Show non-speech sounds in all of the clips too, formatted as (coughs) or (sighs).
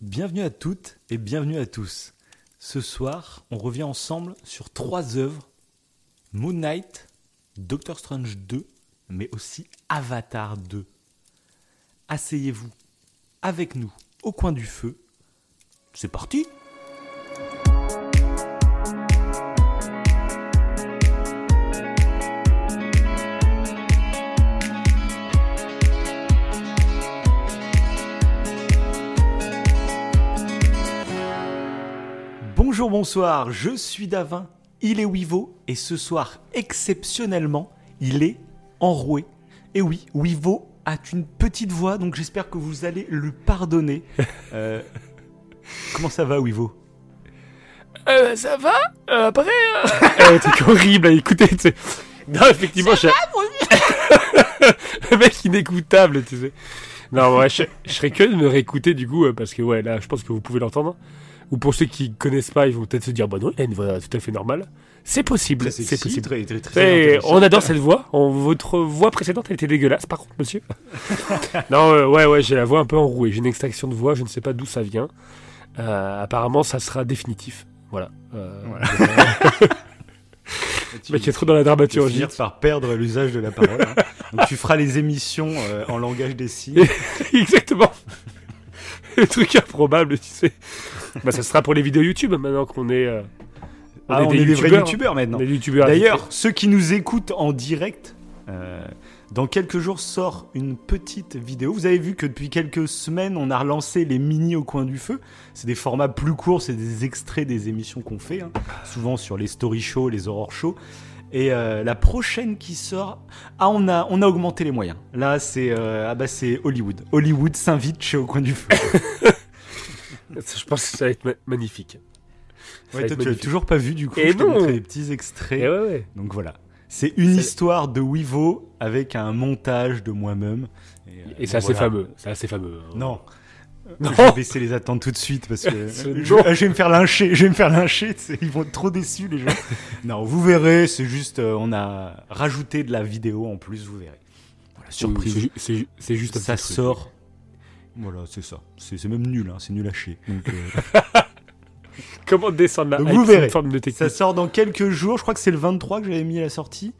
Bienvenue à toutes et bienvenue à tous. Ce soir, on revient ensemble sur trois œuvres Moon Knight, Doctor Strange 2, mais aussi Avatar 2. Asseyez-vous avec nous au coin du feu. C'est parti! Bonjour, bonsoir, je suis Davin, il est Wivo, et ce soir, exceptionnellement, il est enroué. Et oui, Wivo a une petite voix, donc j'espère que vous allez le pardonner. (laughs) Euh, comment ça va, Wivo? Euh, ça va? Euh, Après, euh... (laughs) euh, c'est horrible à écouter, tu sais. Non, effectivement, je... (laughs) Le mec inécoutable, tu sais. Non, ouais, je, je serais que de me réécouter, du coup, euh, parce que, ouais, là, je pense que vous pouvez l'entendre. Ou pour ceux qui connaissent pas, ils vont peut-être se dire, bah non, il a une voix tout à fait normale. C'est possible, c'est possible. très, très, très Et on adore cette voix. On- votre voix précédente, elle était dégueulasse, par contre, monsieur. (laughs) non, euh, ouais, ouais, j'ai la voix un peu enrouée. J'ai une extraction de voix, je ne sais pas d'où ça vient. Euh, apparemment, ça sera définitif. Voilà. Euh, (laughs) Tu- Le mec est trop dans la tu vas dramaturgie. par perdre l'usage de la parole. hein. (laughs) Donc tu feras les émissions euh, en langage des signes. Exactement. Le truc improbable, tu sais. (laughs) Bah, ça sera pour les vidéos YouTube maintenant qu'on est. euh, Ah, on est des vrais youtubeurs maintenant. On. D'ailleurs, ceux qui nous écoutent en direct, euh, dans quelques jours sort une petite vidéo. Vous avez vu que depuis quelques semaines, on a relancé les mini au coin du feu. C'est des formats plus courts, c'est des extraits des émissions qu'on fait, hein, souvent sur les story shows, les horror shows. Et euh, la prochaine qui sort, ah on a on a augmenté les moyens. Là c'est euh, ah bah c'est Hollywood. Hollywood s'invite chez au coin du feu. (laughs) je pense que ça va être ma- magnifique. Ça Ouais, va toi, être tu l'as toujours pas vu du coup. Et je non. des petits extraits. Et ouais, ouais. Donc voilà. C'est une C'est- histoire de Wivo avec un montage de moi-même. euh, Et c'est bon, assez voilà. fameux. C'est assez fameux. hein. Non. Non. Je vais baisser les attentes tout de suite parce que (laughs) C'est je, vais me faire lyncher. Je vais me faire lyncher. Ils vont être trop déçus les gens. (laughs) non, vous verrez. C'est juste, euh, on a rajouté de la vidéo en plus. Vous verrez. Voilà, surprise. C'est ju- C'est ju- c'est juste un ça sort. Voilà, c'est ça. C'est même nul. Hein, c'est nul à chier. Donc, euh, (laughs) Comment descendre la Donc vous verrez. une forme de technique. Ça sort dans quelques jours. Je crois que c'est le 23 que j'avais mis à la sortie.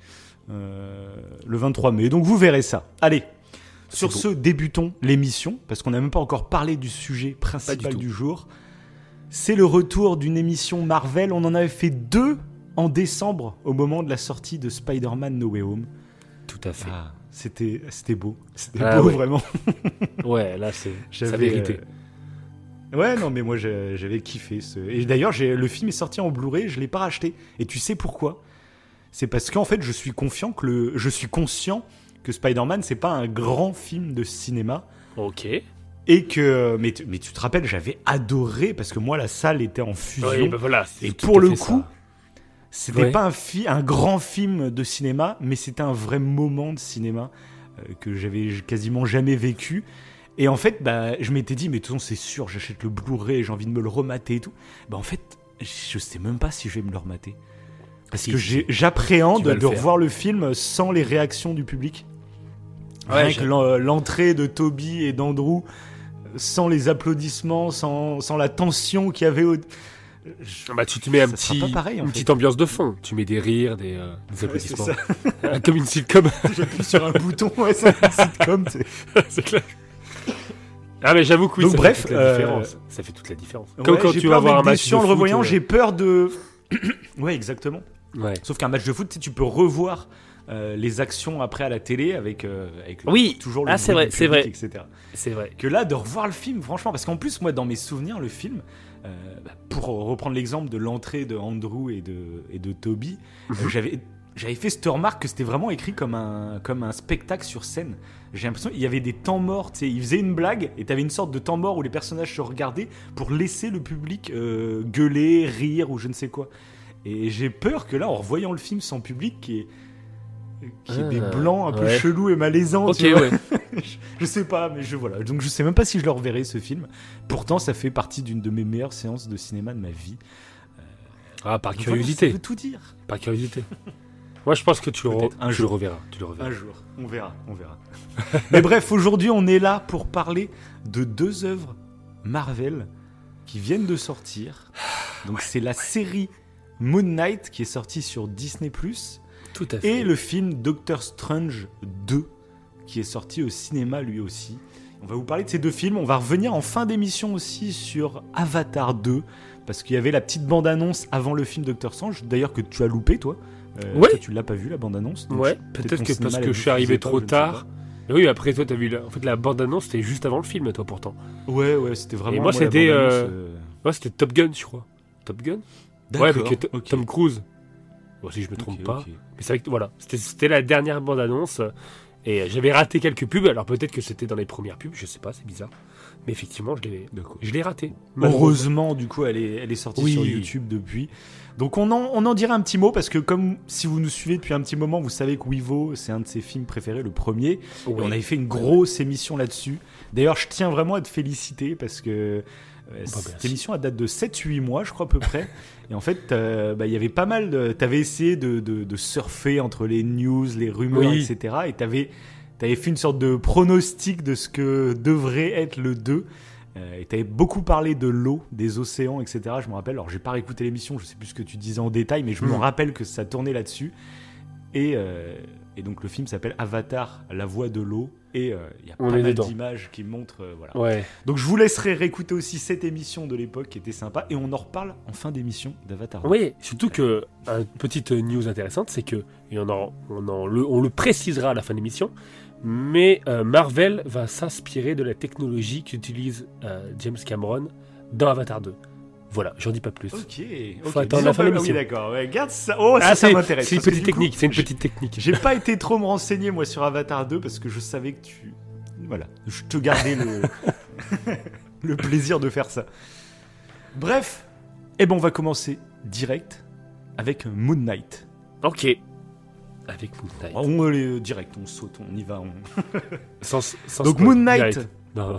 Euh, le 23 mai. Donc vous verrez ça. Allez. Sur ce, débutons l'émission, parce qu'on n'a même pas encore parlé du sujet principal du jour. C'est le retour d'une émission Marvel. On en avait fait deux en décembre, au moment de la sortie de Spider-Man No Way Home. Tout à fait. Ah, c'était, c'était beau. C'était Ah beau, ouais. vraiment. (laughs) Ouais, là, c'est J'avais, vérité. euh, Ouais, non, mais moi j'avais kiffé. Ce... Et d'ailleurs, j'ai- le film est sorti en Blu-ray, je l'ai pas racheté. Et tu sais pourquoi? C'est parce qu'en fait, je suis confiant que le... je suis conscient que Spider-Man c'est pas un grand film de cinéma Ok. et que mais tu, mais tu te rappelles, j'avais adoré parce que moi la salle était en fusion. Oui, bah voilà. Et pour le coup, ça. C'était Ouais. pas un, fi- un grand film de cinéma, mais c'était un vrai moment de cinéma euh, que j'avais quasiment jamais vécu. Et en fait, bah, je m'étais dit, mais de toute façon, c'est sûr, j'achète le Blu-ray, j'ai envie de me le remater et tout. Bah, en fait, je sais même pas si je vais me le remater. Parce Si, que si, j'appréhende de faire. revoir le film sans les réactions du public. Ouais, Rien que l'entrée de Toby et d'Andrew, sans les applaudissements, sans, sans la tension qu'il y avait au. Je- Bah, tu te mets un petit, pas pareil, en une fait. petite ambiance de fond. Tu mets des rires, des, euh, des Ouais, c'est applaudissements. ça. (laughs) Comme une sitcom. (laughs) J'appuie sur un bouton, ouais, c'est une sitcom. (laughs) c'est clair. Ah, mais j'avoue que oui, Donc, ça bref, fait toute la euh, différence. Ça fait toute la différence. Comme quand tu vas voir un match en le foot, revoyant, euh, j'ai peur de. (coughs) ouais, exactement. Ouais. Sauf qu'un match de foot, tu peux revoir euh, les actions après à la télé avec, euh, avec Oui. toujours le Ah, c'est vrai, c'est etc. C'est vrai. Que là, de revoir le film, franchement, parce qu'en plus, moi, dans mes souvenirs, le film, euh, bah, pour reprendre l'exemple de l'entrée de Andrew et de, et de Toby, euh, (laughs) j'avais. J'avais fait cette remarque que c'était vraiment écrit comme un, comme un spectacle sur scène. J'ai l'impression qu'il y avait des temps morts. tu sais, Il faisait une blague et t'avais une sorte de temps mort où les personnages se regardaient pour laisser le public euh, gueuler, rire ou je ne sais quoi. Et j'ai peur que là, en revoyant le film sans public, qui est qui est des Ah, blancs un peu ouais. chelous et malaisants. Ok, tu vois. ouais. (laughs) je, je sais pas, mais je voilà. Donc je sais même pas si je le reverrai ce film. Pourtant, ça fait partie d'une de mes meilleures séances de cinéma de ma vie. Ah, par Donc curiosité. voilà, ça tout dire. Par curiosité. Moi, je pense que tu le, re- Peut-être un tu jour. le reverras. Tu le reverras. Un jour, on verra, on verra. (laughs) mais bref, aujourd'hui, on est là pour parler de deux œuvres Marvel qui viennent de sortir. (sighs) Donc c'est la série Moon Knight qui est sortie sur Disney ⁇ Tout à fait. et le film Doctor Strange 2 qui est sorti au cinéma lui aussi. On va vous parler de ces deux films. On va revenir en fin d'émission aussi sur Avatar 2 parce qu'il y avait la petite bande-annonce avant le film Doctor Strange. D'ailleurs que tu as loupé toi. Euh, Ouais. toi, tu l'as pas vu la bande-annonce. Ouais, peut-être que parce que je suis arrivé pas, trop tard. Oui, après toi, t'as vu. la- En fait, la bande-annonce, c'était juste avant le film, toi, pourtant. Ouais, ouais, c'était vraiment. Et moi, c'était, euh, euh, Ouais, c'était Top Gun, je crois. Top Gun? Ouais, avec. Tom Cruise. Bon, si je me trompe pas. Mais c'est vrai que voilà, c'était- la dernière bande-annonce. Et j'avais raté quelques pubs. Alors peut-être que c'était dans les premières pubs, je sais pas, c'est bizarre. Mais effectivement, je l'ai, D'accord. je l'ai raté. Heureusement, du coup, elle est, elle est sortie Oui. sur YouTube depuis. Donc on en, on en dirait un petit mot parce que comme si vous nous suivez depuis un petit moment, vous savez que Wivo, c'est un de ses films préférés, le premier. Et on avait fait une grosse émission là-dessus. D'ailleurs, je tiens vraiment à te féliciter parce que cette merci. émission elle date de 7-8 mois, je crois à peu près. Et en fait, euh, bah, il y avait pas mal de... T'avais essayé de, de- de surfer entre les news, les rumeurs, Oui. etc. Et t'avais avais fait une sorte de pronostic de ce que devrait être le 2. Euh, et t'avais beaucoup parlé de l'eau, des océans, etc. Je me rappelle. Alors, j'ai pas réécouté l'émission, je sais plus ce que tu disais en détail, mais je me Mm. rappelle que ça tournait là-dessus. Et, euh, et donc, le film s'appelle Avatar, la voix de l'eau. Et euh, il y a On pas mal d'images qui montrent. euh, voilà. Ouais. Donc, je vous laisserai réécouter aussi cette émission de l'époque qui était sympa. Et on en reparle en fin d'émission d'Avatar. Oui, surtout que une petite news intéressante, c'est que et on en, on en le, on le précisera à la fin de l'émission, mais euh, Marvel va s'inspirer de la technologie qu'utilise euh, James Cameron dans Avatar 2. Voilà, j'en dis pas plus. Ok. Faut ok. attendre la fin de. Oui, d'accord. Ouais, garde ça. Oh, Ah, ça m'intéresse. c'est une petite technique, c'est une j'ai- petite technique. J'ai pas (laughs) été trop me renseigner moi sur Avatar 2 parce que je savais que tu. Voilà, je te gardais le, (laughs) le plaisir de faire ça. Bref, eh ben on va commencer direct avec Moon Knight. Ok. Avec Moon Knight. On est direct, on saute, on y va. on- Sans- sans Donc spoil, Moon Knight. direct. Non.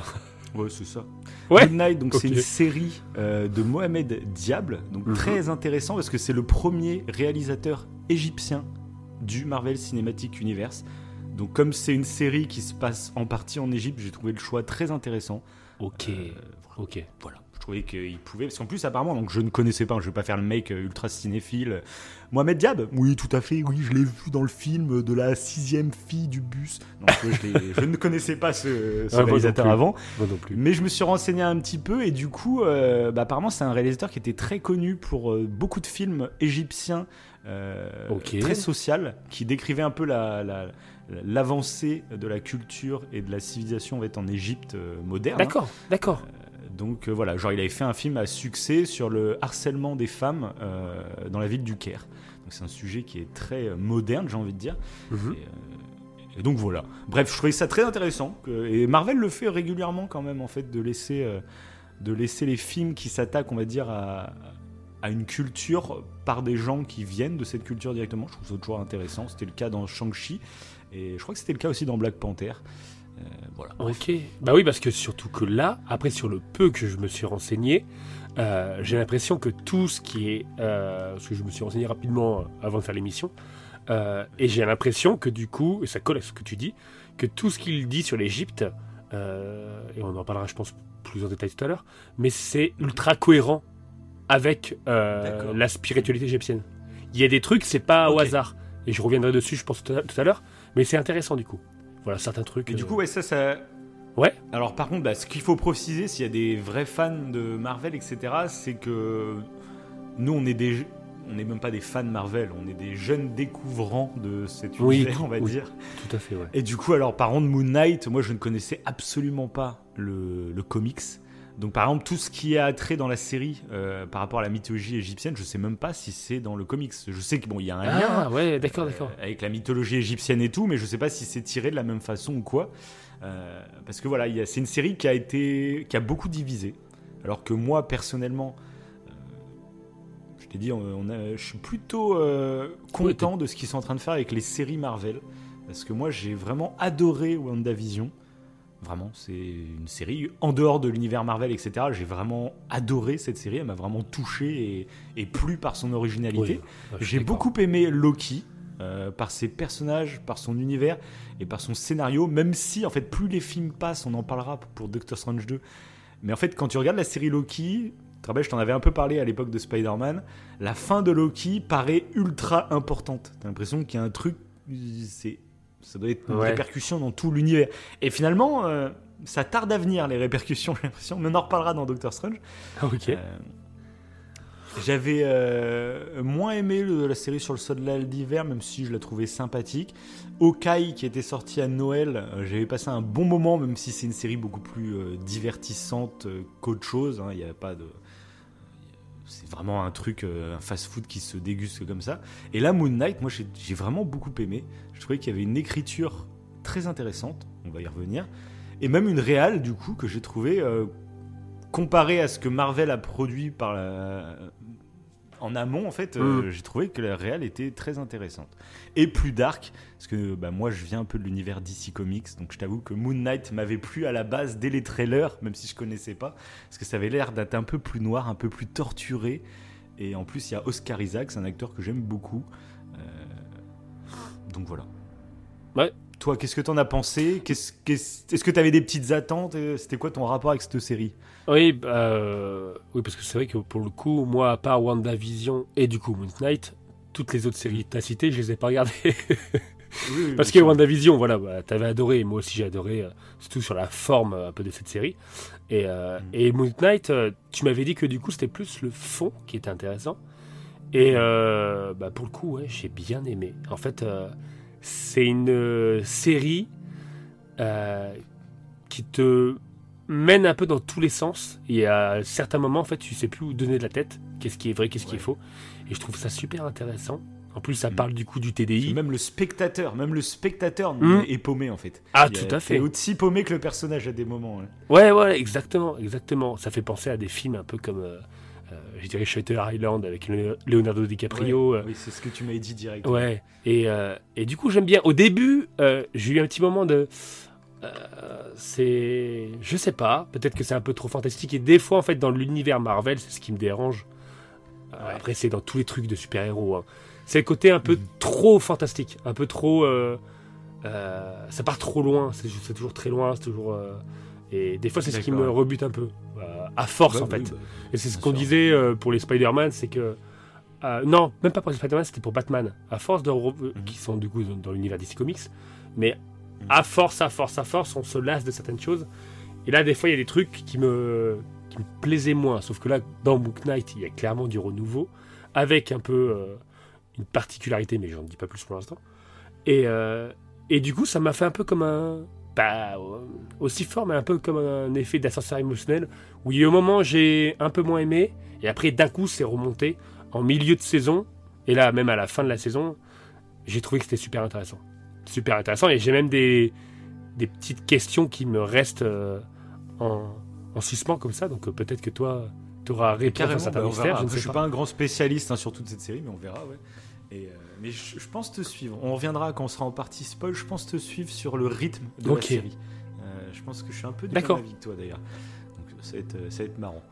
Ouais, c'est ça. Ouais. Knight, donc c'est une série euh, de Mohamed Diable, donc Mhm. très intéressant parce que c'est le premier réalisateur égyptien du Marvel Cinematic Universe. Donc comme c'est une série qui se passe en partie en Égypte, j'ai trouvé le choix très intéressant. Ok. Euh, voilà. Ok. Voilà, je trouvais qu'il pouvait. Parce qu'en plus, apparemment, donc je ne connaissais pas, je vais pas faire le mec euh, ultra cinéphile. Mohamed Diab Oui, tout à fait, oui, je l'ai vu dans le film de la sixième fille du bus. Non, je, ne connaissais pas ce, (laughs) ce Ah, non réalisateur plus. avant. Moi non plus. Mais je me suis renseigné un petit peu et du coup, euh, bah, apparemment, c'est un réalisateur qui était très connu pour euh, beaucoup de films égyptiens euh, très social, qui décrivait un peu la. la- l'avancée de la culture et de la civilisation va être en Égypte euh, moderne. D'accord, d'accord. Donc euh, voilà, genre il avait fait un film à succès sur le harcèlement des femmes euh, dans la ville du Caire. Donc c'est un sujet qui est très euh, moderne, j'ai envie de dire. Mhm. Et, et donc voilà. Bref, je trouvais ça très intéressant. et Marvel le fait régulièrement quand même en fait de laisser, de laisser les films qui s'attaquent, on va dire, à, à une culture par des gens qui viennent de cette culture directement. Je trouve ça toujours intéressant. C'était le cas dans Shang-Chi et je crois que c'était le cas aussi dans Black Panther. Euh, voilà. Ok. Bah oui, parce que surtout que là, après sur le peu que je me suis renseigné, euh, j'ai l'impression que tout ce qui est, euh, parce que je me suis renseigné rapidement euh, avant de faire l'émission, euh, et j'ai l'impression que du coup, et ça colle à ce que tu dis, que tout ce qu'il dit sur l'Égypte, euh, et on en parlera, je pense, plus en détail tout à l'heure, mais c'est ultra cohérent avec euh, la spiritualité égyptienne. Il y a des trucs, c'est pas au hasard, et je reviendrai dessus, je pense tout à l'heure, mais c'est intéressant du coup. Voilà certains trucs. Et du euh, coup, ouais, ça, ça. Ouais. Alors, par contre, bah, ce qu'il faut préciser, s'il y a des vrais fans de Marvel, etc., c'est que nous, on est des. On n'est même pas des fans Marvel, on est des jeunes découvrants de cet Oui, univers, on va oui. dire. Tout à fait, ouais. Et du coup, alors, par contre, Moon Knight, moi, je ne connaissais absolument pas le, le comics. Donc, par exemple, tout ce qui est attrait dans la série euh, par rapport à la mythologie égyptienne, je sais même pas si c'est dans le comics. Je sais qu'il bon, il y a un lien. Ah ouais, d'accord, d'accord. Euh, avec la mythologie égyptienne et tout, mais je sais pas si c'est tiré de la même façon ou quoi. Euh, parce que voilà, c'est une série qui a été, qui a beaucoup divisé. Alors que moi, personnellement, je t'ai dit, on, on a- je suis plutôt content de ce qu'ils sont en train de faire avec les séries Marvel. Parce que moi, j'ai vraiment adoré WandaVision. Vraiment, c'est une série en dehors de l'univers Marvel, etc. J'ai vraiment adoré cette série. Elle m'a vraiment touché et, et plu par son originalité. Oui, suis J'ai beaucoup aimé Loki euh, par ses personnages, par son univers et par son scénario. Même si, en fait, plus les films passent, on en parlera pour Doctor Strange 2. Mais en fait, quand tu regardes la série Loki, tu te rappelles, je t'en avais un peu parlé à l'époque de Spider-Man, la fin de Loki paraît ultra importante. T'as l'impression qu'il y a un truc, c'est, ça doit être une répercussion dans tout l'univers. Et finalement, euh, ça tarde à venir, les répercussions, (laughs) j'ai l'impression. Mais on en reparlera dans Doctor Strange. Ah, ok. Euh, j'avais euh, moins aimé la série sur le soldat d'hiver, même si je la trouvais sympathique. Okai, qui était sorti à Noël, j'avais passé un bon moment, même si c'est une série beaucoup plus divertissante qu'autre chose. Hein. Il n'y a pas de. C'est vraiment un truc, un fast-food qui se déguste comme ça. Et là, Moon Knight, moi j'ai vraiment beaucoup aimé. Je trouvais qu'il y avait une écriture très intéressante, on va y revenir. Et même une réale, du coup, que j'ai trouvé comparé à ce que Marvel a produit par la, en amont, en fait, euh, mm. j'ai trouvé que la réelle était très intéressante. Et plus dark, parce que bah, moi, je viens un peu de l'univers DC Comics, donc je t'avoue que Moon Knight m'avait plu à la base dès les trailers, même si je connaissais pas, parce que ça avait l'air d'être un peu plus noir, un peu plus torturé. Et en plus, il y a Oscar Isaac, c'est un acteur que j'aime beaucoup. Euh, donc voilà. Ouais, toi, qu'est-ce que t'en as pensé? Est-ce que t'avais des petites attentes? C'était quoi ton rapport avec cette série? Oui, bah, oui, parce que c'est vrai que pour le coup, moi, à part WandaVision et du coup Moon Knight, toutes les autres séries que t'as citées, je les ai pas regardées. (laughs) parce que WandaVision, voilà, bah, t'avais adoré, moi aussi j'ai adoré, euh, surtout sur la forme euh, un peu de cette série. Et, euh, mm. et Moon Knight, tu m'avais dit que du coup c'était plus le fond qui était intéressant. Et bah, pour le coup, ouais, j'ai bien aimé. En fait, c'est une série qui te mène un peu dans tous les sens. Et à certains moments, en fait, tu sais plus où donner de la tête. Qu'est-ce qui est vrai, qu'est-ce qui est faux. Et je trouve ça super intéressant. En plus, ça mm. parle du coup du TDI. Même le spectateur, même le spectateur mm. est paumé en fait. Ah, tout à fait. aussi paumé que le personnage à des moments. Ouais, ouais, exactement, exactement. Ça fait penser à des films un peu comme, euh, euh, je dirais, Shutter Island avec Leonardo DiCaprio. Euh. oui, c'est ce que tu m'avais dit direct. Ouais. Et, et du coup, j'aime bien. Au début, j'ai eu un petit moment de, euh, c'est. Je sais pas, peut-être que c'est un peu trop fantastique. Et des fois, en fait, dans l'univers Marvel, c'est ce qui me dérange. Euh, après, c'est dans tous les trucs de super-héros. Hein. C'est le côté un peu mhm. trop fantastique, un peu trop. Euh, ça part trop loin, c'est toujours très loin, c'est toujours. et des fois, c'est ce qui me rebute un peu. À force, en fait. Bah, et c'est ce qu'on disait pour les Spider-Man, c'est que. non, même pas pour les Spider-Man, c'était pour Batman. À force de. Mhm. qui sont du coup dans l'univers DC Comics. Mais à force, à force, à force, on se lasse de certaines choses. Et là, des fois, il y a des trucs qui me, qui me plaisaient moins. Sauf que là, dans Book Knight, il y a clairement du renouveau, avec un peu euh, une particularité, mais j'en dis pas plus pour l'instant. Et, euh, et du coup, ça m'a fait un peu comme un. Pas aussi fort, mais un peu comme un effet d'ascenseur émotionnel, où il y a un moment, j'ai un peu moins aimé, et après, d'un coup, c'est remonté en milieu de saison, et là, même à la fin de la saison, j'ai trouvé que c'était super intéressant super intéressant. Et j'ai même des, des petites questions qui me restent euh, en, en suspens comme ça. Donc euh, peut-être que toi, tu auras réponse à certains bah, mystères. Je ne suis pas. un grand spécialiste hein, sur toute cette série, mais on verra. Ouais. Et, euh, mais je, pense te suivre. On reviendra quand on sera en partie spoil. Je pense te suivre sur le rythme de la série. je pense que je suis un peu du même avis que toi d'ailleurs. Donc ça va être, ça va être marrant.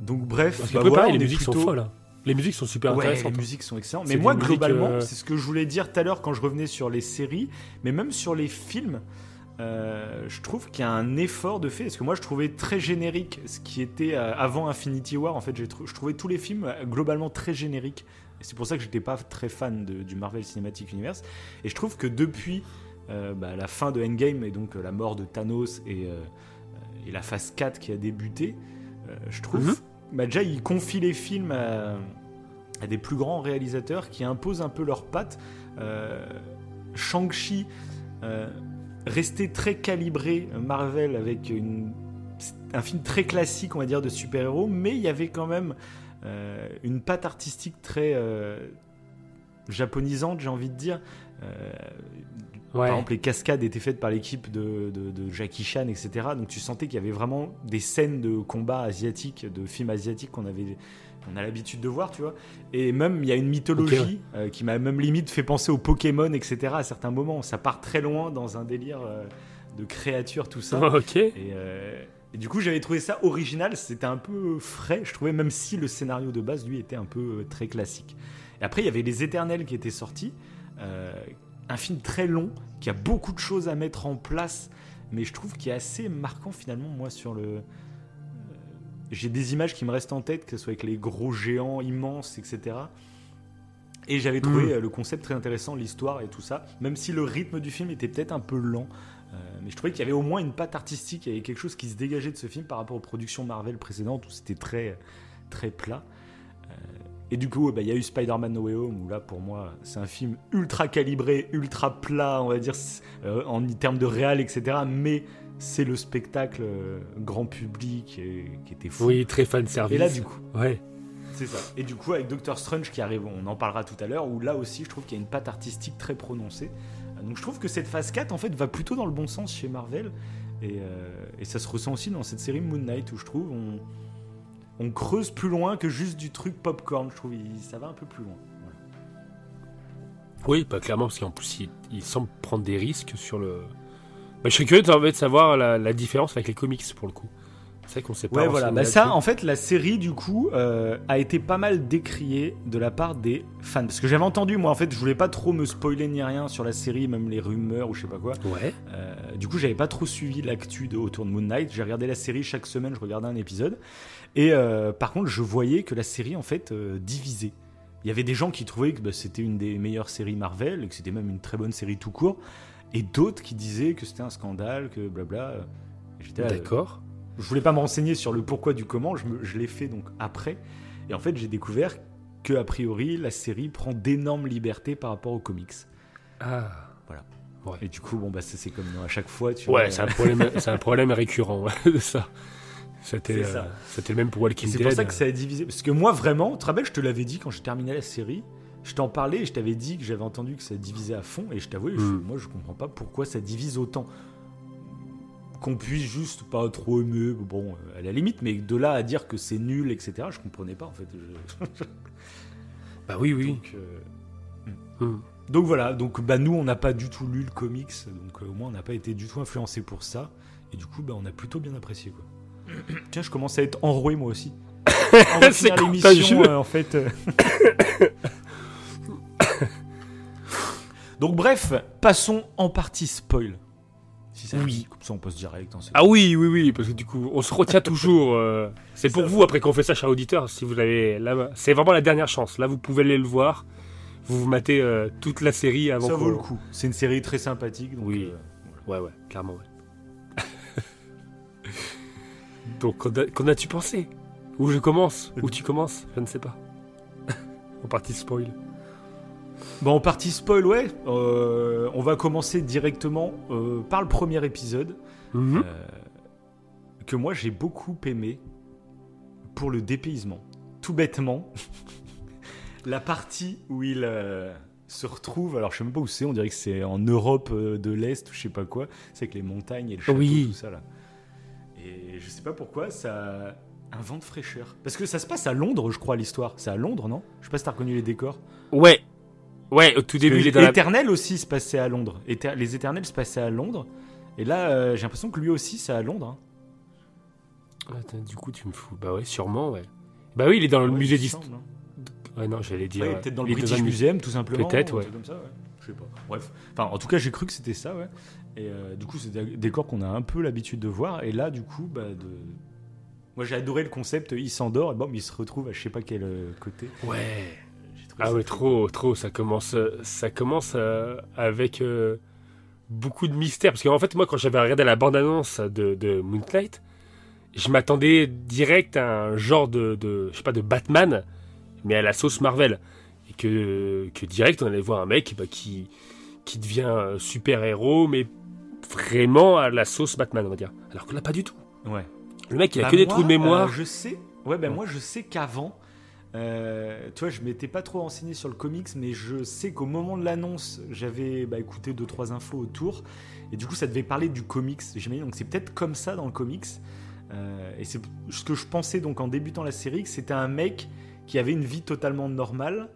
donc bref, bah, voilà, les musiques sont folles. Hein. Les musiques sont super intéressantes. Les musiques sont excellentes. Mais moi, globalement, euh, c'est ce que je voulais dire tout à l'heure quand je revenais sur les séries, mais même sur les films. Euh, je trouve qu'il y a un effort de fait. Parce que moi, je trouvais très générique ce qui était euh, avant Infinity War. En fait, je trouvais tous les films globalement très génériques. C'est pour ça que j'étais pas très fan du Marvel Cinematic Universe. Et je trouve que depuis bah, la fin de Endgame et donc la mort de Thanos et, et la phase 4 qui a débuté, je trouve. Mhm bah déjà, ils confient les films à, des plus grands réalisateurs qui imposent un peu leurs pattes. Euh, Shang-Chi euh, restait très calibré Marvel avec un film très classique, on va dire, de super-héros, mais il y avait quand même euh, une patte artistique très japonisante, j'ai envie de dire. Par exemple, les cascades étaient faites par l'équipe de, Jackie Chan, etc. Donc tu sentais qu'il y avait vraiment des scènes de combat asiatiques, de films asiatiques qu'on avait, on a l'habitude de voir, tu vois. Et même il y a une mythologie euh, qui m'a même limite fait penser aux Pokémon, etc. À certains moments, ça part très loin dans un délire euh, de créatures, tout ça. (laughs) ok. Euh, et, du coup, j'avais trouvé ça original. C'était un peu frais, je trouvais, même si le scénario de base lui était un peu très classique. Et après, il y avait les Éternels qui étaient sortis un film très long, qui a beaucoup de choses à mettre en place mais je trouve qu'il est assez marquant finalement, moi, sur le. euh, J'ai des images qui me restent en tête, que ce soit avec les gros géants immenses, etc. Et j'avais trouvé Mm. euh, le concept très intéressant, l'histoire et tout ça, même si le rythme du film était peut-être un peu lent. Euh, mais je trouvais qu'il y avait au moins une patte artistique, il y avait quelque chose qui se dégageait de ce film par rapport aux productions Marvel précédentes où c'était très, très plat. Euh, et du coup, bah, il y a eu Spider-Man No Way Home, où là, pour moi, c'est un film ultra calibré, ultra plat, on va dire, euh, en termes de réal, etc. Mais c'est le spectacle euh, grand public et- qui était fou. Oui, très fan service. Et là, du coup, Ouais. c'est ça. Et du coup, avec Doctor Strange qui arrive, on en parlera tout à l'heure, où là aussi, je trouve qu'il y a une patte artistique très prononcée. Donc je trouve que cette phase 4, en fait, va plutôt dans le bon sens chez Marvel. Et, euh, et ça se ressent aussi dans cette série Moon Knight, où je trouve on, creuse plus loin que juste du truc popcorn. Je trouve il- ça va un peu plus loin. Oui, pas clairement, parce qu'en plus, il, semble prendre des risques sur le. Bah, je serais curieux de de savoir la différence avec les comics pour le coup. C'est vrai qu'on sait pas. Ouais, voilà. Bah ça, en fait, la série, du coup, euh, a été pas mal décriée de la part des fans. Parce que j'avais entendu, moi, en fait, je voulais pas trop me spoiler ni rien sur la série, même les rumeurs ou je sais pas quoi. Ouais. Euh, du coup, j'avais pas trop suivi l'actu de- autour de Moon Knight. J'ai regardé la série chaque semaine, je regardais un épisode. Et euh, par contre, je voyais que la série, en fait, divisait. Il y avait des gens qui trouvaient que bah, c'était une des meilleures séries Marvel et que c'était même une très bonne série tout court. Et d'autres qui disaient que c'était un scandale, que blabla. J'étais D'accord. Je voulais pas me renseigner sur le pourquoi du comment, je, je l'ai fait donc après. Et en fait, j'ai découvert que a priori, la série prend d'énormes libertés par rapport aux comics. Ah. Et du coup, bon, bah, c'est comme à chaque fois. Tu Ouais, vois, c'est un problème, (laughs) c'est un problème récurrent de ça. C'était, euh, le même pour Walking Et c'est Dead. pour ça que ça a divisé. Parce que moi, vraiment, tu te rappelles, je te l'avais dit quand j'ai terminé la série. Je t'en parlais et je t'avais dit que j'avais entendu que ça divisait à fond. Et je t'avoue, je- Mm. moi, je comprends pas pourquoi ça divise autant. Qu'on puisse juste pas trop aimer, bon, euh, à la limite, mais de là à dire que c'est nul, etc., je comprenais pas en fait. Je- (laughs) Bah oui, oui. Donc, euh, Hmm. donc voilà, donc bah, nous, on n'a pas du tout lu le comics. Donc euh, au moins, on n'a pas été du tout influencé pour ça. Et du coup, bah, on a plutôt bien apprécié. quoi. (coughs) Tiens, je commence à être enroué moi aussi. (coughs) C'est l'émission, euh, en fait. euh. (coughs) Donc bref, passons en partie spoil. Si ça Oui. comme ça on passe direct. hein, Ah oui, oui, oui, parce que du coup, on se retient (laughs) toujours. euh, c'est pour Ça vous, après qu'on fait ça, cher auditeur, si vous avez... Là, c'est vraiment la dernière chance. Là, vous pouvez aller le voir. Vous vous matez euh, toute la série avant ça vaut le coup. C'est une série très sympathique. Donc, Oui. euh, Ouais, ouais, clairement, ouais. (laughs) Donc, qu'en as-tu pensé? Où je commence? Où tu commences? Je ne sais pas. (laughs) en partie spoil. Bon, en partie spoil, ouais. euh, on va commencer directement euh, par le premier épisode. Mhm. euh, que moi j'ai beaucoup aimé pour le dépaysement. Tout bêtement, (laughs) la partie où il se retrouve, alors je sais même pas où c'est, on dirait que c'est en Europe de l'Est ou je sais pas quoi, c'est avec les montagnes et le château, Oui. tout ça là. Et je sais pas pourquoi, ça a un vent de fraîcheur. Parce que ça se passe à Londres, je crois, l'histoire. C'est à Londres, non? Je sais pas si t'as reconnu les décors. Ouais. Ouais, au tout début, il est dans la... Éternel aussi se passait à Londres. Éter- les Éternels se passaient à Londres. Et là, euh, j'ai l'impression que lui aussi, c'est à Londres. hein. Attends, du coup, tu me fous. Bah ouais, sûrement, ouais. Bah oui, il est dans le Ouais, musée d'histoire. hein. Ouais, non, j'allais dire. Ouais, peut-être dans le British Museum, tout simplement. Peut-être, comme ça, ouais. Je sais pas. Bref. Enfin, en tout cas, j'ai cru que c'était ça, ouais. Et euh, du coup, c'est des décors qu'on a un peu l'habitude de voir. Et là, du coup, bah, de... moi, j'ai adoré le concept. Il s'endort et bon, il se retrouve à je sais pas quel euh, côté. Ouais. Ah très trop, trop. Ça commence, ça commence euh, avec euh, beaucoup de mystère. Parce qu'en fait, moi, quand j'avais regardé la bande-annonce de, de Moonlight, je m'attendais direct à un genre de, de, je sais pas, de Batman, mais à la sauce Marvel. Et que, que direct, on allait voir un mec bah, qui, qui devient super héros, mais vraiment à la sauce Batman, on va dire. Alors que là, pas du tout. Ouais. Le mec, il a Bah, que des trous de mémoire. euh, je sais. Ouais, ben moi, je sais qu'avant. Euh, tu vois, je m'étais pas trop renseigné sur le comics, mais je sais qu'au moment de l'annonce, j'avais bah, écouté deux trois infos autour, et du coup, ça devait parler du comics. J'imagine donc c'est peut-être comme ça dans le comics. Euh, et c'est ce que je pensais donc en débutant la série, que c'était un mec qui avait une vie totalement normale,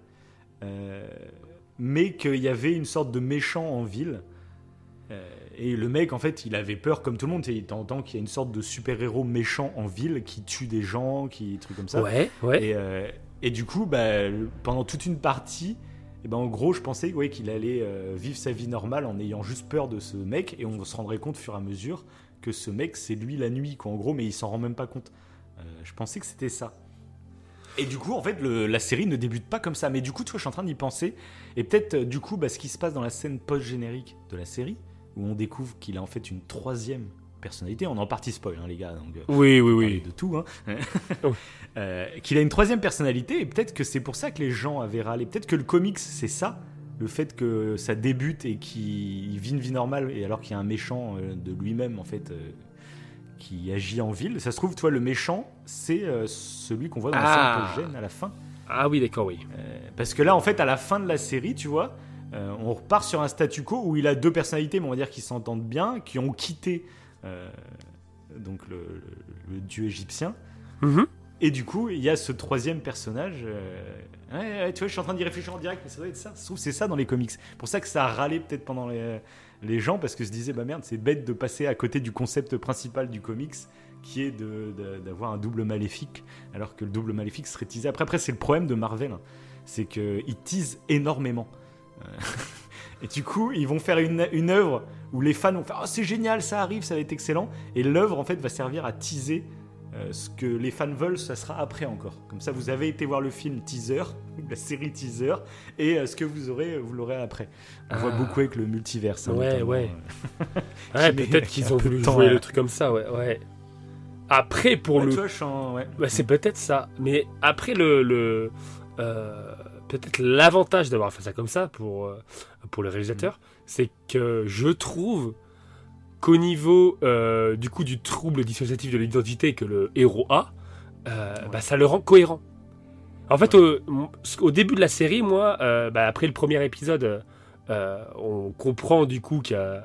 euh, mais qu'il y avait une sorte de méchant en ville. Et le mec, en fait, il avait peur comme tout le monde. Il t'entend qu'il y a une sorte de super-héros méchant en ville qui tue des gens, qui trucs comme ça. Ouais, ouais. Et, et du coup, bah, pendant toute une partie, Et ben en gros, je pensais qu'il allait euh, vivre sa vie normale en ayant juste peur de ce mec, et on se rendrait compte au fur et à mesure que ce mec, c'est lui la nuit, quoi, en gros, mais il s'en rend même pas compte. Euh, je pensais que c'était ça. Et du coup, en fait, la série ne débute pas comme ça. Mais du coup, tu vois, je suis en train d'y penser. Et peut-être, euh, du coup, bah, ce qui se passe dans la scène post-générique de la série, où on découvre qu'il a en fait une troisième personnalité. On en partie spoil, hein, les gars. Donc, euh, Oui, oui, oui. de tout. Hein. (laughs) Euh, qu'il a une troisième personnalité. Et peut-être que c'est pour ça que les gens avaient râlé. Peut-être que le comics, c'est ça. Le fait que ça débute et qu'il vit une vie normale, et alors qu'il y a un méchant euh, de lui-même, en fait, euh, qui agit en ville. Ça se trouve, toi, le méchant, c'est euh, celui qu'on voit dans la Ah. scène post-gène à la fin. Ah oui, d'accord, oui. Parce que là, en fait, à la fin de la série, tu vois, on repart sur un statu quo où il a deux personnalités, mais on va dire qui s'entendent bien, qui ont quitté donc le, le- le dieu égyptien. Mhm. Et du coup, il y a ce troisième personnage. euh, ouais, ouais, tu vois, je suis en train d'y réfléchir en direct, mais ça doit être ça. C'est ça dans les comics. Pour ça que ça a râlé peut-être pendant les, les gens, parce que se disaient, bah merde, c'est bête de passer à côté du concept principal du comics, qui est d'avoir un double maléfique, alors que le double maléfique serait teasé. Après, après c'est le problème de Marvel, hein. c'est qu'ils teasent énormément. Euh, (laughs) Et du coup, ils vont faire une, une œuvre où les fans vont faire Oh, c'est génial, ça arrive, ça va être excellent. Et l'œuvre, en fait, va servir à teaser euh, ce que les fans veulent, ça sera après encore. Comme ça, vous avez été voir le film teaser, (laughs) la série teaser, et euh, ce que vous aurez, vous l'aurez après. On voit Ah. beaucoup avec le multiverse. hein, Ouais, ouais. euh. (laughs) Ouais, peut-être qu'ils ont voulu temps jouer le truc comme ça, ouais. ouais. Après, pour Ouais, le. Bah, c'est peut-être ça. Mais après, le, le euh, peut-être l'avantage d'avoir fait ça comme ça pour, pour le réalisateur. C'est que je trouve qu'au niveau euh, du coup du trouble dissociatif de l'identité que le héros a, euh, Ouais. bah, ça le rend cohérent. En fait, au, au début de la série, moi, euh, bah, après le premier épisode, on comprend du coup qu'il y a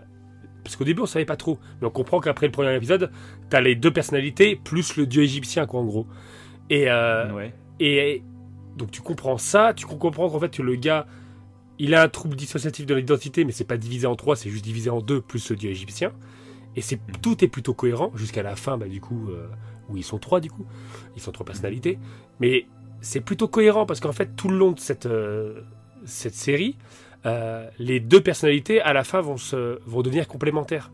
parce qu'au début on savait pas trop, mais on comprend qu'après le premier épisode, t'as les deux personnalités plus le dieu égyptien quoi en gros. Et, Ouais. et donc tu comprends ça, tu comprends qu'en fait le gars, il a un trouble dissociatif de l'identité, mais c'est pas divisé en trois, c'est juste divisé en deux plus le dieu égyptien. Et c'est tout est plutôt cohérent jusqu'à la fin, bah, du coup, euh, où ils sont trois du coup, ils sont trois personnalités. Mais c'est plutôt cohérent parce qu'en fait tout le long de cette euh, cette série, euh, les deux personnalités à la fin vont se vont devenir complémentaires.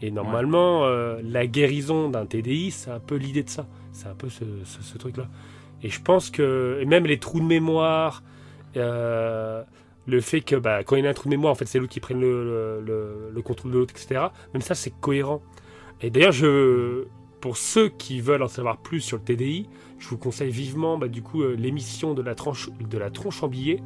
Et normalement, la guérison d'un TDI, c'est un peu l'idée de ça. C'est un peu ce, ce- ce truc-là. Et je pense que et même les trous de mémoire, euh, le fait que bah, quand il y a un trou de mémoire, en fait, c'est l'autre qui prenne le, le- le- le contrôle de l'autre, etc. Même ça, c'est cohérent. Et d'ailleurs, je, pour ceux qui veulent en savoir plus sur le TDI, je vous conseille vivement, bah, du coup, euh, l'émission de la tranche de la tronche en billet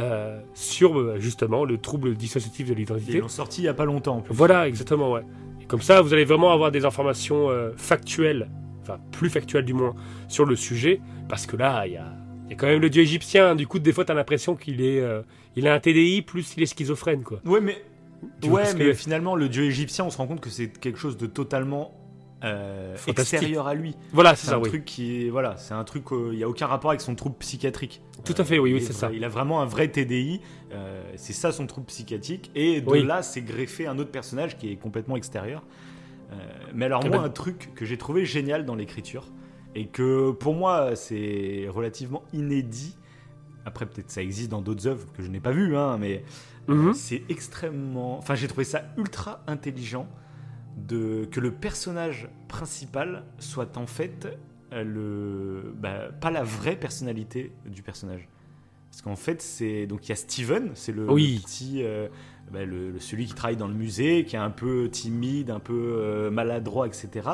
euh, sur euh, justement le trouble dissociatif de Ils l'identité. l'ont sorti il y a pas longtemps en plus. Voilà, exactement, ouais. Et comme ça, vous allez vraiment avoir des informations euh, factuelles, enfin plus factuelles du moins, sur le sujet, parce que là, il y a, y a quand même le dieu égyptien. Du coup, des fois, t'as l'impression qu'il est, il a un TDI plus il est schizophrène, quoi. Ouais, mais, Tu vois ouais, ce que- mais finalement, le dieu égyptien, on se rend compte que c'est quelque chose de totalement euh, extérieur à lui. Voilà, c'est ça, un oui. truc qui est, voilà, c'est un truc, euh, il y a aucun rapport avec son trouble psychiatrique. Tout à fait, oui, oui, est c'est ça. Il a vraiment un vrai TDI, euh, c'est ça son trouble psychiatrique, et de Oui. là, c'est greffé un autre personnage qui est complètement extérieur. Euh, mais alors Ah moi, bah- un truc que j'ai trouvé génial dans l'écriture, et que pour moi, c'est relativement inédit. Après, peut-être ça existe dans d'autres œuvres que je n'ai pas vues, hein, mais Mhm. c'est extrêmement. Enfin, j'ai trouvé ça ultra intelligent de que le personnage principal soit en fait euh, le bah, pas la vraie personnalité du personnage. Parce qu'en fait, c'est donc il y a Steven, c'est le, Oui. le petit, euh, bah, le, le- celui qui travaille dans le musée, qui est un peu timide, un peu euh, maladroit, etc.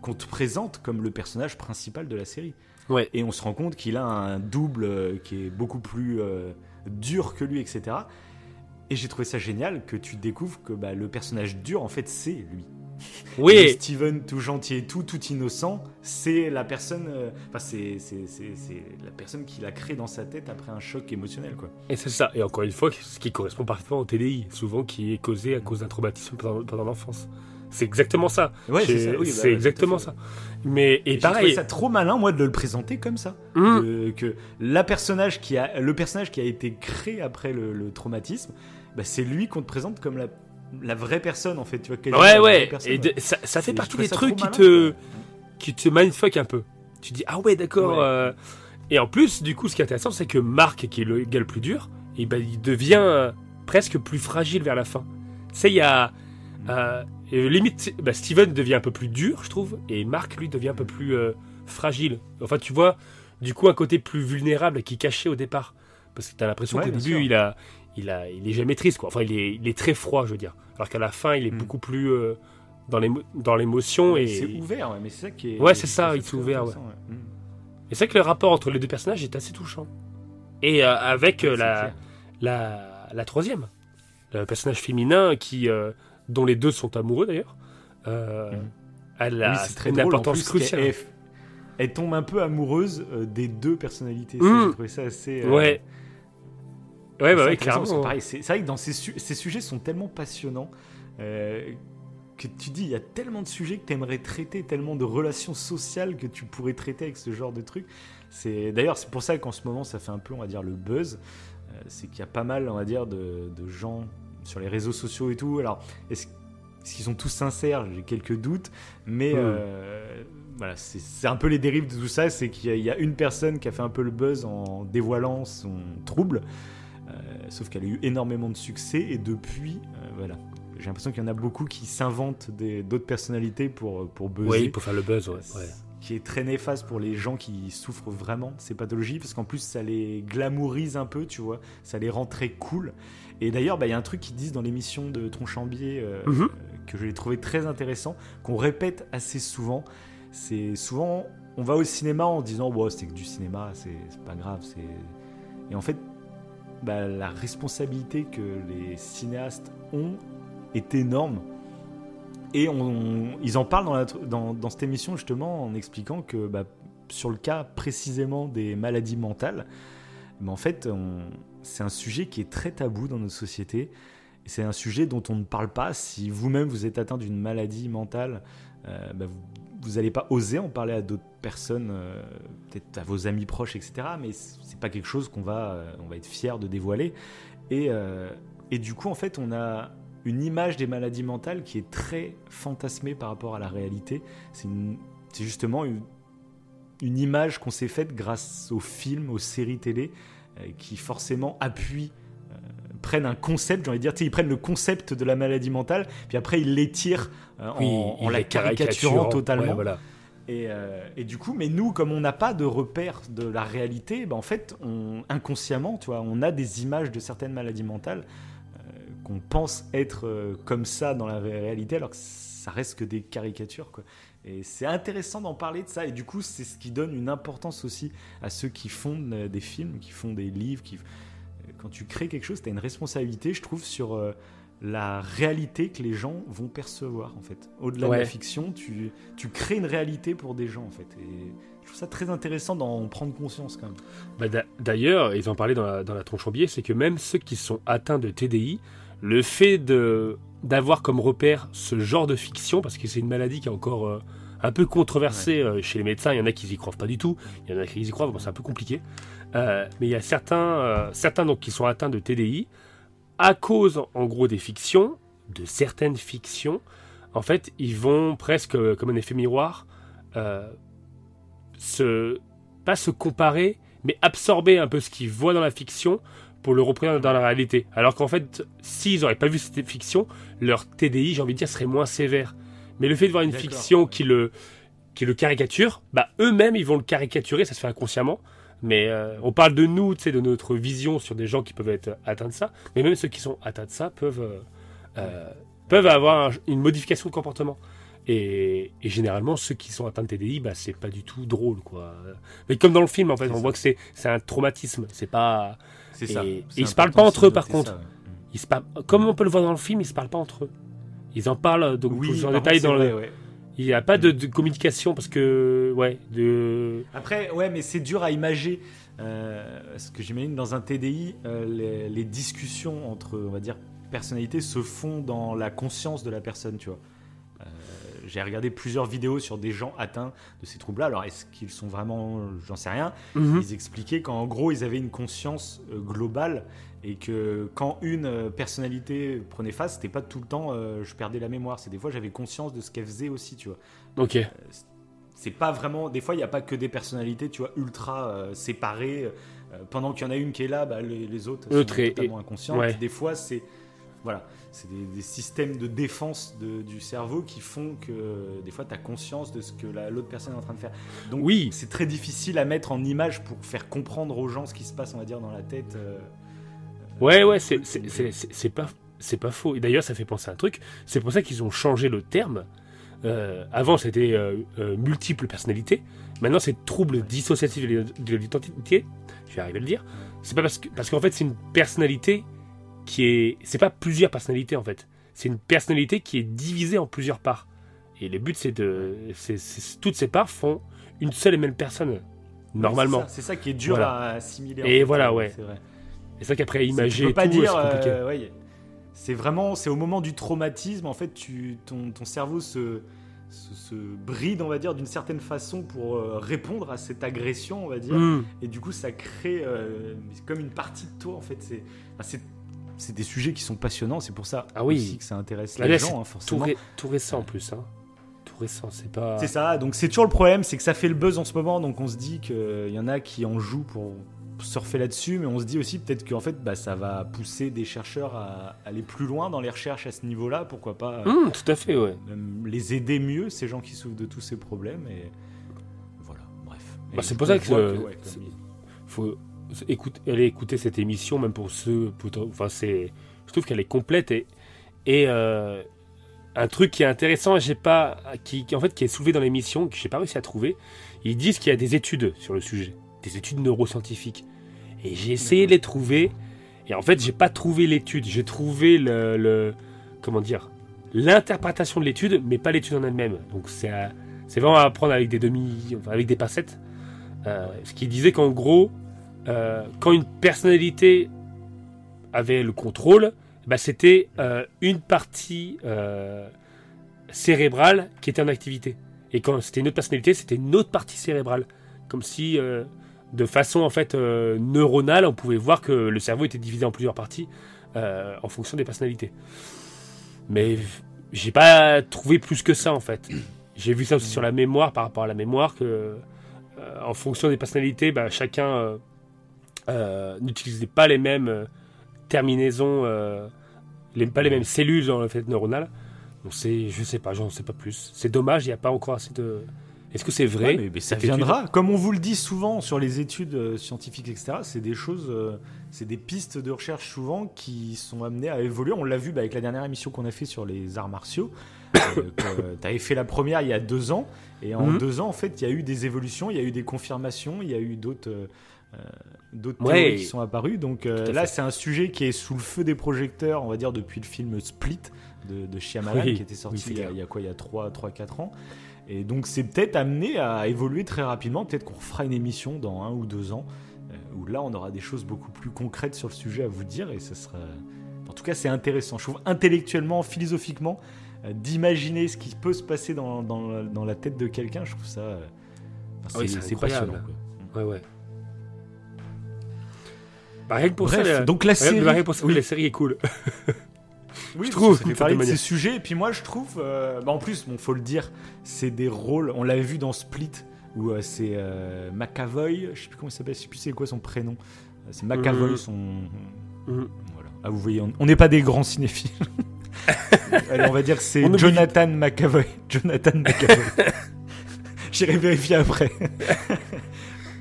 Qu'on te présente comme le personnage principal de la série. Ouais. Et on se rend compte qu'il a un double euh, qui est beaucoup plus euh, dur que lui, etc. Et j'ai trouvé ça génial que tu découvres que bah, le personnage dur, en fait, c'est lui. (laughs) Oui, Steven, tout gentil et tout, tout innocent, c'est la personne, euh, enfin c'est la personne qu'il a créé dans sa tête après un choc émotionnel, quoi. et c'est ça. Et encore une fois, ce qui correspond parfaitement au TDI, souvent qui est causé à cause d'un traumatisme pendant, pendant l'enfance. C'est exactement ça. Ouais, C'est- oui, bah, ouais, exactement ça. Mais et Et J'ai pareil. ça trop malin, moi, de le présenter comme ça. De- que la personnage qui a, le personnage qui a été créé après le, le traumatisme, bah, c'est lui qu'on te présente comme la, la vraie personne, en fait. Tu vois, Ouais, ouais. Et de- ça, ça fait partie des trucs qui malin, te, qui te mindfuck un peu. Tu dis, ah ouais, d'accord. Ouais. euh. Et en plus, du coup, ce qui est intéressant, c'est que Marc, qui est le gars le plus dur, et ben, il devient presque plus fragile vers la fin. Tu sais, il y a. Mm. limite, bah, Steven devient un peu plus dur, je trouve, et Mark, lui, devient un peu plus fragile. Enfin, tu vois, du coup, un côté plus vulnérable qui est caché au départ. Parce que tu as l'impression qu'au début, il a, il a, il est jamais triste, quoi. Enfin, il est, il est très froid, je veux dire. Alors qu'à la fin, il est mm. beaucoup plus dans l'émotion et c'est ouvert mais c'est ça qui est ouais c'est ça il s'est ouvert ouais. Mm. et c'est que le rapport entre les deux personnages est assez touchant et euh, avec euh, la, la, la troisième le personnage féminin qui euh, dont les deux sont amoureux d'ailleurs mm. elle a une importance cruciale elle, tombe un peu amoureuse des deux personnalités mm. ça assez ouais ouais bah ouais clairement c'est vrai que dans ces, ces sujets sont tellement passionnants tu dis, il y a tellement de sujets que tu aimerais traiter, tellement de relations sociales que tu pourrais traiter avec ce genre de trucs. C'est d'ailleurs c'est pour ça qu'en ce moment ça fait un peu on va dire le buzz, euh, c'est qu'il y a pas mal on va dire de, gens sur les réseaux sociaux et tout. Alors est-ce qu'ils sont tous sincères? J'ai quelques doutes, mais hmm. euh, voilà c'est un peu les dérives de tout ça, c'est qu'il y, a une personne qui a fait un peu le buzz en dévoilant son trouble. Euh, sauf qu'elle a eu énormément de succès et depuis, voilà, j'ai l'impression qu'il y en a beaucoup qui s'inventent d'autres personnalités pour, pour buzzer. Oui, pour faire le buzz, ouais. Qui est très néfaste pour les gens qui souffrent vraiment de ces pathologies, parce qu'en plus, ça les glamourise un peu, tu vois. Ça les rend très cool. Et d'ailleurs, bah, il y a un truc qu'ils disent dans l'émission de Tronchambier euh, mhm. que je l'ai trouvé très intéressant, qu'on répète assez souvent. C'est souvent, on va au cinéma en disant, wow, c'est que du cinéma, c'est pas grave. Et en fait, bah, la responsabilité que les cinéastes ont est énorme. Et ils en parlent dans, cette émission justement en expliquant que bah, sur le cas précisément des maladies mentales, en fait, c'est un sujet qui est très tabou dans notre société. C'est un sujet dont on ne parle pas. Si vous-même vous êtes atteint d'une maladie mentale, euh, bah, vous n'allez pas oser en parler à d'autres personnes, euh, peut-être à vos amis proches, etc. Mais c'est pas quelque chose qu'on va, euh, on va être fier de dévoiler. Et du coup, en fait, on a une image des maladies mentales qui est très fantasmée par rapport à la réalité. C'est justement une, image qu'on s'est faite grâce aux films, aux séries télé, euh, qui forcément appuient, euh, prennent un concept, j'ai envie de dire, ils prennent le concept de la maladie mentale, puis après ils l'étirent euh, en, la caricaturant totalement. voilà. Et, du coup, mais nous, comme on n'a pas de repère de la réalité, ben en fait, on, inconsciemment, tu vois, on a des images de certaines maladies mentales qu'on pense être euh, comme ça dans la réalité, alors que ça reste que des caricatures. Quoi. Et c'est intéressant d'en parler de ça, et du coup, c'est ce qui donne une importance aussi à ceux qui font euh, des films, qui font des livres. Qui... Euh, quand tu crées quelque chose, tu as une responsabilité, je trouve, sur la réalité que les gens vont percevoir, en fait. Au-delà de la fiction, tu, tu crées une réalité pour des gens, en fait. Et je trouve ça très intéressant d'en prendre conscience, quand même. Bah, D'ailleurs, ils en parlaient dans la, dans la tronche c'est que même ceux qui sont atteints de TDI, le fait de d'avoir comme repère ce genre de fiction, parce que c'est une maladie qui est encore euh, un peu controversée euh, chez les médecins, il y en a qui y croient pas du tout, il y en a qui y croient, bon, c'est un peu compliqué, euh, mais il y a certains, certains donc, qui sont atteints de TDI, à cause en gros des fictions, de certaines fictions, en fait, ils vont presque comme un effet miroir, se, pas se comparer, mais absorber un peu ce qu'ils voient dans la fiction pour le représenter dans la réalité. Alors qu'en fait, s'ils n'auraient pas vu cette fiction, leur TDI, j'ai envie de dire, serait moins sévère. Mais le fait de voir une fiction qui le, qui le caricature, bah eux-mêmes, ils vont le caricaturer, ça se fait inconsciemment. Mais euh, on parle de nous, de notre vision sur des gens qui peuvent être atteints de ça. Mais même ceux qui sont atteints de ça peuvent, euh, euh, peuvent avoir une modification de comportement. Et, généralement, ceux qui sont atteints de TDI, bah, c'est pas du tout drôle, quoi. Mais comme dans le film, en fait, on voit que c'est un traumatisme. C'est pas, c'est ça. Et, ils se parlent pas entre eux, par contre. Ils se parlent, comme on peut le voir dans le film, ils se parlent pas entre eux. Ils en parlent donc plus en détail dans le. Il n'y a pas de, communication parce que ouais de. Après ouais mais c'est dur à imager euh, parce que j'imagine dans un TDI euh, les, discussions entre on va dire personnalités se font dans la conscience de la personne tu vois. J'ai regardé plusieurs vidéos sur des gens atteints de ces troubles-là. Alors, est-ce qu'ils sont vraiment, j'en sais rien. Mhm. Ils expliquaient qu'en gros, ils avaient une conscience euh, globale et que quand une euh, personnalité prenait face, c'était pas tout le temps euh, je perdais la mémoire. C'est des fois j'avais conscience de ce qu'elle faisait aussi, tu vois. Ok. c'est pas vraiment. Des fois, il n'y a pas que des personnalités, tu vois, ultra séparées. pendant qu'il y en a une qui est là, bah, les, autres sont totalement inconscientes. Des fois, c'est voilà, c'est des, systèmes de défense du cerveau qui font que des fois tu as conscience de ce que l'autre personne est en train de faire. Donc oui. c'est très difficile à mettre en image pour faire comprendre aux gens ce qui se passe, on va dire, dans la tête. Euh, ouais, ouais, c'est pas, pas faux. Et d'ailleurs, ça fait penser à un truc. C'est pour ça qu'ils ont changé le terme. Euh, avant, c'était euh, multiple personnalité. Maintenant, c'est trouble dissociatif de l'identité. Je vais arriver à le dire. C'est pas parce que parce qu'en fait, c'est une personnalité qui est. C'est pas plusieurs personnalités en fait. C'est une personnalité qui est divisée en plusieurs parts. Et le but, c'est de. toutes ces parts font une seule et même personne, normalement. c'est ça, qui est dur à assimiler. Et voilà, ouais. C'est vrai. Et ça qu'après imager. Tu pas dire. Euh, c'est vraiment. C'est au moment du traumatisme, en fait, tu, ton, ton cerveau se se, bride, on va dire, d'une certaine façon pour euh, répondre à cette agression, on va dire. Mm. Et du coup, ça crée euh, comme une partie de toi, en fait. C'est c'est des sujets qui sont passionnants, c'est pour ça ah oui. aussi que ça intéresse les gens, hein, forcément. Tout, récent en plus, hein. Tout récent, c'est pas. C'est ça, donc c'est toujours le problème, c'est que ça fait le buzz en ce moment, donc on se dit qu'il y en a qui en jouent pour surfer là-dessus, mais on se dit aussi peut-être qu'en fait bah, ça va pousser des chercheurs à aller plus loin dans les recherches à ce niveau-là, pourquoi pas mmh, tout à fait, ouais. les aider mieux, ces gens qui souffrent de tous ces problèmes, et voilà, bref. Bah, c'est pour ça que, faut écoute, aller écouter cette émission, même pour ceux. enfin, c'est, je trouve qu'elle est complète et, euh, un truc qui est intéressant, j'ai pas, qui, en fait, qui est soulevé dans l'émission, que j'ai pas réussi à trouver. Ils disent qu'il y a des études sur le sujet, des études neuroscientifiques. Et j'ai essayé de les trouver. Et en fait, j'ai pas trouvé l'étude. J'ai trouvé le, comment dire, l'interprétation de l'étude, mais pas l'étude en elle-même. Donc c'est, c'est vraiment à prendre avec des demi, avec des pincettes. Euh, ce qui disait qu'en gros, euh, quand une personnalité avait le contrôle, bah, c'était euh, une partie euh, cérébrale qui était en activité. Et quand c'était une autre personnalité, c'était une autre partie cérébrale. Comme si, de façon en fait neuronale, on pouvait voir que le cerveau était divisé en plusieurs parties en fonction des personnalités. Mais j'ai pas trouvé plus que ça en fait. J'ai vu ça aussi sur la mémoire par rapport à la mémoire que en fonction des personnalités, bah, chacun euh, n'utilisait pas les mêmes euh, terminaisons, euh, les, pas les mêmes cellules dans le fait neuronal. Donc c'est, je sais pas, j'en sais pas plus. C'est dommage, il n'y a pas encore assez de. Est-ce que c'est vrai? Mais, ça viendra. Comme on vous le dit souvent sur les études scientifiques, etc., c'est des choses, c'est des pistes de recherche souvent qui sont amenées à évoluer. On l'a vu bah, avec la dernière émission qu'on a fait sur les arts martiaux. (coughs) tu avais fait la première il y a deux ans, et en mhm. deux ans, en fait, il y a eu des évolutions, il y a eu des confirmations, il y a eu d'autres d'autres théories qui sont apparues. Donc euh, là, c'est un sujet qui est sous le feu des projecteurs, on va dire, depuis le film Split de, de Shyamalan, qui était sorti il, y a, quoi Il y a 3-4 ans. Et donc, c'est peut-être amené à évoluer très rapidement. Peut-être qu'on fera une émission dans un ou deux ans, euh, où là, on aura des choses beaucoup plus concrètes sur le sujet à vous dire. Et ça sera. En tout cas, c'est intéressant. Je trouve intellectuellement, philosophiquement, euh, d'imaginer ce qui peut se passer dans, dans, dans la tête de quelqu'un, je trouve ça. Ah c'est passionnant. Ouais, ouais. Bah, rien que pour ça, donc la série, oui. la série est cool. (laughs) Oui, je trouve. Ça fait parler de ces sujets. Et puis moi, je trouve, euh, bah, en plus, bon, faut le dire, c'est des rôles. On l'avait vu dans Split où euh, c'est euh, McAvoy. Je sais plus comment il s'appelle. Je sais plus c'est quoi son prénom. C'est McAvoy, son. Voilà. Ah, vous voyez, on n'est pas des grands cinéphiles. (laughs) Allez, on va dire que c'est Jonathan McAvoy. Jonathan McAvoy. (laughs) J'irai vérifier après.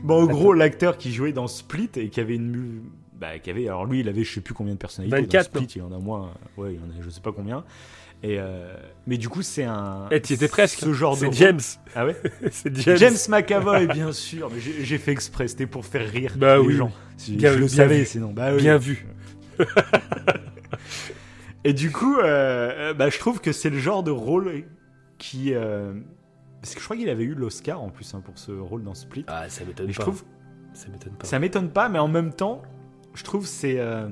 Bon, en gros, l'acteur qui jouait dans Split et qui avait une. Bah, qui avait, alors lui, il avait je sais plus combien de personnalités. 24. Dans Split, il en a moins. Ouais, il en a je sais pas combien. Et euh, mais du coup, c'est un. Et tu étais presque. Ce genre de. James. Ah ouais (laughs) C'est James. James McAvoy, bien sûr. Mais j'ai fait exprès, c'était pour faire rire bah, les oui. gens. bien, je le savais sinon. Bah, Bien vu. (laughs) Et du coup, euh, bah, je trouve que c'est le genre de rôle qui. Euh, parce que je crois qu'il avait eu l'Oscar en plus hein, pour ce rôle dans Split. Ah, ça m'étonne pas. Je trouve, ça m'étonne pas. Ça m'étonne pas, mais en même temps, je trouve c'est euh,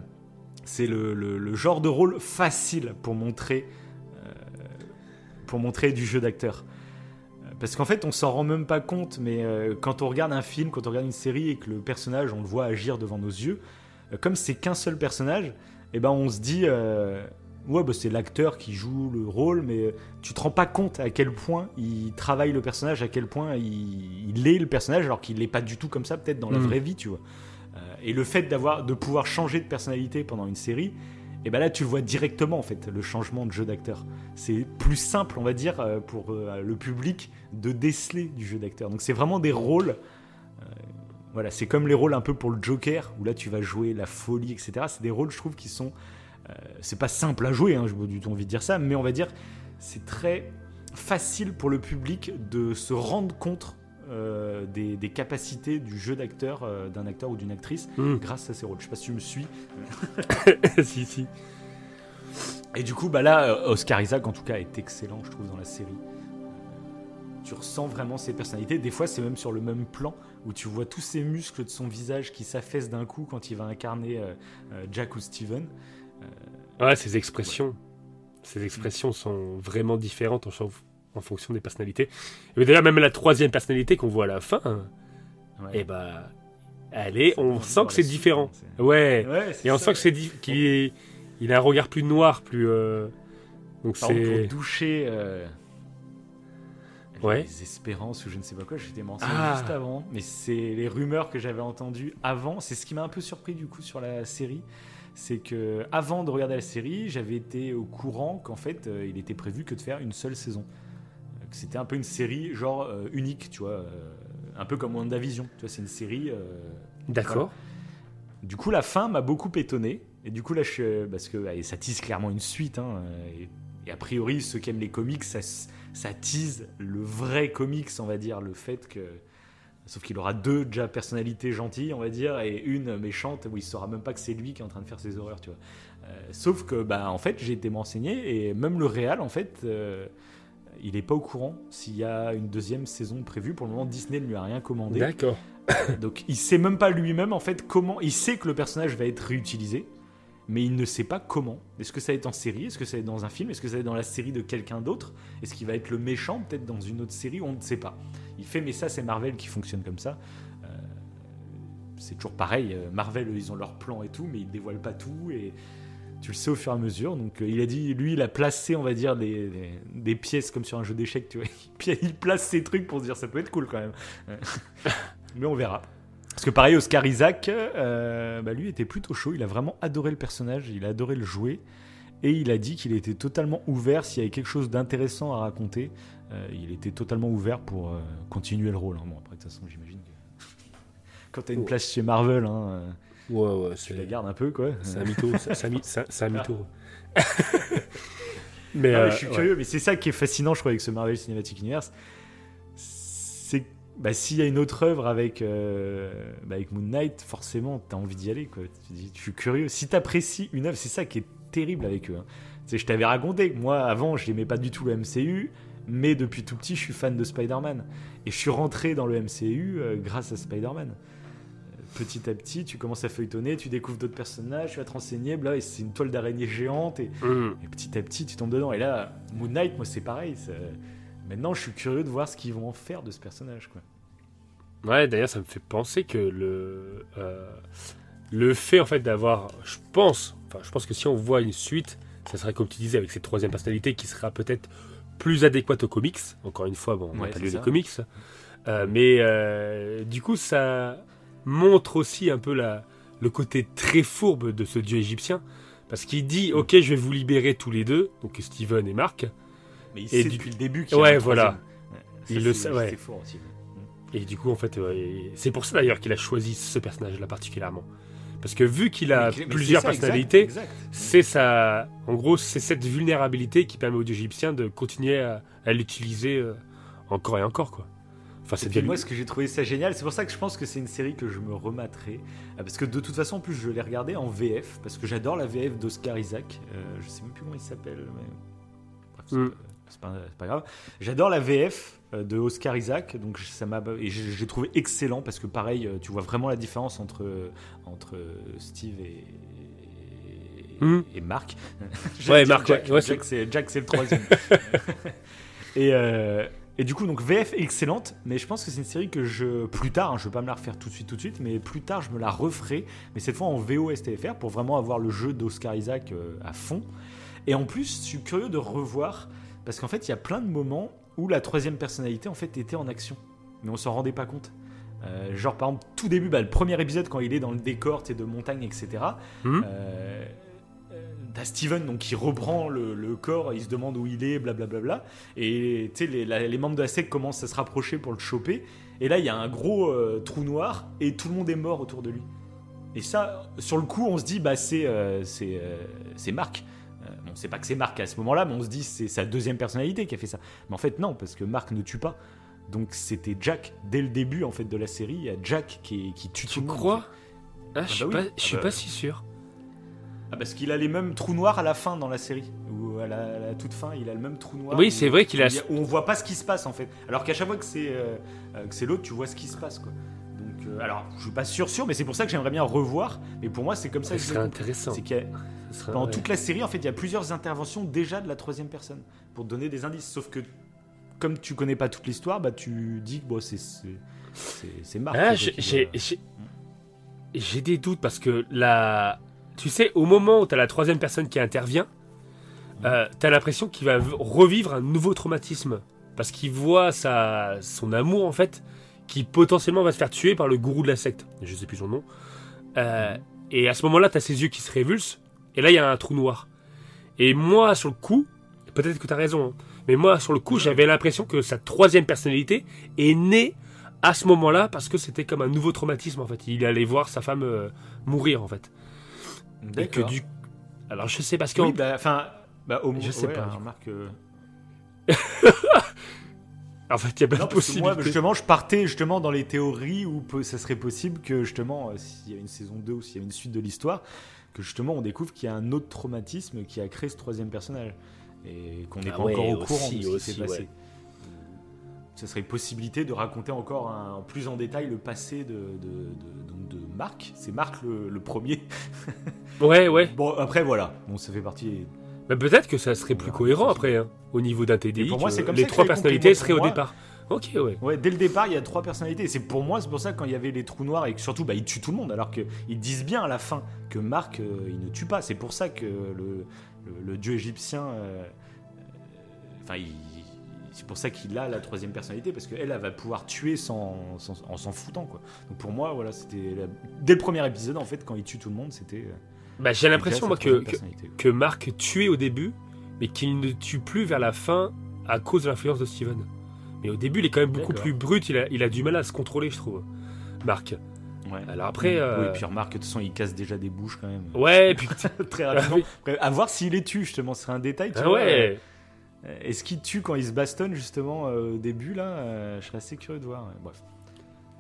c'est le, le, genre de rôle facile pour montrer euh, pour montrer du jeu d'acteur. Euh, parce qu'en fait, on s'en rend même pas compte, mais quand on regarde un film, quand on regarde une série et que le personnage, on le voit agir devant nos yeux, comme c'est qu'un seul personnage, eh ben on se dit ouais, bah, c'est l'acteur qui joue le rôle, mais tu te rends pas compte à quel point il travaille le personnage, à quel point il, est le personnage, alors qu'il n'est pas du tout comme ça, peut-être dans la mm. vraie vie, tu vois. Euh, et le fait d'avoir de pouvoir changer de personnalité pendant une série, et ben là tu vois directement en fait le changement de jeu d'acteur. C'est plus simple on va dire pour le public de déceler du jeu d'acteur. Donc c'est vraiment des rôles voilà, c'est comme les rôles un peu pour le Joker, où là tu vas jouer la folie, etc. C'est des rôles, je trouve, qui sont. Euh, c'est pas simple à jouer, hein, j'ai du tout envie de dire ça, mais on va dire, c'est très facile pour le public de se rendre compte euh, des, capacités du jeu d'acteur, euh, d'un acteur ou d'une actrice, hmm. grâce à ces rôles. Je sais pas si tu me suis. (laughs) si, si. Et du coup, bah là, Oscar Isaac, en tout cas, est excellent, je trouve, dans la série tu ressens vraiment ses personnalités. Des fois, c'est même sur le même plan où tu vois tous ces muscles de son visage qui s'affaissent d'un coup quand il va incarner euh, euh, Jack ou Steven. Euh, ouais, ses expressions. Ses expressions sont vraiment différentes en, fonction des personnalités. Et d'ailleurs, même la troisième personnalité qu'on voit à la fin, et eh bah, est, on sent que c'est différent. Ouais. Et on sent que c'est qu'il il a un regard plus noir, plus. donc c'est. Pour doucher ouais. les espérances ou je ne sais pas quoi. J'étais mentionné ah. juste avant, mais c'est les rumeurs que j'avais entendues avant. C'est ce qui m'a un peu surpris du coup sur la série, c'est que avant de regarder la série, j'avais été au courant qu'en fait, euh, il était prévu que de faire une seule saison. Euh, que c'était un peu une série genre euh, unique, tu vois, un peu comme WandaVision. Tu vois, c'est une série. D'accord. Du coup, la fin m'a beaucoup étonné. Et du coup, là, je, parce que ça tisse clairement une suite. Hein, et, et, a priori, ceux qui aiment les comics, ça, ça tease le vrai comics, on va dire, le fait que. Sauf qu'il aura deux déjà personnalités gentilles, on va dire, et une méchante où il saura même pas que c'est lui qui est en train de faire ses horreurs, tu vois. Euh, sauf que, bah, en fait, j'ai été m'enseigner et même le réal, en fait, euh, il est pas au courant s'il y a une deuxième saison prévue. Pour le moment, Disney ne lui a rien commandé. D'accord. (coughs) Donc, il sait même pas lui-même, en fait, comment. Il sait que le personnage va être réutilisé mais il ne sait pas comment. Est-ce que ça va être en série? Est-ce que ça va être dans un film? Est-ce que ça va être dans la série de quelqu'un d'autre? Est-ce qu'il va être le méchant peut-être dans une autre série? On ne sait pas. Il fait, mais ça c'est Marvel qui fonctionne comme ça. Euh, c'est toujours pareil. Euh, Marvel, ils ont leur plan et tout, mais ils dévoilent pas tout et tu le sais au fur et à mesure. Donc euh, il a dit, lui, il a placé, on va dire, des, des, pièces comme sur un jeu d'échecs, tu vois. (laughs) il place ses trucs pour se dire ça peut être cool quand même. (laughs) mais on verra. Parce que pareil, Oscar Isaac, euh, bah, lui était plutôt chaud. Il a vraiment adoré le personnage, il a adoré le jouer. Et il a dit qu'il était totalement ouvert s'il y avait quelque chose d'intéressant à raconter. Euh, il était totalement ouvert pour continuer le rôle. Hein. Bon, après, de toute façon, j'imagine que (laughs) quand tu as une place chez Marvel, hein, ouais, ouais, tu la gardes un peu, quoi. C'est un mytho. c'est un mytho. mais je suis curieux, mais c'est ça qui est fascinant, je crois, avec ce Marvel Cinematic Universe. C'est bah, s'il y a une autre œuvre avec, euh, bah, avec Moon Knight, forcément, tu as envie d'y aller. Quoi. Tu dis, je suis curieux. Si tu apprécies une œuvre, c'est ça qui est terrible avec eux. Hein. je t'avais raconté que moi, avant, je n'aimais pas du tout le MCU, mais depuis tout petit, je suis fan de Spider-Man. Et je suis rentré dans le MCU euh, grâce à Spider-Man. Petit à petit, tu commences à feuilletonner, tu découvres d'autres personnages, tu vas te renseigner, là, et c'est une toile d'araignée géante, et, mmh. et, petit à petit, tu tombes dedans. Et là, Moon Knight, moi, c'est pareil. Maintenant, je suis curieux de voir ce qu'ils vont en faire de ce personnage. Quoi. Ouais, d'ailleurs, ça me fait penser que le, euh, le fait en fait d'avoir, je pense, enfin, je pense que si on voit une suite, ça serait comme tu disais avec cette troisième personnalité qui sera peut-être plus adéquate aux comics. Encore une fois, bon, on n'a pas lu les comics, euh, mais euh, du coup, ça montre aussi un peu la, le côté très fourbe de ce dieu égyptien, parce qu'il dit, ok, je vais vous libérer tous les deux, donc Steven et Mark. Mais il sait depuis le début qu'il ouais, voilà. il le sait. Ouais. Et du coup, en fait, c'est pour ça d'ailleurs qu'il a choisi ce personnage-là particulièrement. Parce que vu qu'il a plusieurs personnalités, c'est ça. En gros, c'est cette vulnérabilité qui permet aux Égyptiens de continuer à, l'utiliser euh, encore et encore, quoi. Enfin, c'est moi ce que j'ai trouvé ça génial. C'est pour ça que je pense que c'est une série que je me rematerai. Euh, parce que de toute façon, en plus, je l'ai regardé en VF. Parce que j'adore la VF d'Oscar Isaac. Euh, je sais même plus comment il s'appelle. Mais... Mm c'est pas, grave. J'adore la VF euh, de Oscar Isaac, donc ça m'a et j'ai trouvé excellent parce que pareil, euh, tu vois vraiment la différence entre entre Steve et et (laughs) Marc. ouais, Marc. Jack, Jack c'est Jack, c'est le troisième. (laughs) et euh, et du coup, donc VF excellente, mais je pense que c'est une série que je plus tard, hein, je vais pas me la refaire tout de suite, tout de suite, mais plus tard je me la referai, mais cette fois en VO STFR pour vraiment avoir le jeu d'Oscar Isaac à fond. Et en plus, je suis curieux de revoir parce qu'en fait, il y a plein de moments où la troisième personnalité en fait était en action, mais on s'en rendait pas compte. Euh, genre, par exemple, tout début, bah, le premier épisode, quand il est dans le décor de montagne, etc. Euh, euh, T'as Steven donc, qui reprend le, le corps, il se demande où il est, blablabla. Et tu sais, les, membres de la secte commencent à se rapprocher pour le choper. Et là, il y a un gros euh, trou noir et tout le monde est mort autour de lui. Et ça, sur le coup, on se dit, bah, c'est euh, c'est euh, c'est Marc. Euh, on sait pas que c'est Marc à ce moment-là, mais on se dit c'est sa deuxième personnalité qui a fait ça. Mais en fait, non, parce que Marc ne tue pas. Donc c'était Jack dès le début en fait de la série. Il y a Jack qui, qui tue tout Tu le monde. en crois fait. Ah, je suis bah pas, oui. je suis Ah bah- pas si sûr. Ah, parce qu'il a les mêmes trous noirs à la fin dans la série. Ou à la, à la toute fin, il a le même trou noir. Oui, c'est vrai qu'il a- où on voit pas ce qui se passe en fait. Alors qu'à chaque fois que c'est euh, euh, que c'est l'autre, tu vois ce qui se passe quoi. Donc, euh, alors, je suis pas sûr sûr, mais c'est pour ça que j'aimerais bien revoir. Mais pour moi, c'est comme ça je serait intéressant. C'est qu'il y a- Ça serait- Pendant ouais. toute la série, en fait, il y a plusieurs interventions déjà de la troisième personne pour te donner des indices. Sauf que, comme tu connais pas toute l'histoire, bah, tu dis que bon, c'est c'est- Marc. Ah, j'ai- j'ai des doutes parce que la, tu sais, au moment où t'as la troisième personne qui intervient, euh, t'as l'impression qu'il va revivre un nouveau traumatisme parce qu'il voit sa, son amour en fait, qui potentiellement va se faire tuer par le gourou de la secte. Je sais plus son nom. Euh, et à ce moment-là, t'as ses yeux qui se révulsent et là il y a un trou noir. Et moi, sur le coup, peut-être que t'as raison, hein, mais moi, sur le coup, j'avais l'impression que sa troisième personnalité est née à ce moment-là parce que c'était comme un nouveau traumatisme en fait. Il allait voir sa femme euh, mourir en fait. Et que D'accord. du... Alors je sais parce que... Oui, bah, enfin, bah, au Je sais ouais, pas, remarque, euh, (laughs) En fait, il y a plein Non, de moi, possibilités. justement, je partais justement dans les théories où ça serait possible que justement, euh, s'il y a une saison 2 ou s'il y a une suite de l'histoire, que justement on découvre qu'il y a un autre traumatisme qui a créé ce troisième personnage et qu'on n'est Ah pas ouais, encore au aussi, courant de ce qui s'est passé. ouais. Ce serait possibilité de raconter encore un- plus en détail le passé de, de, de- donc de Marc. C'est Marc le, le premier. (laughs) Ouais, ouais. Bon, après voilà, bon, ça fait partie. Mais peut-être que ça serait plus cohérent après, hein, au niveau d'un TDI. Pour moi, que c'est comme les ça que trois personnalités seraient au départ. Ok, ouais. Ouais, dès le départ, il y a trois personnalités. C'est pour moi, c'est pour ça quand il y avait les trous noirs et que surtout, bah, ils tuent tout le monde. Alors qu'ils disent bien à la fin que Marc, euh, il ne tue pas. C'est pour ça que le, le- le dieu égyptien, euh, euh, enfin, il- c'est pour ça qu'il a la troisième personnalité parce qu'elle, elle va pouvoir tuer sans, sans- en s'en foutant, quoi. Donc pour moi, voilà, c'était la- dès le premier épisode, en fait, quand il tue tout le monde, c'était. euh, Bah, j'ai l'impression, moi, que, que, Marc tuait au début, mais qu'il ne tue plus vers la fin à cause de l'influence de Steven. Mais au début, il est quand même beaucoup D'accord. plus brut, il a, il a du mal à se contrôler, je trouve. Marc. Ouais. Alors après, Oui, euh, et puis remarque, de toute façon, il casse déjà des bouches quand même. Ouais, (laughs) et puis. Très Ah rapidement. oui. Après, à voir s'il les tue, justement, ce serait un détail. Tu Ah vois, ouais. Euh, Est-ce qu'il tue quand il se bastonne justement euh, au début là Euh, Je serais assez curieux de voir. ouais. Bref.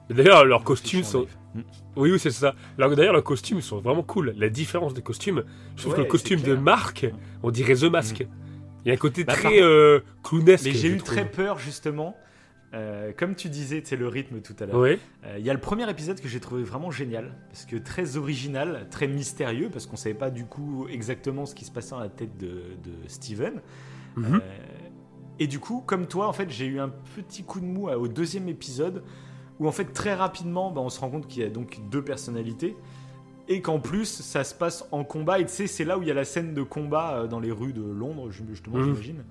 D'ailleurs, leurs costumes sont. live. Oui, oui, c'est ça. D'ailleurs, leurs costumes sont vraiment cool. La différence des costumes, je trouve Ouais, que le costume de. Marc, on dirait The Mask. Il y a un côté Bah, très euh, clownesque. Mais j'ai eu trouve. très peur justement. euh, comme tu disais, c'est le rythme tout à l'heure. Euh, Il y a le premier épisode que j'ai trouvé vraiment génial parce que très original, très mystérieux parce qu'on savait pas du coup exactement ce qui se passait dans la tête de, de Steven. Mhm. Euh, et du coup, comme toi, en fait, j'ai eu un petit coup de mou euh, au deuxième épisode où en fait très rapidement, bah, on se rend compte qu'il y a donc deux personnalités et qu'en plus ça se passe en combat. Et tu sais, c'est là où il y a la scène de combat euh, dans les rues de Londres, ju- justement, Mhm. j'imagine,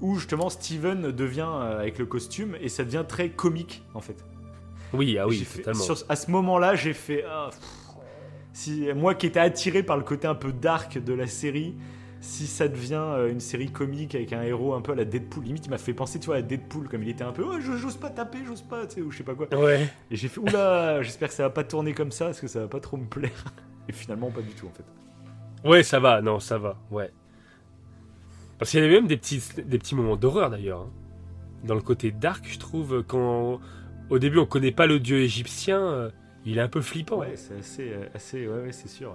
où justement Steven devient euh, avec le costume et ça devient très comique en fait. Oui, ah oui, fait- totalement. sur- à ce moment-là, j'ai fait. ah, pff, si, moi qui étais attiré par le côté un peu dark de la série, si ça devient euh, une série comique avec un héros un peu à la Deadpool, limite il m'a fait penser tu vois, à Deadpool, comme il était un peu. Oh, je- j'ose pas taper, j'ose pas, tu sais, ou je sais pas quoi. Ouais. Et j'ai fait oula, j'espère que ça va pas tourner comme ça, parce que ça va pas trop me plaire. Et finalement, pas du tout en fait. Ouais, ça va, non, ça va, ouais. Parce qu'il y a même des petits, des petits moments d'horreur d'ailleurs. hein. Dans le côté dark, je trouve, quand au début on connaît pas le dieu égyptien, euh, il est un peu flippant. Ouais, c'est assez. euh, assez ouais, ouais, c'est sûr.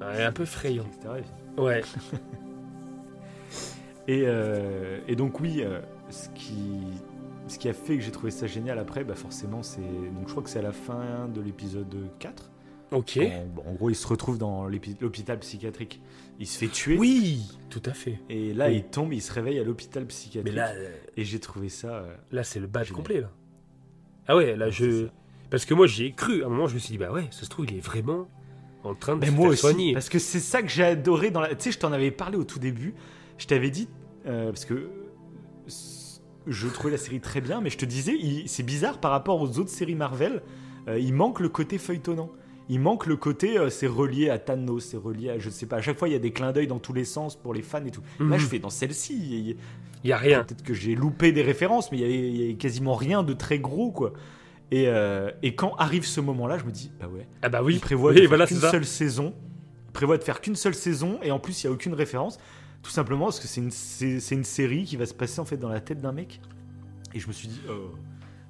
Ouais. Ouais, un peu effrayant. Etc. Ouais. (laughs) Et, euh, et donc oui, euh, ce qui, ce qui a fait que j'ai trouvé ça génial après, bah forcément, c'est donc je crois que c'est à la fin de l'épisode 4. Ok. quand, bon, en gros, il se retrouve dans l'hôpital psychiatrique. Il se fait tuer. Oui, tout à fait. Et là, Oui. il tombe, il se réveille à l'hôpital Mais psychiatrique. là, euh, Et j'ai trouvé ça. euh, là c'est le badge Génial. complet là. Ah ouais, là je. Parce que moi j'y ai cru. À un moment, je me suis dit, bah ouais, ça se trouve, il est vraiment en train de Mais se moi faire aussi, soigner. parce que c'est ça que j'ai adoré dans la. Tu sais, je t'en avais parlé au tout début. Je t'avais dit euh, parce que je trouvais la série très bien, mais je te disais, c'est bizarre par rapport aux autres séries Marvel, euh, il manque le côté feuilletonnant. Il manque le côté, euh, c'est relié à Thanos, c'est relié à, je sais pas, à chaque fois il y a des clins d'œil dans tous les sens pour les fans et tout. Là, je mhm. fais dans celle-ci, il y, a rien. Peut-être que j'ai loupé des références, mais il y, a quasiment rien de très gros, quoi. Et, euh, et quand arrive ce moment-là, je me dis, bah ouais. Ah bah oui. Il prévoit de faire qu'une seule saison. prévoit de faire qu'une seule saison, et en plus, il y a aucune référence. Tout simplement parce que c'est une, c'est, une série qui va se passer en fait dans la tête d'un mec. Et je me suis dit, oh,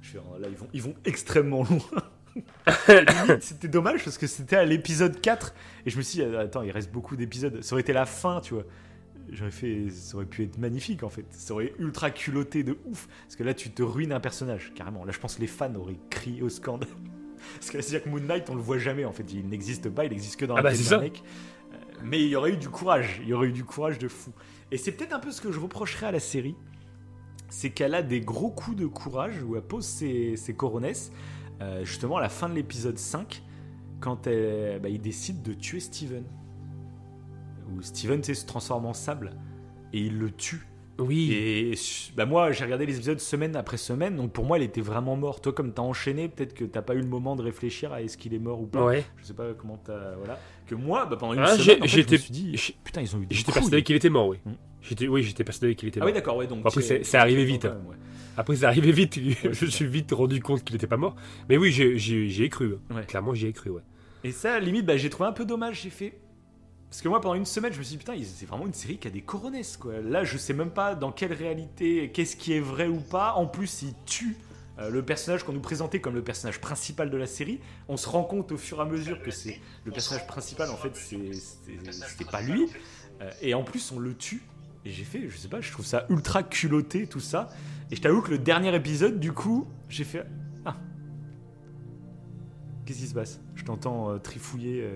je là, ils vont, ils vont extrêmement loin. (laughs) (laughs) c'était dommage parce que c'était à l'épisode 4 et je me suis dit attends il reste beaucoup d'épisodes ça aurait été la fin tu vois j'aurais fait ça aurait pu être magnifique en fait. Ça aurait ultra culotté de ouf. Parce que là tu te ruines un personnage carrément. Là je pense que les fans auraient crié au scandale. (laughs) Parce que c'est à dire que Moon Knight on le voit jamais en fait. Il n'existe pas il n'existe que dans ah la bah tête mec. Euh, mais il y aurait eu du courage. Il y aurait eu du courage de fou. Et c'est peut-être un peu ce que je reprocherais à la série. C'est qu'elle a des gros coups de courage où elle pose ses, ses coronesses euh, justement à la fin de l'épisode 5, quand elle, bah, il décide de tuer Steven. Où Steven se transforme en sable et il le tue. Oui. Et bah moi, j'ai regardé les épisodes semaine après semaine, donc pour moi, il était vraiment mort. Toi, comme t'as enchaîné, peut-être que t'as pas eu le moment de réfléchir à est-ce qu'il est mort ou pas. Ouais. Je sais pas comment t'as. Voilà. Que moi, bah, pendant une ah, semaine, en fait, je me suis dit, putain, ils ont eu des J'étais persuadé qu'il était mort, oui. Hmm. J'étais, oui, j'étais persuadé qu'il était mort. Ah oui, d'accord, ouais. Donc après, c'est arrivé vite. (laughs) Après, c'est arrivé vite. je suis vite rendu compte qu'il n'était pas mort. Mais oui, j'y ai cru. Clairement, j'y ai cru, ouais. Et ça, limite, bah, j'ai trouvé un peu dommage. J'ai fait. Parce que moi, pendant une semaine, je me suis dit, putain, c'est vraiment une série qui a des coronesses, quoi. Là, je sais même pas dans quelle réalité, qu'est-ce qui est vrai ou pas. En plus, il tue euh, le personnage qu'on nous présentait comme le personnage principal de la série. On se rend compte au fur et à mesure que c'est le personnage principal, en fait, c'était pas lui. Euh, et en plus, on le tue. Et j'ai fait, je sais pas, je trouve ça ultra culotté, tout ça. Et je t'avoue que le dernier épisode, du coup, j'ai fait. Ah Qu'est-ce qui se passe? Je t'entends euh, trifouiller.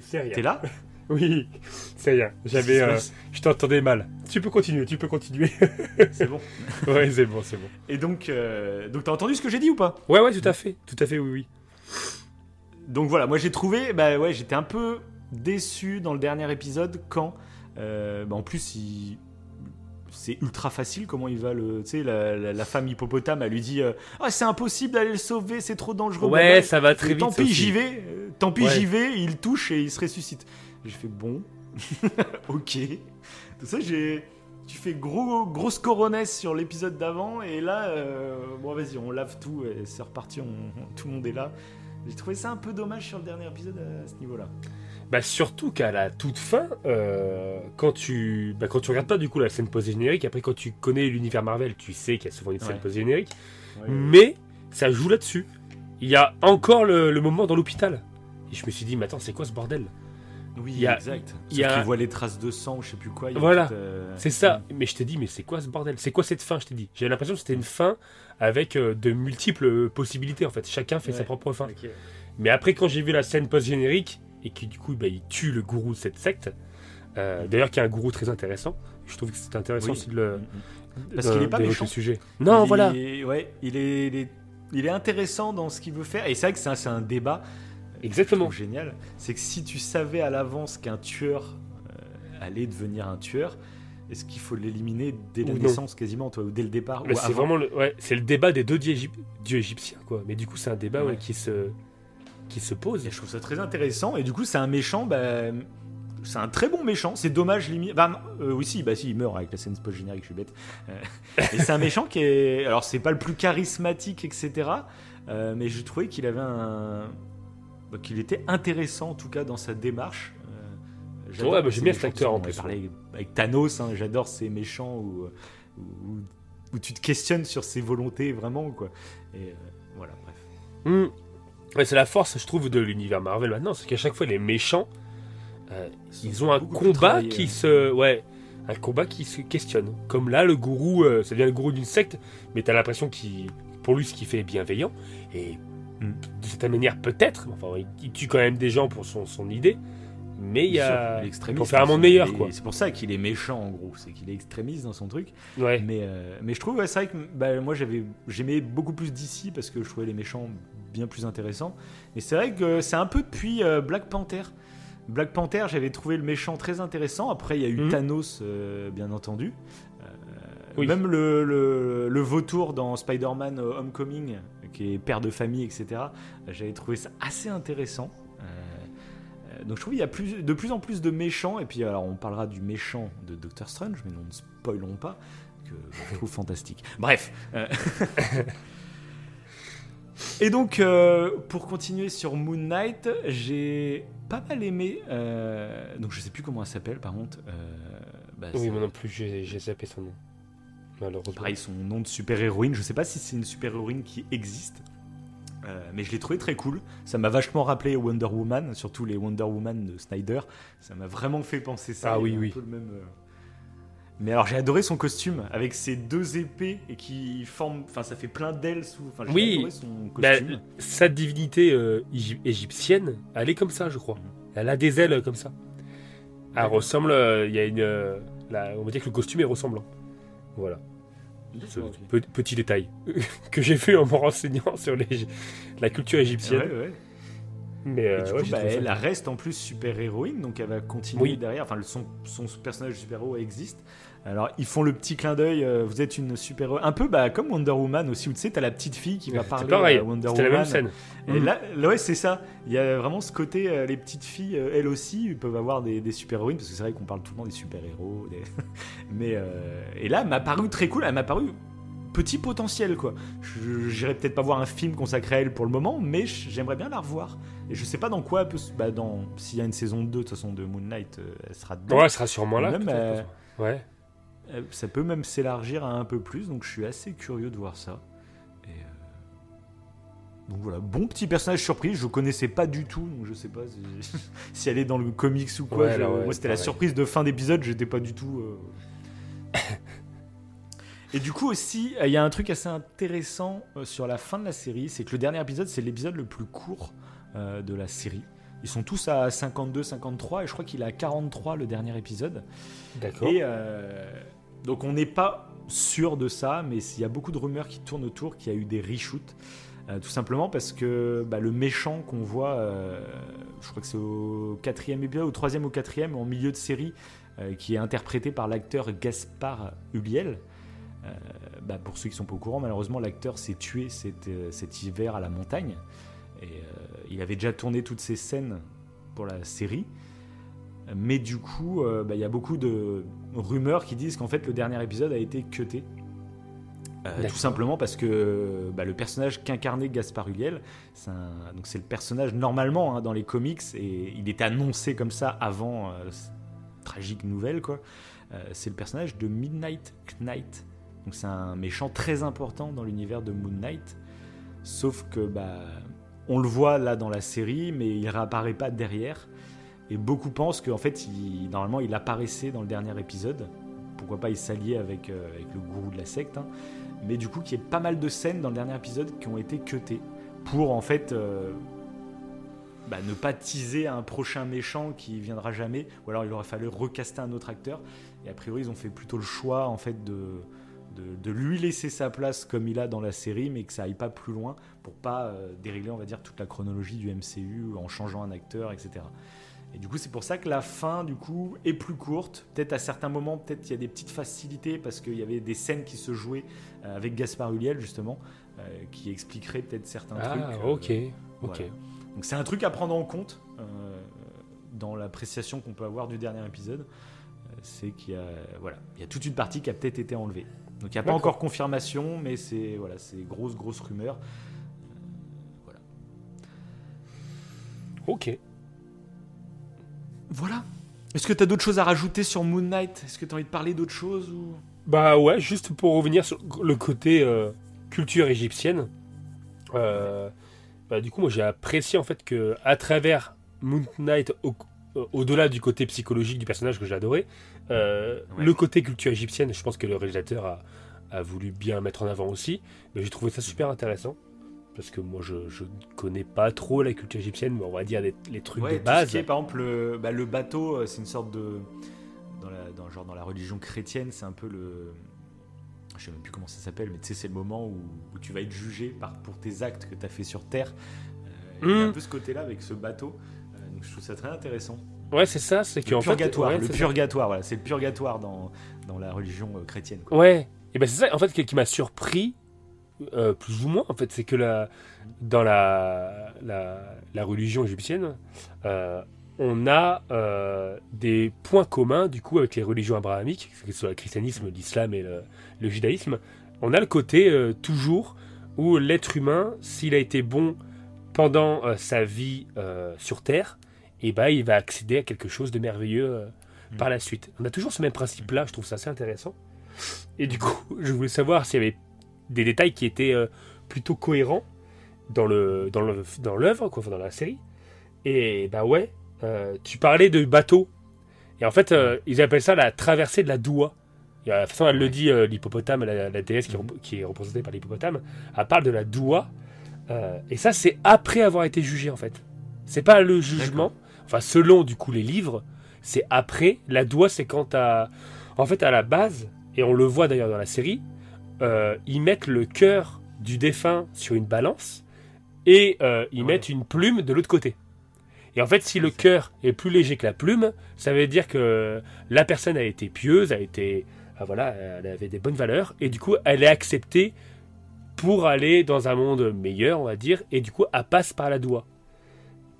C'est rien. T'es là (laughs) Oui, c'est rien. J'avais. Euh, je t'entendais mal. Tu peux continuer, tu peux continuer. (laughs) c'est bon. (laughs) ouais, c'est bon, c'est bon. Et donc, euh, donc t'as entendu ce que j'ai dit ou pas? Ouais, ouais, tout à fait. Tout à fait, oui, oui. Donc voilà, moi j'ai trouvé. Bah ouais, j'étais un peu déçu dans le dernier épisode quand. Euh, bah, en plus, il c'est ultra facile comment il va le tu sais la, femme hippopotame elle lui dit euh, ah c'est impossible d'aller le sauver c'est trop dangereux. Ouais ça va très vite tant pis j'y vais euh, tant pis j'y vais il touche et il se ressuscite. J'ai fait bon (laughs) ok. Tout ça j'ai tu fais gros grosse coronesse sur l'épisode d'avant et là euh, bon vas-y on lave tout et c'est reparti (laughs) tout le monde est là. J'ai trouvé ça un peu dommage sur le dernier épisode à ce niveau là bah surtout qu'à la toute fin, euh, quand tu bah, quand tu regardes pas du coup la scène post-générique, après quand tu connais l'univers Marvel, tu sais qu'il y a souvent une scène post-générique, mais ça joue là-dessus. Il y a encore le, moment dans l'hôpital. Et je me suis dit, mais attends, c'est quoi ce bordel? Oui, il y a, exact. Il y a... voit les traces de sang, je sais plus quoi. Voilà, euh, c'est ça. Mais je t'ai dit, mais c'est quoi ce bordel? C'est quoi cette fin Je t'ai dit? J'ai l'impression que c'était une fin avec euh, de multiples possibilités en fait. Chacun fait sa propre fin. Mais après, quand j'ai vu la scène post-générique, et qui du coup bah, il tue le gourou de cette secte. Euh, d'ailleurs, qui est un gourou très intéressant. Je trouve que c'est intéressant aussi de le. Parce qu'il n'est pas méchant. sujet. Non, voilà. ouais, il est, il est, intéressant dans ce qu'il veut faire. Et c'est vrai que c'est un, débat. Exactement. Génial. C'est que si tu savais à l'avance qu'un tueur euh, allait devenir un tueur, est-ce qu'il faut l'éliminer dès la naissance quasiment, toi, ou dès le départ C'est vraiment le, ouais, c'est le débat des deux dieux, égyptiens, quoi. Mais du coup, c'est un débat qui se qui se pose. Et je trouve ça très intéressant. Et du coup, c'est un méchant. Bah, c'est un très bon méchant. C'est dommage limite. Bah, euh, oui, si, bah si, il meurt avec la scène post générique. Je suis bête. Euh, (laughs) et c'est un méchant qui est. Alors, c'est pas le plus charismatique, etc. Euh, mais je trouvais qu'il avait un. Bah, qu'il était intéressant en tout cas dans sa démarche. ouais, bah, j'aime bien cet acteur en plus. Parlé avec Thanos. Hein, j'adore ces méchants où, où, tu te questionnes sur ses volontés vraiment quoi. Et voilà, bref. C'est la force, je trouve, de l'univers Marvel maintenant, c'est qu'à chaque fois les méchants, euh, ils, ont un combat qui se, ouais, un combat qui se questionne. Comme là, le gourou, euh, ça devient le gourou d'une secte, mais t'as l'impression qu'il, pour lui, ce qu'il fait est bienveillant et hmm, de cette manière peut-être. Enfin, il, tue quand même des gens pour son, son idée, mais il y a pour faire un monde meilleur quoi. C'est pour ça qu'il est méchant en gros, c'est qu'il est extrémiste dans son truc. Ouais. Mais euh, mais je trouve ouais, c'est vrai que bah, moi j'aimais beaucoup plus d'ici parce que je trouvais les méchants bien plus intéressants. Et c'est vrai que c'est un peu depuis euh, Black Panther. Black Panther, j'avais trouvé le méchant très intéressant. Après, il y a eu mhm. Thanos, euh, bien entendu. Même le, le, le, vautour dans Spider-Man Homecoming, qui est père de famille, etc., j'avais trouvé ça assez intéressant. Donc je trouve qu'il y a plus, de plus en plus de méchants, et puis alors on parlera du méchant de Doctor Strange, mais non, ne spoilons pas, que je (laughs) trouve fantastique. Bref. (laughs) Et donc, euh, pour continuer sur Moon Knight, j'ai pas mal aimé. Euh, donc, je sais plus comment elle s'appelle, par contre. Euh, bah, oui, moi non plus, j'ai zappé son nom. Malheureusement. Pareil, son nom de super-héroïne. Je sais pas si c'est une super-héroïne qui existe. Mais je l'ai trouvé très cool. Ça m'a vachement rappelé Wonder Woman, surtout les Wonder Woman de Snyder. Ça m'a vraiment fait penser ça. Ah oui, oui. Mais alors j'ai adoré son costume avec ses deux épées et qui forment, enfin ça fait plein d'ailes sous. Enfin, oui, adoré son bah, sa divinité euh, égyptienne, elle est comme ça, je crois. Elle a des ailes comme ça. Elle ressemble, euh, il y a une, euh, on va dire que le costume est ressemblant. Voilà. Petit détail (laughs) que j'ai vu en me renseignant sur les, la culture égyptienne. Ouais, ouais. Mais du coup, bah, elle reste en plus super héroïne, donc elle va continuer derrière. Enfin, son, son personnage super héros existe. Alors, ils font le petit clin d'œil. Euh, vous êtes une super un peu bah, comme Wonder Woman aussi. Où tu sais, t'as la petite fille qui va parler pareil. à Wonder Woman. la même scène. Et mm. là, ouais, c'est ça. Il y a vraiment ce côté. Euh, les petites filles, euh, elles aussi, peuvent avoir des, super héroïnes parce que c'est vrai qu'on parle tout le temps des super héros. (laughs) Mais et là, elle m'a paru très cool. Elle m'a paru petit potentiel quoi. J'irai peut-être pas voir un film consacré à elle pour le moment, mais j'aimerais bien la revoir. Et je sais pas dans quoi, bah dans s'il y a une saison 2 de toute façon de Moon Knight, elle sera dedans. Ouais, elle sera sûrement là. ouais. Euh, ça peut même s'élargir à un peu plus, donc je suis assez curieux de voir ça. Et euh, Donc voilà, bon petit personnage surprise, je connaissais pas du tout, donc je sais pas si, (laughs) elle est dans le comics ou quoi. moi c'était la surprise de fin d'épisode, j'étais pas du tout. Euh. Et du coup aussi, il y a un truc assez intéressant sur la fin de la série, c'est que le dernier épisode, c'est l'épisode le plus court de la série. Ils sont tous à 52, 53, et je crois qu'il est à 43 le dernier épisode. D'accord. Et donc on n'est pas sûr de ça, mais il y a beaucoup de rumeurs qui tournent autour qu'il y a eu des reshoots. Euh, tout simplement parce que bah, le méchant qu'on voit, euh, je crois que c'est au quatrième épisode, au troisième ou quatrième, en milieu de série, euh, qui est interprété par l'acteur Gaspard Huliel. Bah, pour ceux qui sont pas au courant, malheureusement, l'acteur s'est tué cet, hiver à la montagne. Et il avait déjà tourné toutes ses scènes pour la série. Mais du coup, euh, bah, il y a beaucoup de rumeurs qui disent qu'en fait le dernier épisode a été cuté. Euh, tout simplement parce que bah, le personnage qu'incarnait Gaspard Ulliel, c'est le personnage normalement hein, dans les comics et il était annoncé comme ça avant euh, tragique nouvelle quoi. c'est le personnage de Midnight Knight. Donc c'est un méchant très important dans l'univers de Moon Knight. Sauf que bah on le voit là dans la série, mais il réapparaît pas derrière. Et beaucoup pensent qu'en fait, normalement, il apparaissait dans le dernier épisode. Pourquoi pas il s'alliait avec, euh, le gourou de la secte. Hein. Mais du coup, qu'il y ait pas mal de scènes dans le dernier épisode qui ont été cutées pour en fait euh, bah, ne pas teaser un prochain méchant qui viendra jamais. Ou alors il aurait fallu recaster un autre acteur. Et a priori, ils ont fait plutôt le choix en fait de, de, lui laisser sa place comme il a dans la série, mais que ça aille pas plus loin pour pas euh, dérégler, on va dire, toute la chronologie du MCU en changeant un acteur, etc. Et du coup, c'est pour ça que la fin, du coup, est plus courte. Peut-être à certains moments, peut-être il y a des petites facilités parce qu'il y avait des scènes qui se jouaient euh, avec Gaspard Huliel, justement, euh, qui expliqueraient peut-être certains ah, trucs. Ah, ok, ok. Donc c'est un truc à prendre en compte dans l'appréciation qu'on peut avoir du dernier épisode. c'est qu'il y a, voilà, il y a toute une partie qui a peut-être été enlevée. Donc il n'y a pas encore confirmation, mais c'est voilà, c'est grosse grosse rumeur. voilà. Ok. Voilà. Est-ce que tu as d'autres choses à rajouter sur Moon Knight? Est-ce que tu as envie de parler d'autres choses ou... Bah ouais, juste pour revenir sur le côté euh, culture égyptienne. Euh, bah, du coup, moi j'ai apprécié en fait que à travers Moon Knight, euh, au-delà du côté psychologique du personnage que j'ai adoré, le côté culture égyptienne, je pense que le réalisateur a, a voulu bien mettre en avant aussi. Mais j'ai trouvé ça super intéressant parce que moi je, ne connais pas trop la culture égyptienne, mais on va dire les, trucs de base. par exemple, le, bah, le bateau, euh, c'est une sorte de. Dans la, dans, genre dans la religion chrétienne, c'est un peu le. Je sais même plus comment ça s'appelle, mais tu sais, c'est le moment où, tu vas être jugé par, pour tes actes que tu as fait sur Terre. Euh, Il y a un hmm. peu ce côté-là avec ce bateau. Euh, donc je trouve ça très intéressant. Ouais, c'est ça, c'est le purgatoire. le purgatoire, voilà, c'est le purgatoire dans, dans la religion chrétienne. Ouais, Et ben c'est ça en fait qui m'a surpris euh, plus ou moins en fait, c'est que la, dans la, la, religion égyptienne, euh, on a euh, des points communs du coup avec les religions abrahamiques, que ce soit le christianisme, l'islam et le, judaïsme. On a le côté toujours où l'être humain, s'il a été bon pendant sa vie sur Terre, et eh ben, il va accéder à quelque chose de merveilleux mm. par la suite. On a toujours ce même principe-là, je trouve ça assez intéressant. Et du coup, je voulais savoir s'il y avait des détails qui étaient euh, plutôt cohérents dans le dans le dans l'œuvre quoi, dans la série. Et bah ouais, euh, tu parlais de bateau. Et en fait, euh, ils appellent ça la traversée de la Doua. Et la façon elle le dit, l'hippopotame, la, déesse qui, qui, est représentée par l'hippopotame, elle parle de la Doua. et ça, c'est après avoir été jugé en fait. C'est pas le jugement. Enfin, selon du coup les livres, c'est après. La Doua, c'est quand à, en fait, à la base, et on le voit d'ailleurs dans la série, euh, ils mettent le cœur du défunt sur une balance et euh, ils mettent une plume de l'autre côté. Et en fait, si le cœur est plus léger que la plume, ça veut dire que la personne a été pieuse, a été, ah, voilà, elle avait des bonnes valeurs, et du coup, elle est acceptée pour aller dans un monde meilleur, on va dire, et du coup, elle passe par la doigt.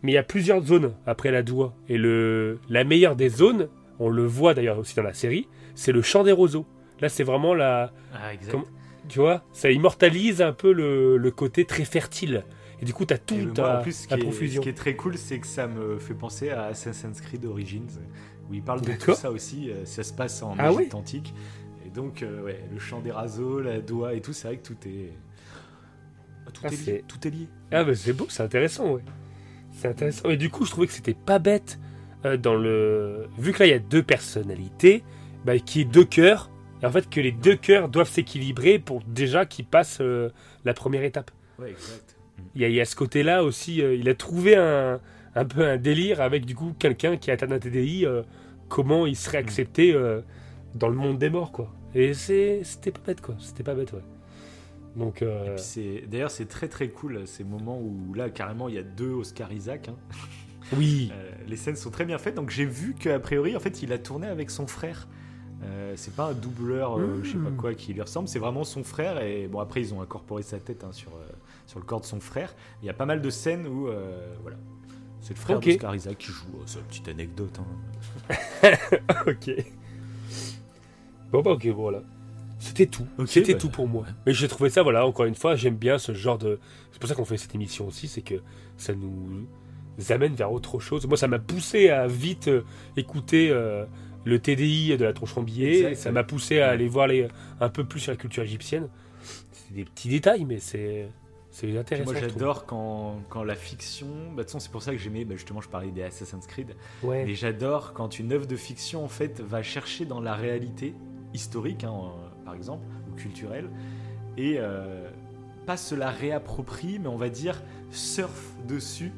Mais il y a plusieurs zones après la doigt, et le, la meilleure des zones, on le voit d'ailleurs aussi dans la série, c'est le champ des roseaux. Là, c'est vraiment la. Ah, tu vois, ça immortalise un peu le, côté très fertile. Et du coup, tu as tout à, la profusion. ce qui est très cool, c'est que ça me fait penser à Assassin's Creed Origins, où il parle de tout ça aussi. Euh, ça se passe en ah, antique. Et donc, euh, ouais, le chant des raseaux, la doigt et tout, c'est vrai que tout est. Tout, ah, est, lié, tout est lié. Ah, bah c'est beau, c'est intéressant, ouais. C'est intéressant. Et du coup, je trouvais que c'était pas bête euh, dans le. Vu que là, il y a deux personnalités, bah, qui est deux cœurs et en fait, que les deux cœurs doivent s'équilibrer pour déjà qu'ils passent euh, la première étape. Ouais, exact. Il y, a, ce côté-là aussi. Euh, il a trouvé un, un, peu un délire avec du coup quelqu'un qui a atteint un TDI. Euh, comment il serait accepté dans le monde des morts, quoi. Et c'était pas bête, quoi. C'était pas bête, ouais. Donc, d'ailleurs, c'est très très cool ces moments où là, carrément, il y a deux Oscar Isaac. Hein. Oui. les scènes sont très bien faites. Donc, j'ai vu qu'a priori, en fait, il a tourné avec son frère. Euh, c'est pas un doubleur, euh, je sais pas hmm. quoi, qui lui ressemble, c'est vraiment son frère. Et bon, après, ils ont incorporé sa tête hein, sur, euh, sur le corps de son frère. Il y a pas mal de scènes où, voilà, c'est le frère d'Oscar Isaac qui joue. c'est une petite anecdote. Hein. (laughs) ok. Bon, bah, ok, voilà. C'était tout. C'était bah, tout pour moi. Mais j'ai trouvé ça, voilà, encore une fois, j'aime bien ce genre de. C'est pour ça qu'on fait cette émission aussi, c'est que ça nous amène vers autre chose. Moi, ça m'a poussé à vite écouter le TDI de la tronche en billet. Ça m'a poussé à aller voir les, un peu plus sur la culture égyptienne. C'est des petits détails, mais c'est. C'est intéressant. moi j'adore quand, quand, la fiction, bah, c'est pour ça que j'aimais, bah, justement je parlais des Assassin's Creed, ouais. mais j'adore quand une œuvre de fiction en fait va chercher dans la réalité historique, hein, par exemple, ou culturelle, et euh, pas se la réapproprie, mais on va dire surfe dessus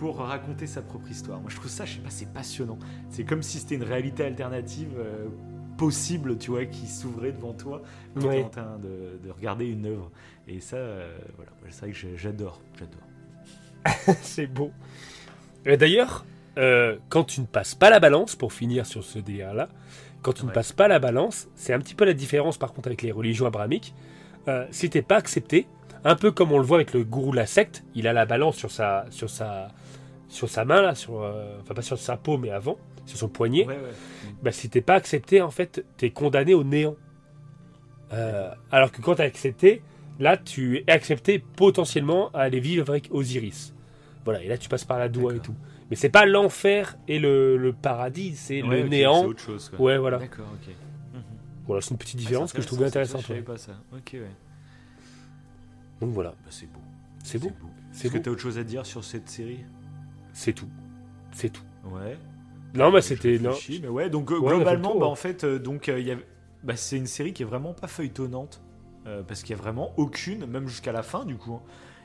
pour raconter sa propre histoire. Moi, je trouve ça, je sais pas, c'est passionnant. C'est comme si c'était une réalité alternative euh, possible, tu vois, qui s'ouvrait devant toi quand tu es en train de, regarder une œuvre. Et ça, euh, voilà, c'est vrai que j'adore, j'adore. (laughs) c'est beau. D'ailleurs, euh, quand tu ne passes pas la balance, pour finir sur ce délire-là, quand tu ne passes pas la balance, c'est un petit peu la différence par contre avec les religions abrahamiques. si t'es pas accepté, un peu comme on le voit avec le gourou de la secte, il a la balance sur sa, sur sa, sur sa main, là, sur, euh, enfin pas sur sa peau, mais avant, sur son poignet, Bah, si t'es pas accepté, en fait, t'es condamné au néant. Euh, alors que quand t'es accepté, là, tu es accepté potentiellement à aller vivre avec Osiris. Voilà, et là, tu passes par la doigt et tout. Mais c'est pas l'enfer et le, paradis, c'est le néant. C'est autre chose. Ouais, voilà. D'accord, ok. Voilà, c'est une petite ah, différence que je trouvais intéressante. Je savais pas ça. Ok, ouais. Donc voilà. Bah, c'est beau. C'est beau. Est-ce que t'as autre chose à dire sur cette série? C'est tout. C'est tout. Ouais. Non, bah c'était. Non. Mais ouais, donc euh, globalement, bah, en fait, euh, donc, euh, y bah, c'est une série qui est vraiment pas feuilletonnante. parce qu'il y a vraiment aucune, même jusqu'à la fin, du coup. Hein,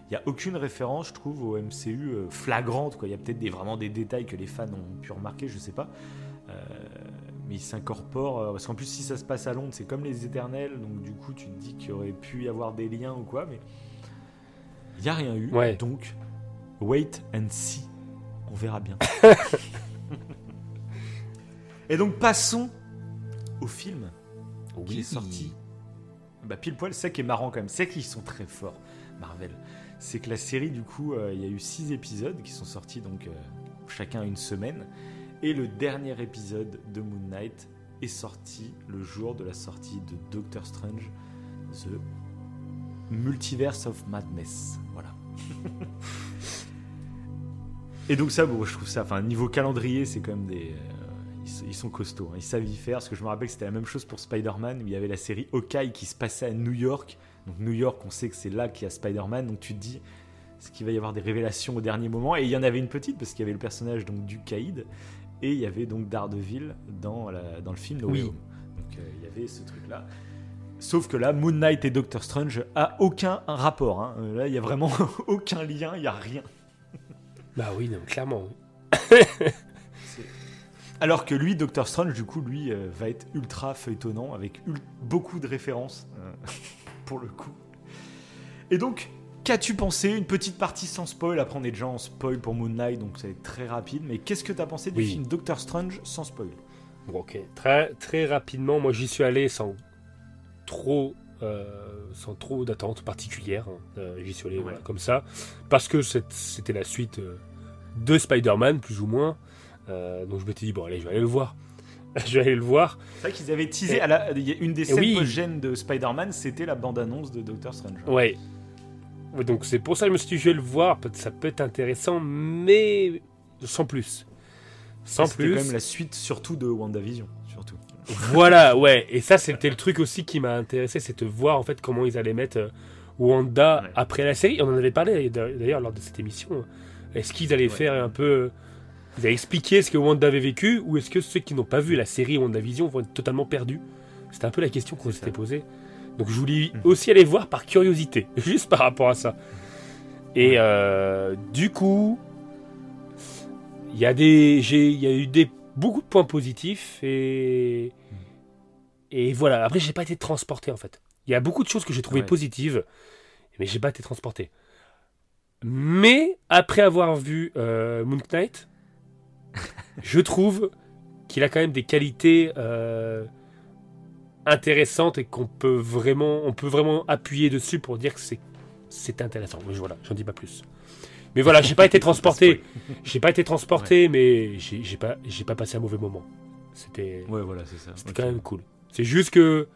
il n'y a aucune référence, je trouve, au MCU flagrante. Il y a peut-être des, vraiment des détails que les fans ont pu remarquer, je sais pas. mais ils s'incorporent. parce qu'en plus, si ça se passe à Londres, c'est comme les éternels. Donc, du coup, tu te dis qu'il aurait pu y avoir des liens ou quoi. Mais il n'y a rien eu. Ouais. Donc, wait and see on verra bien. (laughs) (laughs) Et donc passons au film qui est sorti bah, pile poil, ça qui est marrant quand même, c'est qu'ils sont très forts, Marvel. C'est que la série, du coup, euh, il y a eu six épisodes qui sont sortis donc euh, chacun une semaine, et le dernier épisode de Moon Knight est sorti le jour de la sortie de Doctor Strange, The Multiverse of Madness. Voilà. (laughs) et donc ça, bon, je trouve ça, enfin niveau calendrier, c'est quand même des ils, sont costauds, hein. ils savent y faire. Parce que je me rappelle que c'était la même chose pour Spider-Man, où il y avait la série Hawkeye qui se passait à New York. Donc New York, on sait que c'est là qu'il y a Spider-Man, donc tu te dis ce qu'il va y avoir des révélations au dernier moment? Et il y en avait une petite, parce qu'il y avait le personnage donc, du Caïd, et il y avait donc Daredevil dans, la, dans le film No Donc euh, il y avait ce truc-là. Sauf que là, Moon Knight et Doctor Strange a aucun rapport. Hein. Euh, là, il y a vraiment (laughs) aucun lien, il y a rien. Bah oui, non, clairement. Alors que lui, Doctor Strange, du coup, lui, euh, va être ultra feuilletonnant avec beaucoup de références, euh, (laughs) pour le coup. Et donc, qu'as-tu pensé Une petite partie sans spoil, après on est déjà en spoil pour Moon Knight, donc ça va être très rapide, mais qu'est-ce que tu as pensé du film Doctor Strange sans spoil? Bon, Ok, très, très rapidement, moi j'y suis allé sans trop euh, sans trop d'attente particulière. Hein. J'y suis allé comme ça. Parce que c'était la suite de Spider-Man, plus ou moins. Euh, donc je m'étais dit, bon, allez, je vais aller le voir. (laughs) je vais aller le voir. C'est vrai qu'ils avaient teasé. À la, une des scènes oui. de Spider-Man, c'était la bande-annonce de Doctor Strange. Ouais. Donc c'est pour ça que je me suis dit, je vais le voir. Ça peut être intéressant, mais sans plus. Sans plus. C'était quand même la suite, surtout de WandaVision. Voilà, ouais. Et ça, c'était le truc aussi qui m'a intéressé, c'est de voir en fait comment ils allaient mettre euh, Wanda après la série. On en avait parlé d'ailleurs lors de cette émission. Est-ce qu'ils allaient faire un peu vous avez expliqué ce que Wanda avait vécu ou est-ce que ceux qui n'ont pas vu la série WandaVision vont être totalement perdus? C'était un peu la question qu'on s'était posée. Donc je voulais mhm. aussi aller voir par curiosité, (laughs) juste par rapport à ça. Et euh, du coup, il y a des, il y a eu des beaucoup de points positifs et et voilà. Après, j'ai pas été transporté en fait. Il y a beaucoup de choses que j'ai trouvées positives, mais j'ai pas été transporté. Mais après avoir vu euh, Moon Knight, (laughs) je trouve qu'il a quand même des qualités euh, intéressantes et qu'on peut vraiment, on peut vraiment appuyer dessus pour dire que c'est, c'est intéressant. Mais voilà, j'en dis pas plus. Mais voilà, j'ai pas été transporté. (laughs) J'ai pas été transporté, mais j'ai, pas, j'ai pas passé un mauvais moment. C'était, ouais, voilà, c'est ça. C'était quand même cool. C'est juste que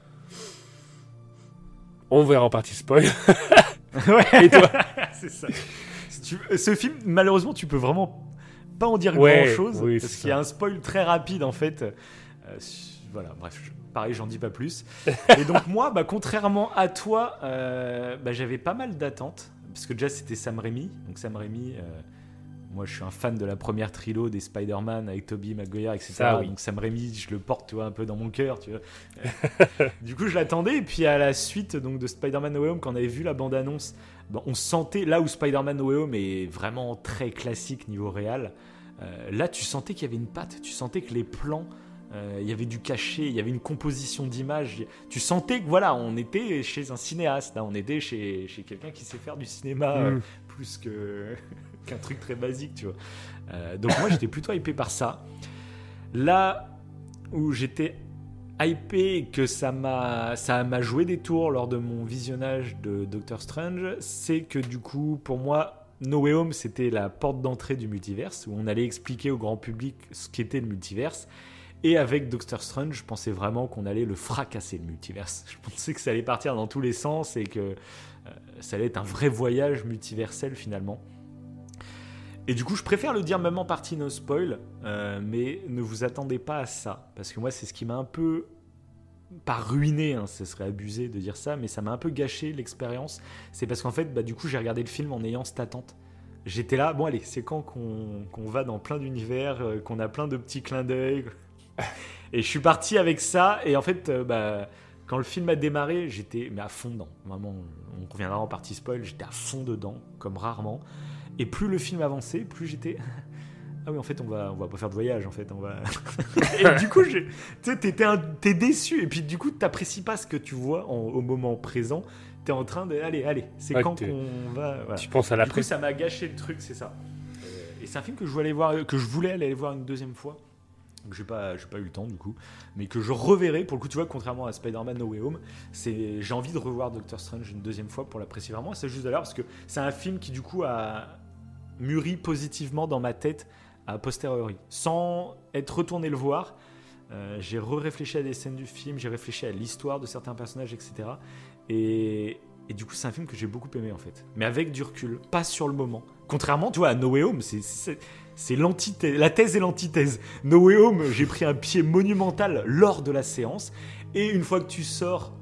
on verra en partie spoil. (laughs) ouais. Et toi (laughs) C'est ça. Ce film, malheureusement, tu peux vraiment pas en dire grand chose parce qu'il y a un spoil très rapide en fait. Euh, voilà, bref, pareil, j'en dis pas plus. Et donc moi, bah, contrairement à toi, euh, bah, j'avais pas mal d'attentes parce que déjà c'était Sam Raimi, donc Sam Raimi. Euh, moi, je suis un fan de la première trilo des Spider-Man avec Tobey Maguire, etc. Donc Sam Raimi, je le porte, tu vois, un peu dans mon cœur, tu vois. (laughs) du coup, je l'attendais. Et puis à la suite donc de Spider-Man No Way Home, quand on avait vu la bande-annonce, bah, on sentait là où Spider-Man No Way Home est vraiment très classique niveau réel. Euh, là, tu sentais qu'il y avait une patte, tu sentais que les plans, il y avait du cachet, il y avait une composition d'image. Tu sentais que voilà, on était chez un cinéaste, on était chez, chez quelqu'un qui sait faire du cinéma mm. euh, plus que (laughs) qu'un truc très basique, tu vois. donc moi, j'étais plutôt hypé par ça. Là où j'étais hypé et que ça m'a ça m'a joué des tours lors de mon visionnage de Doctor Strange, c'est que du coup, pour moi, No Way Home, c'était la porte d'entrée du multiverse, où on allait expliquer au grand public ce qu'était le multiverse. Et avec Doctor Strange, je pensais vraiment qu'on allait le fracasser, le multiverse. Je pensais que ça allait partir dans tous les sens et que euh, ça allait être un vrai voyage multiversel finalement. Et du coup, je préfère le dire même en partie no spoil, euh, mais ne vous attendez pas à ça. Parce que moi, c'est ce qui m'a un peu pas ruiné, hein, ce serait abusé de dire ça, mais ça m'a un peu gâché l'expérience. C'est parce qu'en fait, bah, du coup, j'ai regardé le film en ayant cette attente. J'étais là, bon allez, c'est quand qu'on va dans plein d'univers, euh, qu'on a plein de petits clins d'œil. (laughs) et je suis parti avec ça, et en fait, euh, bah, quand le film a démarré, j'étais mais à fond dedans. Vraiment, on reviendra en partie spoil, j'étais à fond dedans, comme rarement. Et plus le film avançait, plus j'étais (laughs) ah oui, en fait, on va, on va pas faire de voyage, en fait, on va. (laughs) et du coup, tu sais, t'es déçu, et puis du coup, t'apprécies pas ce que tu vois au moment présent. T'es en train de, allez, allez, c'est quand qu'on va. Tu penses à la Du coup, ça m'a gâché le truc, c'est ça. Et c'est un film que je voulais voir, que je voulais aller voir une deuxième fois. Que j'ai pas, pas eu le temps du coup, mais que je reverrai. Pour le coup, tu vois, contrairement à Spider-Man No Way Home, j'ai envie de revoir Doctor Strange une deuxième fois pour l'apprécier vraiment. C'est juste d'ailleurs parce que c'est un film qui du coup a mûri positivement dans ma tête à posteriori, sans être retourné le voir. Euh, j'ai re-réfléchi à des scènes du film, j'ai réfléchi à l'histoire de certains personnages, etc. Et, et du coup, c'est un film que j'ai beaucoup aimé en fait, mais avec du recul, pas sur le moment. Contrairement, tu vois, à No Way Home, c'est, c'est l'antithèse, la thèse et l'antithèse. No Way Home, j'ai pris un pied monumental lors de la séance, et une fois que tu sors,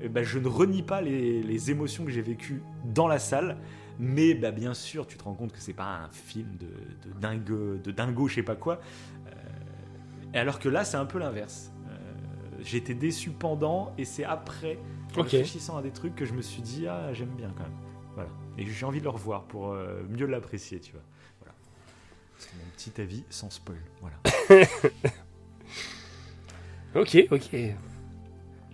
eh ben, je ne renie pas les, les émotions que j'ai vécues dans la salle. Mais bah, bien sûr, tu te rends compte que c'est pas un film de, de dingue, de dingo, je sais pas quoi. Euh, et alors que là, c'est un peu l'inverse. Euh, été déçu pendant, et c'est après, en réfléchissant à des trucs, que je me suis dit ah j'aime bien quand même. Voilà. Et j'ai envie de le revoir pour euh, mieux l'apprécier, tu vois. C'est mon petit avis sans spoil. Voilà. (laughs) Ok, ok.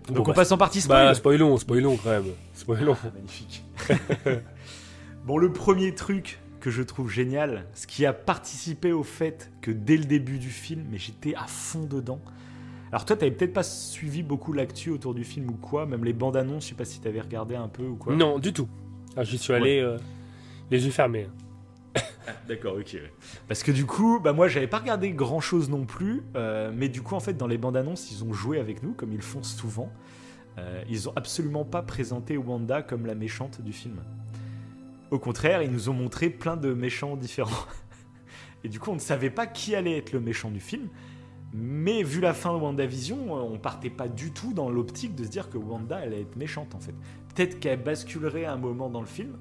Donc Bon, on bah, passe en partie spoil. Bah, spoilons, spoilons quand même. Spoilons. Ah, magnifique. (laughs) bon, le premier truc que je trouve génial, ce qui a participé au fait que dès le début du film, mais j'étais à fond dedans. Alors toi, t'avais peut-être pas suivi beaucoup l'actu autour du film ou quoi, même les bandes annonces, je sais pas si t'avais regardé un peu ou quoi. Non, du tout. Ah, J'y suis allé euh, les yeux fermés. (laughs) D'accord, ok. Parce que du coup, bah moi j'avais pas regardé grand chose non plus, euh, mais du coup en fait dans les bandes annonces ils ont joué avec nous comme ils font souvent. Euh, ils ont absolument pas présenté Wanda comme la méchante du film. Au contraire, ils nous ont montré plein de méchants différents. (laughs) Et du coup on ne savait pas qui allait être le méchant du film. Mais vu la fin de WandaVision, on partait pas du tout dans l'optique de se dire que Wanda allait être méchante en fait. Peut-être qu'elle basculerait à un moment dans le film,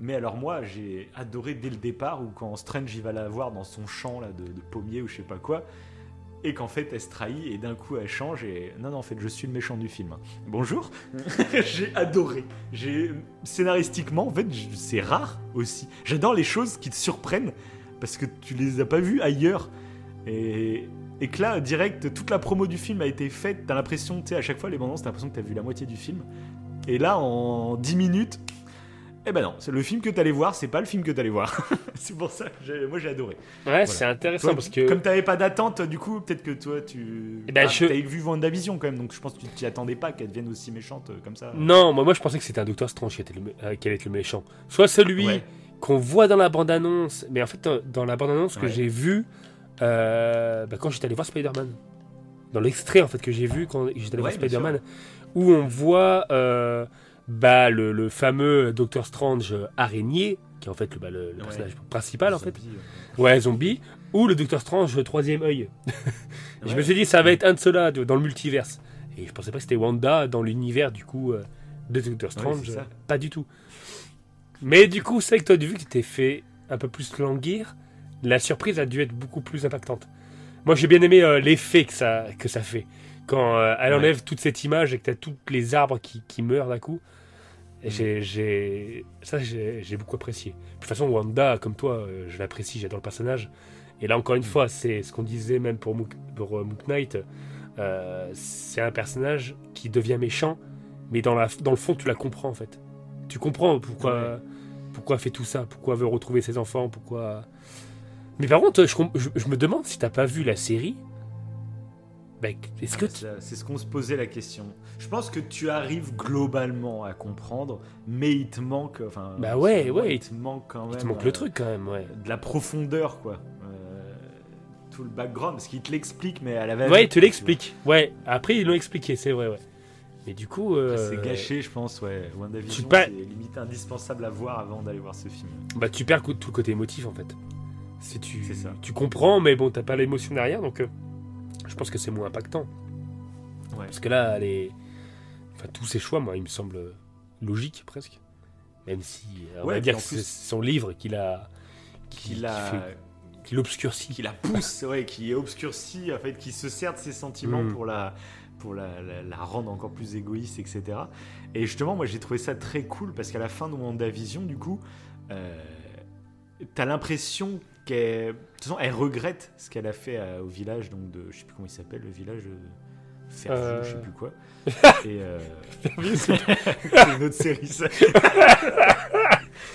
mais alors moi, j'ai adoré dès le départ, où quand Strange il va la voir dans son champ là, de, de pommier ou je sais pas quoi, et qu'en fait elle se trahit, et d'un coup elle change, et non, non, en fait je suis le méchant du film. Bonjour (laughs) J'ai adoré. J'ai Scénaristiquement, en fait, c'est rare aussi. J'adore les choses qui te surprennent, parce que tu les as pas vues ailleurs. Et, et que là, direct, toute la promo du film a été faite, t'as l'impression, tu sais, à chaque fois les bandes t'as l'impression que t'as vu la moitié du film. Et là, en 10 minutes, eh ben non, c'est le film que t'allais voir, c'est pas le film que t'allais voir. (laughs) c'est pour ça que moi j'ai adoré. Ouais, c'est intéressant Toi, parce que. Comme t'avais pas d'attente, du coup, peut-être que toi tu. Eh ben, Ah, je- T'avais vu WandaVision quand même, donc je pense que tu t'y attendais pas qu'elle devienne aussi méchante euh, comme ça. Non, moi, moi je pensais que c'était un Docteur Strange qui, était le, euh, qui allait être le méchant. Soit celui Ouais. qu'on voit dans la bande-annonce, mais en fait, dans, dans la bande-annonce que Ouais. j'ai vue euh, bah, quand j'étais allé voir Spider-Man. Dans l'extrait en fait que j'ai vu quand j'étais allé Ouais, voir Spider-Man, où on voit euh, bah, le, le fameux Docteur Strange araignée, qui est en fait le, bah, le- le Ouais. personnage principal en fait. Zombie, euh. Ouais, zombie. Ou le Docteur Strange troisième œil. (laughs) Je Ouais. me suis dit, ça va être un de ceux-là dans le multiverse. Et je pensais pas que c'était Wanda dans l'univers du coup euh, de Doctor Strange. pas du tout. Mais du coup, c'est vrai que toi, vu que tu t'es fait un peu plus languir, la surprise a dû être beaucoup plus impactante. Moi, j'ai bien aimé euh, l'effet que ça, que ça fait. Quand euh, elle Ouais. enlève toute cette image et que tu as tous les arbres qui, qui meurent d'un coup. Et j'ai, j'ai- ça, j'ai, j'ai beaucoup apprécié. De toute façon, Wanda, comme toi, euh, je l'apprécie, j'adore le personnage. Et là, encore une Mm. fois, c'est ce qu'on disait même pour Mook, pour, euh, Mook Knight. euh, c'est un personnage qui devient méchant, mais dans, la, dans le fond, tu la comprends en fait. Tu comprends pourquoi, Ouais. pourquoi elle fait tout ça, pourquoi elle veut retrouver ses enfants, pourquoi. Mais par contre, je, je- je me demande si t'as pas vu la série. Ben, est-ce que Ah, ça, C'est ce qu'on se posait la question. Je pense que tu arrives globalement à comprendre, mais il te manque. Enfin, Bah ouais, ouais, Il te manque quand même. il te manque euh, le truc quand même, ouais. De la profondeur, quoi. Euh, tout le background, parce qu'il te l'explique, mais à la va Ouais, il te l'explique. Ouais, après ils l'ont expliqué, c'est vrai, ouais. Mais du coup, euh, C'est gâché, je pense, ouais. WandaVision, pas- c'est limite indispensable à voir avant d'aller voir ce film. bah tu perds tout le côté émotif en fait. Si tu, C'est ça. tu comprends, mais bon, t'as pas l'émotion derrière, donc euh, je pense que c'est moins impactant. Ouais. Parce que là, les... enfin, tous ces choix, moi, ils me semblent logiques presque. Même si, euh, on Ouais, va dire que c'est son livre qui l'a, Qui qui, fait- qui l'obscurcit. qui la pousse, ouais, qui obscurcit, en fait, qui se sert de ses sentiments Mm. pour la pour la, la- la rendre encore plus égoïste, etc. Et justement, moi, j'ai trouvé ça très cool parce qu'à la fin de WandaVision, du coup, euh, t'as l'impression qu'elle, de toute façon, elle regrette ce qu'elle a fait à- au village, donc de, je sais plus comment il s'appelle, le village de Fairview, Euh. je sais plus quoi. (laughs) Et euh, (laughs) c'est une autre série, ça.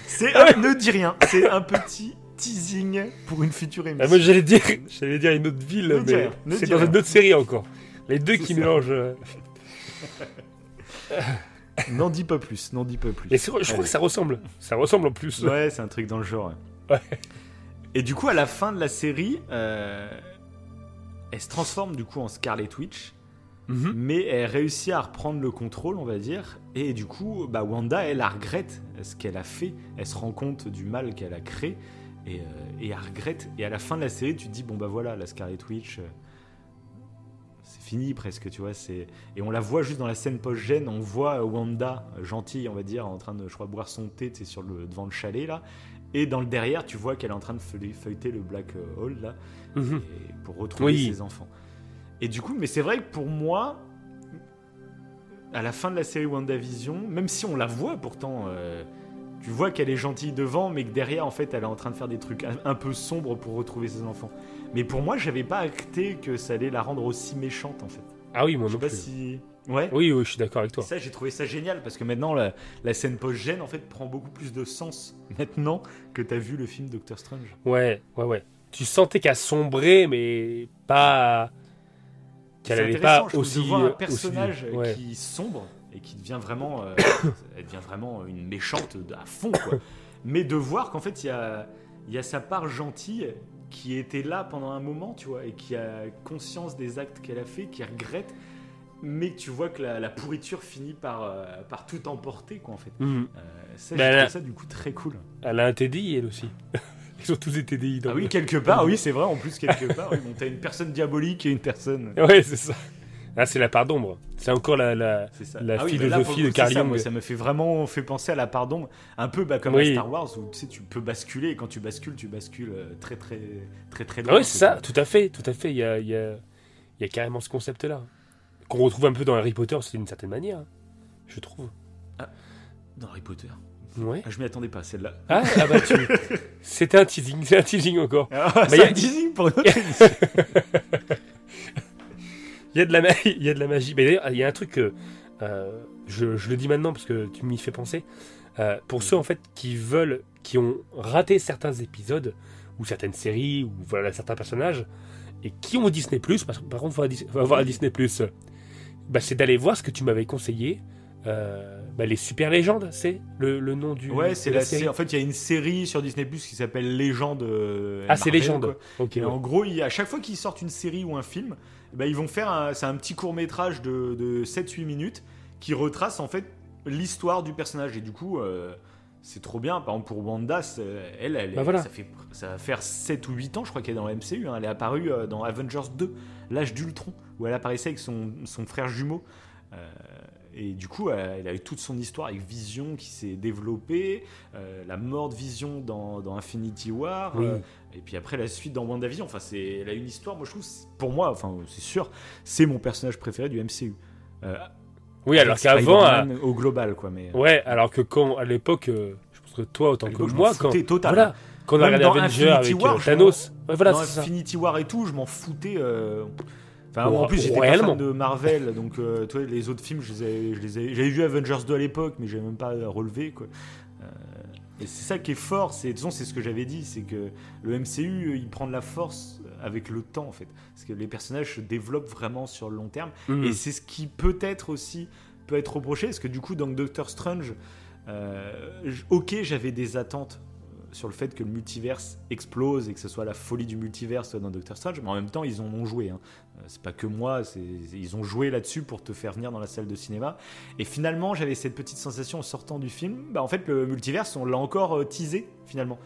c'est un, ne dis rien, c'est un petit teasing pour une future émission. Ah, moi j'allais dire, j'allais dire une autre ville, Ne mais c'est dans rien. une autre série encore. Les deux qui ça. mélangent. euh. (laughs) N'en dis pas plus, n'en dis pas plus. Et je crois que ça ressemble. Ça ressemble en plus. Ouais, c'est un truc dans le genre. Ouais. Et du coup, à la fin de la série, euh, elle se transforme du coup en Scarlet Witch, Mhm. mais elle réussit à reprendre le contrôle, on va dire. Et du coup, bah, Wanda, elle, elle regrette ce qu'elle a fait. Elle se rend compte du mal qu'elle a créé et, euh, et elle regrette. Et à la fin de la série, tu te dis bon bah voilà, la Scarlet Witch. euh, c'est fini presque, tu vois. Et on la voit juste dans la scène post-gène. On voit Wanda euh, gentille, on va dire, en train de, je crois, boire son thé, tu sais, sur le devant le chalet là. Et dans le derrière, tu vois qu'elle est en train de feuille- feuilleter le Black Hole là, Mhm. et pour retrouver Oui. ses enfants. Et du coup, mais c'est vrai que pour moi, à la fin de la série WandaVision, même si on la voit pourtant, euh, tu vois qu'elle est gentille devant, mais que derrière, en fait, elle est en train de faire des trucs un, un peu sombres pour retrouver ses enfants. Mais pour moi, j'avais pas acté que ça allait la rendre aussi méchante, en fait. Ah oui, moi Je non sais pas plus. si. Ouais. Oui, oui, je suis d'accord avec toi. Ça, j'ai trouvé ça génial parce que maintenant, la, la scène post-gène, en fait, prend beaucoup plus de sens (laughs) maintenant que t'as vu le film Doctor Strange. Ouais, ouais, ouais. Tu sentais qu'elle sombrait, mais pas. Qu'elle C'est allait intéressant, pas je aussi. de voir un aussi- personnage ouais. qui sombre et qui devient vraiment, euh, (coughs) elle devient vraiment une méchante à fond, quoi. (coughs) Mais de voir qu'en fait, il y a, y a sa part gentille qui était là pendant un moment, tu vois, et qui a conscience des actes qu'elle a fait, qui regrette, mais tu vois que la, la pourriture finit par, euh, par tout emporter, quoi, en fait. Mhm. Euh, ça, Bah, ça du coup très cool. Elle a un TDI, elle aussi. (laughs) Ils ont tous des TDI. dans Ah le- oui, quelque part, oui, c'est vrai, en plus, quelque (laughs) part, oui, bon, t'as une personne diabolique et une personne. Ouais, c'est ça. Ah, c'est la part d'ombre. C'est encore la. Ah oui, philosophie là, de Carl ça, moi, ça me fait vraiment fait penser à la part d'ombre, un peu bah, comme Oui. à Star Wars où tu sais tu peux basculer et quand tu bascules, tu bascules euh, très très très très Ah loin. oui, c'est ça, tout à fait, tout à fait. Il y a, il y a, il y a carrément ce concept-là. Qu'on retrouve un peu dans Harry Potter, c'est d'une certaine manière, hein, je trouve. Dans Harry Potter. Ouais. Ah, je m'y attendais pas celle-là. Ah, ah bah tu. (laughs) C'était un teasing, c'est un teasing encore. Ah, Bah, c'est y a- un teasing pour émission. (laughs) Il y a de la magie. Il y a de la magie. Mais d'ailleurs, il y a un truc que euh, je, je le dis maintenant parce que tu m'y fais penser. Euh, pour ceux en fait qui veulent, qui ont raté certains épisodes ou certaines séries ou voilà certains personnages et qui ont Disney Plus, par par contre, faut avoir Disney Plus. Bah, c'est d'aller voir ce que tu m'avais conseillé. Euh, bah, les super légendes, c'est le, le nom du. Ouais, c'est la série. En fait, il y a une série sur Disney Plus qui s'appelle Légende. euh, Ah, c'est légende. quoi. Ok. Et ouais. en gros, il- à chaque fois qu'ils sortent une série ou un film, ben, ils vont faire c'est un petit court métrage de, de 7-8 minutes qui retrace en fait l'histoire du personnage. Et du coup, euh, c'est trop bien. Par exemple, pour Wanda, elle, elle Bah voilà. ça, fait, ça va faire 7 ou 8 ans, je crois qu'elle est dans la MCU. hein. Elle est apparue euh, dans Avengers 2, l'âge d'Ultron, où elle apparaissait avec son, son frère jumeau. Euh, et du coup, elle, elle a eu toute son histoire avec Vision qui s'est développée, euh, la mort de Vision dans, dans Infinity War, Oui. euh, et puis après la suite dans WandaVision. Enfin, c'est, elle a une histoire, moi je trouve, pour moi, enfin c'est sûr, c'est mon personnage préféré du MCU. Oui, alors qu'avant, au global, quoi. Mais Ouais, alors que quand, à l'époque, je pense que toi, autant que moi, quand, total. voilà, quand on a regardé dans Avenger Infinity avec War, Thanos, ouais, voilà, dans. Infinity War et tout, je m'en foutais. euh, Enfin, en plus, j'étais pas fan de Marvel, donc euh, toi, les autres films, je les ai, je les ai- j'avais vu Avengers 2 à l'époque, mais j'avais même pas relevé quoi. Euh, et c'est ça qui est fort, c'est de toute façon, c'est ce que j'avais dit, c'est que le MCU, il prend de la force avec le temps en fait, parce que les personnages se développent vraiment sur le long terme. Mhm. Et c'est ce qui peut-être aussi peut être reproché, parce que du coup, dans Doctor Strange, ok, j'avais des attentes sur le fait que le multiverse explose et que ce soit la folie du multiverse dans Doctor Strange, mais en même temps, ils en ont joué. hein. Euh, C'est pas que moi, ils ont joué là-dessus pour te faire venir dans la salle de cinéma. Et finalement, j'avais cette petite sensation en sortant du film. Bah, en fait, le multiverse, on l'a encore euh, teasé finalement.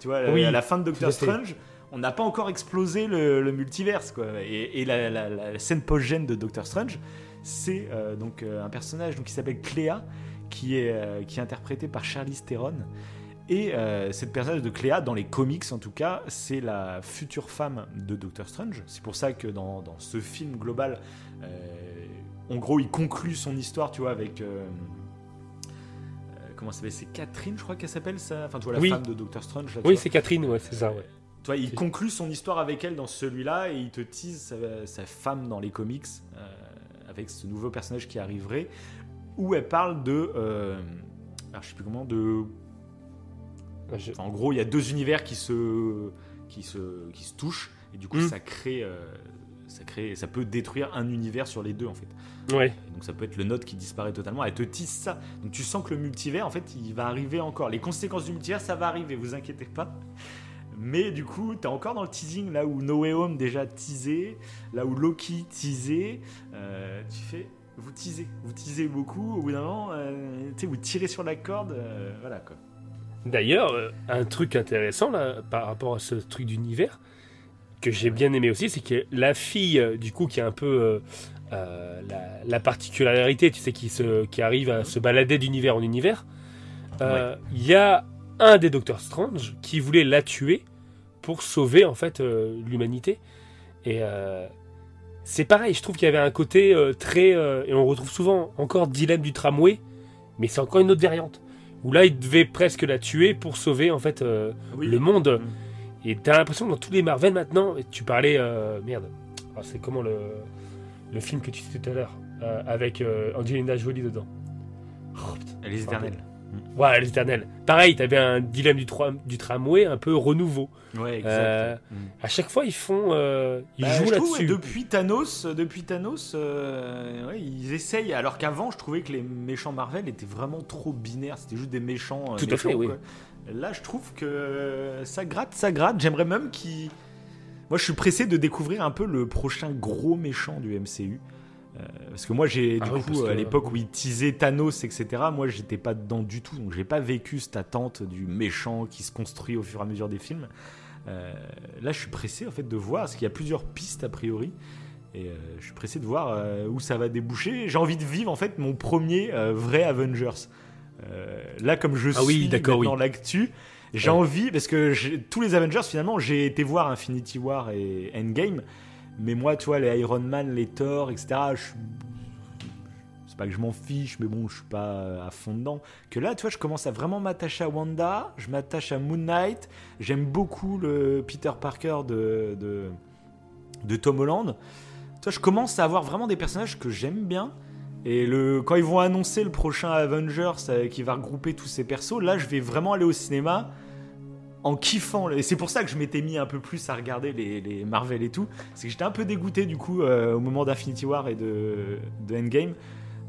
Tu vois, Oui, à la fin de Doctor. Strange, on n'a pas encore explosé le, le multiverse. Quoi. Et, et la, la- la- la scène post-gène de Doctor Strange, c'est euh, donc euh, un personnage donc, qui s'appelle Cléa, qui est, euh, qui est interprété par Charlize Theron. Et euh, cette personnage de Cléa, dans les comics en tout cas, c'est la future femme de Doctor Strange. C'est pour ça que dans, dans ce film global, euh, en gros, il conclut son histoire, tu vois, avec. euh, euh, comment ça s'appelle C'est Catherine, je crois qu'elle s'appelle ça? Enfin, tu vois, la Oui. femme de Doctor Strange. Là, Oui, c'est Catherine, ouais, c'est ça, ouais. Tu vois, il conclut son histoire avec elle dans celui-là et il te tease sa, sa femme dans les comics avec ce nouveau personnage qui arriverait où elle parle de. alors je sais plus comment, de. En gros, il y a deux univers qui se, qui se, qui se touchent et du coup, Mm. ça crée, euh, ça crée, ça peut détruire un univers sur les deux en fait. Ouais. Donc ça peut être le node qui disparaît totalement. Elle te tisse ça. Donc tu sens que le multivers, en fait, il va arriver encore. Les conséquences du multivers, ça va arriver. Vous inquiétez pas. Mais du coup, t'es encore dans le teasing là où No Way Home déjà teasé, là où Loki teasé. euh, tu fais, vous teasez, vous teasez beaucoup. Au bout d'un moment, euh, tu sais, vous tirez sur la corde. euh, voilà quoi. D'ailleurs, euh, un truc intéressant là, par rapport à ce truc d'univers, que j'ai bien aimé aussi, c'est que la fille, euh, du coup, qui a un peu euh, la, la particularité, tu sais, qui, se, qui arrive à se balader d'univers en univers, euh, il y a un des Docteurs Strange qui voulait la tuer pour sauver, en fait, euh, l'humanité. Et c'est pareil, je trouve qu'il y avait un côté très... et on retrouve souvent encore Dilemme du tramway, mais c'est encore une autre variante. Où là, il devait presque la tuer pour sauver, en fait, euh, le monde. Mm. Et t'as l'impression que dans tous les Marvel maintenant, et tu parlais, euh, merde, Ah, c'est comment le, le film que tu disais tout à l'heure, euh, avec euh, Angelina Jolie dedans. Oh, putain. Elle est les éternels. Pareil, t'avais un dilemme du, tram- du tramway un peu renouveau. Ouais, exact. Euh, Mm. À chaque fois, ils font, euh, ils Bah, jouent là-dessus. depuis Thanos, euh, depuis Thanos, euh, ouais, ils essayent. Alors qu'avant, je trouvais que les méchants Marvel étaient vraiment trop binaires. C'était juste des méchants. Tout à fait, oui. Là, je trouve que ça gratte, ça gratte. J'aimerais même qu'ils. Moi, je suis pressé de découvrir un peu le prochain gros méchant du MCU. Euh, parce que moi, j'ai Ah du oui, coup, à l'époque où ils teasaient Thanos, etc., moi, j'étais pas dedans du tout. Donc, j'ai pas vécu cette attente du méchant qui se construit au fur et à mesure des films. Euh, là, je suis pressé en fait de voir, parce qu'il y a plusieurs pistes a priori, et euh, je suis pressé de voir où ça va déboucher. J'ai envie de vivre en fait mon premier vrai Avengers. Là, comme je Ah oui, suis dans oui. l'actu, j'ai Ouais. envie parce que tous les Avengers finalement, j'ai été voir Infinity War et Endgame, mais moi, tu vois, les Iron Man, les Thor, etc. Je c'est pas que je m'en fiche, mais bon, je suis pas à fond dedans. Que là, tu vois, je commence à vraiment m'attacher à Wanda, je m'attache à Moon Knight, j'aime beaucoup le Peter Parker de, de, de Tom Holland. Tu vois, je commence à avoir vraiment des personnages que j'aime bien. Et le, quand ils vont annoncer le prochain Avengers euh, qui va regrouper tous ces persos, là, je vais vraiment aller au cinéma en kiffant. Et c'est pour ça que je m'étais mis un peu plus à regarder les, les Marvel et tout. C'est que j'étais un peu dégoûté du coup euh, au moment d'Infinity War et de, de Endgame.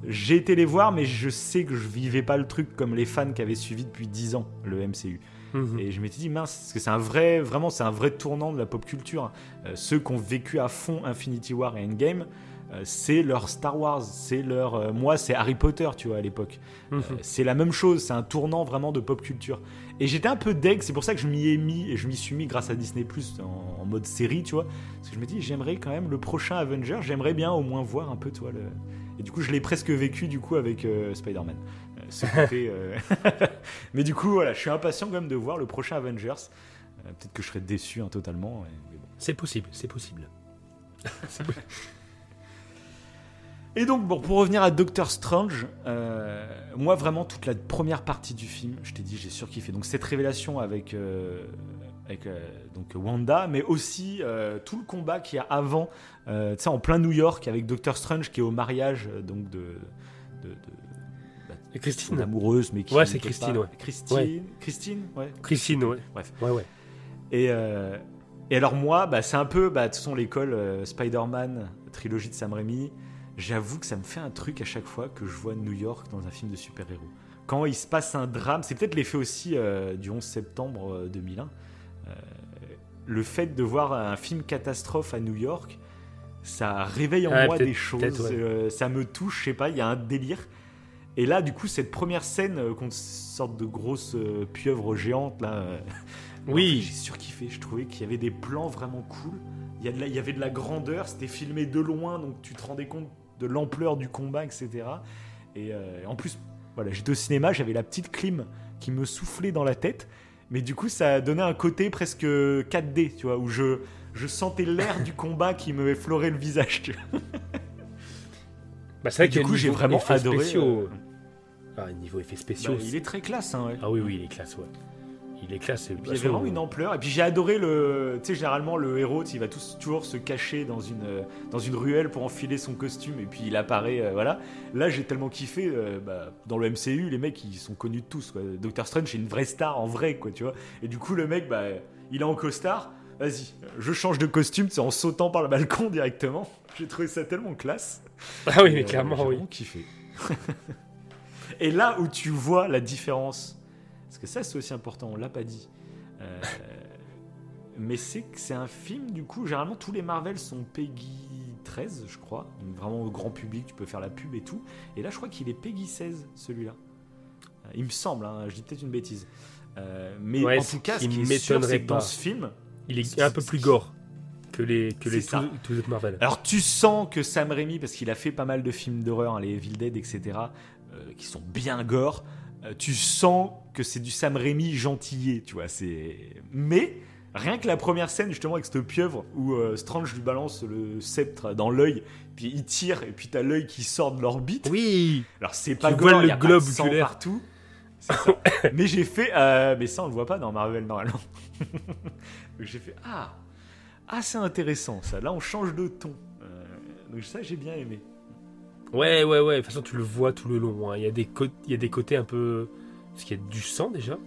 J'ai été les voir, mais je sais que je vivais pas le truc comme les fans qui avaient suivi depuis 10 ans le MCU. Mhm. Et je m'étais dit, mince, parce que c'est un vrai, vraiment, c'est un vrai tournant de la pop culture. Euh, ceux qui ont vécu à fond Infinity War et Endgame, euh, c'est leur Star Wars, c'est leur. euh, moi, c'est Harry Potter, tu vois, à l'époque. Mhm. C'est la même chose, c'est un tournant vraiment de pop culture. Et j'étais un peu deg, c'est pour ça que je m'y ai mis, et je m'y suis mis grâce à Disney Plus en, en mode série, tu vois. Parce que je me dis, j'aimerais quand même le prochain Avenger, j'aimerais bien au moins voir un peu, toi, le. Et du coup, je l'ai presque vécu du coup avec euh, Spider-Man. Euh, ce (laughs) côté, euh, (laughs) Mais du coup, voilà, je suis impatient quand même de voir le prochain Avengers. Peut-être que je serai déçu hein, totalement. et- mais bon. C'est possible, c'est possible. (laughs) Et donc, bon, pour revenir à Doctor Strange, euh, moi vraiment toute la première partie du film, je t'ai dit, j'ai surkiffé. Donc cette révélation avec, euh, avec euh, donc Wanda, mais aussi tout le combat qu'il y a avant, tu sais, en plein New York avec Doctor Strange qui est au mariage donc de, de, de- Et son Christine amoureuse, mais qui Ouais, c'est Christine, ouais. Christine, Ouais. Christine, ouais. Christine, ouais. Bref. Ouais, ouais. Et, et alors moi, bah, c'est un peu, bah, de toute façon, l'école Spider-Man, trilogie de Sam Raimi, j'avoue que ça me fait un truc à chaque fois que je vois New York dans un film de super-héros. Quand il se passe un drame, c'est peut-être l'effet aussi euh, du 11 septembre euh, 2001, euh, le fait de voir un film catastrophe à New York, ça réveille en Ah, moi des choses, ouais. euh, ça me touche, je sais pas, il y a un délire. Et là, du coup, cette première scène euh, contre sorte de grosse euh, pieuvre géante, là, euh, (laughs) Oui. j'ai surkiffé. Je trouvais qu'il y avait des plans vraiment cool. Il y, a de la- il y avait de la grandeur, c'était filmé de loin, donc tu te rendais compte de l'ampleur du combat, etc. Et euh, en plus, voilà, j'étais au cinéma, j'avais la petite clim qui me soufflait dans la tête. Mais du coup, ça donnait un côté presque 4D, tu vois, où je, je sentais l'air du combat qui me effleurait le visage. tu vois. Bah, c'est vrai Et y du coup, j'ai vraiment adoré. spéciaux. euh, Ah, niveau effets bah, spéciaux. il est très classe, hein, ouais. Ah oui, oui, il est classe, ouais. Il est classe. Il y avait vraiment une ampleur. Et puis j'ai adoré le. Tu sais, généralement, le héros, il va toujours se cacher dans une, dans une ruelle pour enfiler son costume et puis il apparaît. euh, voilà. Là, j'ai tellement kiffé. euh, bah, dans le MCU, les mecs, ils sont connus de tous. Quoi. Doctor Strange, c'est une vraie star en vrai, quoi, tu vois. Et du coup, le mec, bah, il est en costard. Vas-y, je change de costume, c'est en sautant par le balcon directement. (laughs) J'ai trouvé ça tellement classe. Ah oui, mais euh, clairement, j'ai oui. vraiment kiffé. (laughs) Et là où tu vois la différence, parce que ça c'est aussi important, on l'a pas dit. euh, (laughs) mais c'est un film, du coup, généralement tous les Marvel sont Peggy 13, je crois. Donc vraiment au grand public, tu peux faire la pub et tout. Et là, je crois qu'il est Peggy 16, celui-là. Euh, Il me semble, hein, je dis peut-être une bêtise. Euh, mais Ouais, en tout cas, ce qui m'étonnerait c'est que dans ce film, Il est un peu plus gore que les, que les tous, tous Marvel. Alors tu sens que Sam Raimi, parce qu'il a fait pas mal de films d'horreur, hein, les Evil Dead, etc., euh, qui sont bien gore, tu sens que c'est du Sam Raimi gentillé, tu vois. C'est mais rien que la première scène justement avec cette pieuvre où euh, Strange lui balance le sceptre dans l'œil, puis il tire et puis t'as l'œil qui sort de l'orbite. Oui Alors c'est pas Tu gore, vois le y a pas de globe sang oculaire. partout. Ça. (coughs) mais j'ai fait, euh, mais ça on le voit pas dans Marvel normalement. (laughs) j'ai fait ah ah c'est intéressant ça. Là on change de ton. Euh, donc ça j'ai bien aimé. Ouais, ouais, ouais. De toute façon, tu le vois tout le long. hein. Il, y a des cô- il y a des côtés un peu. Parce qu'il y a du sang déjà.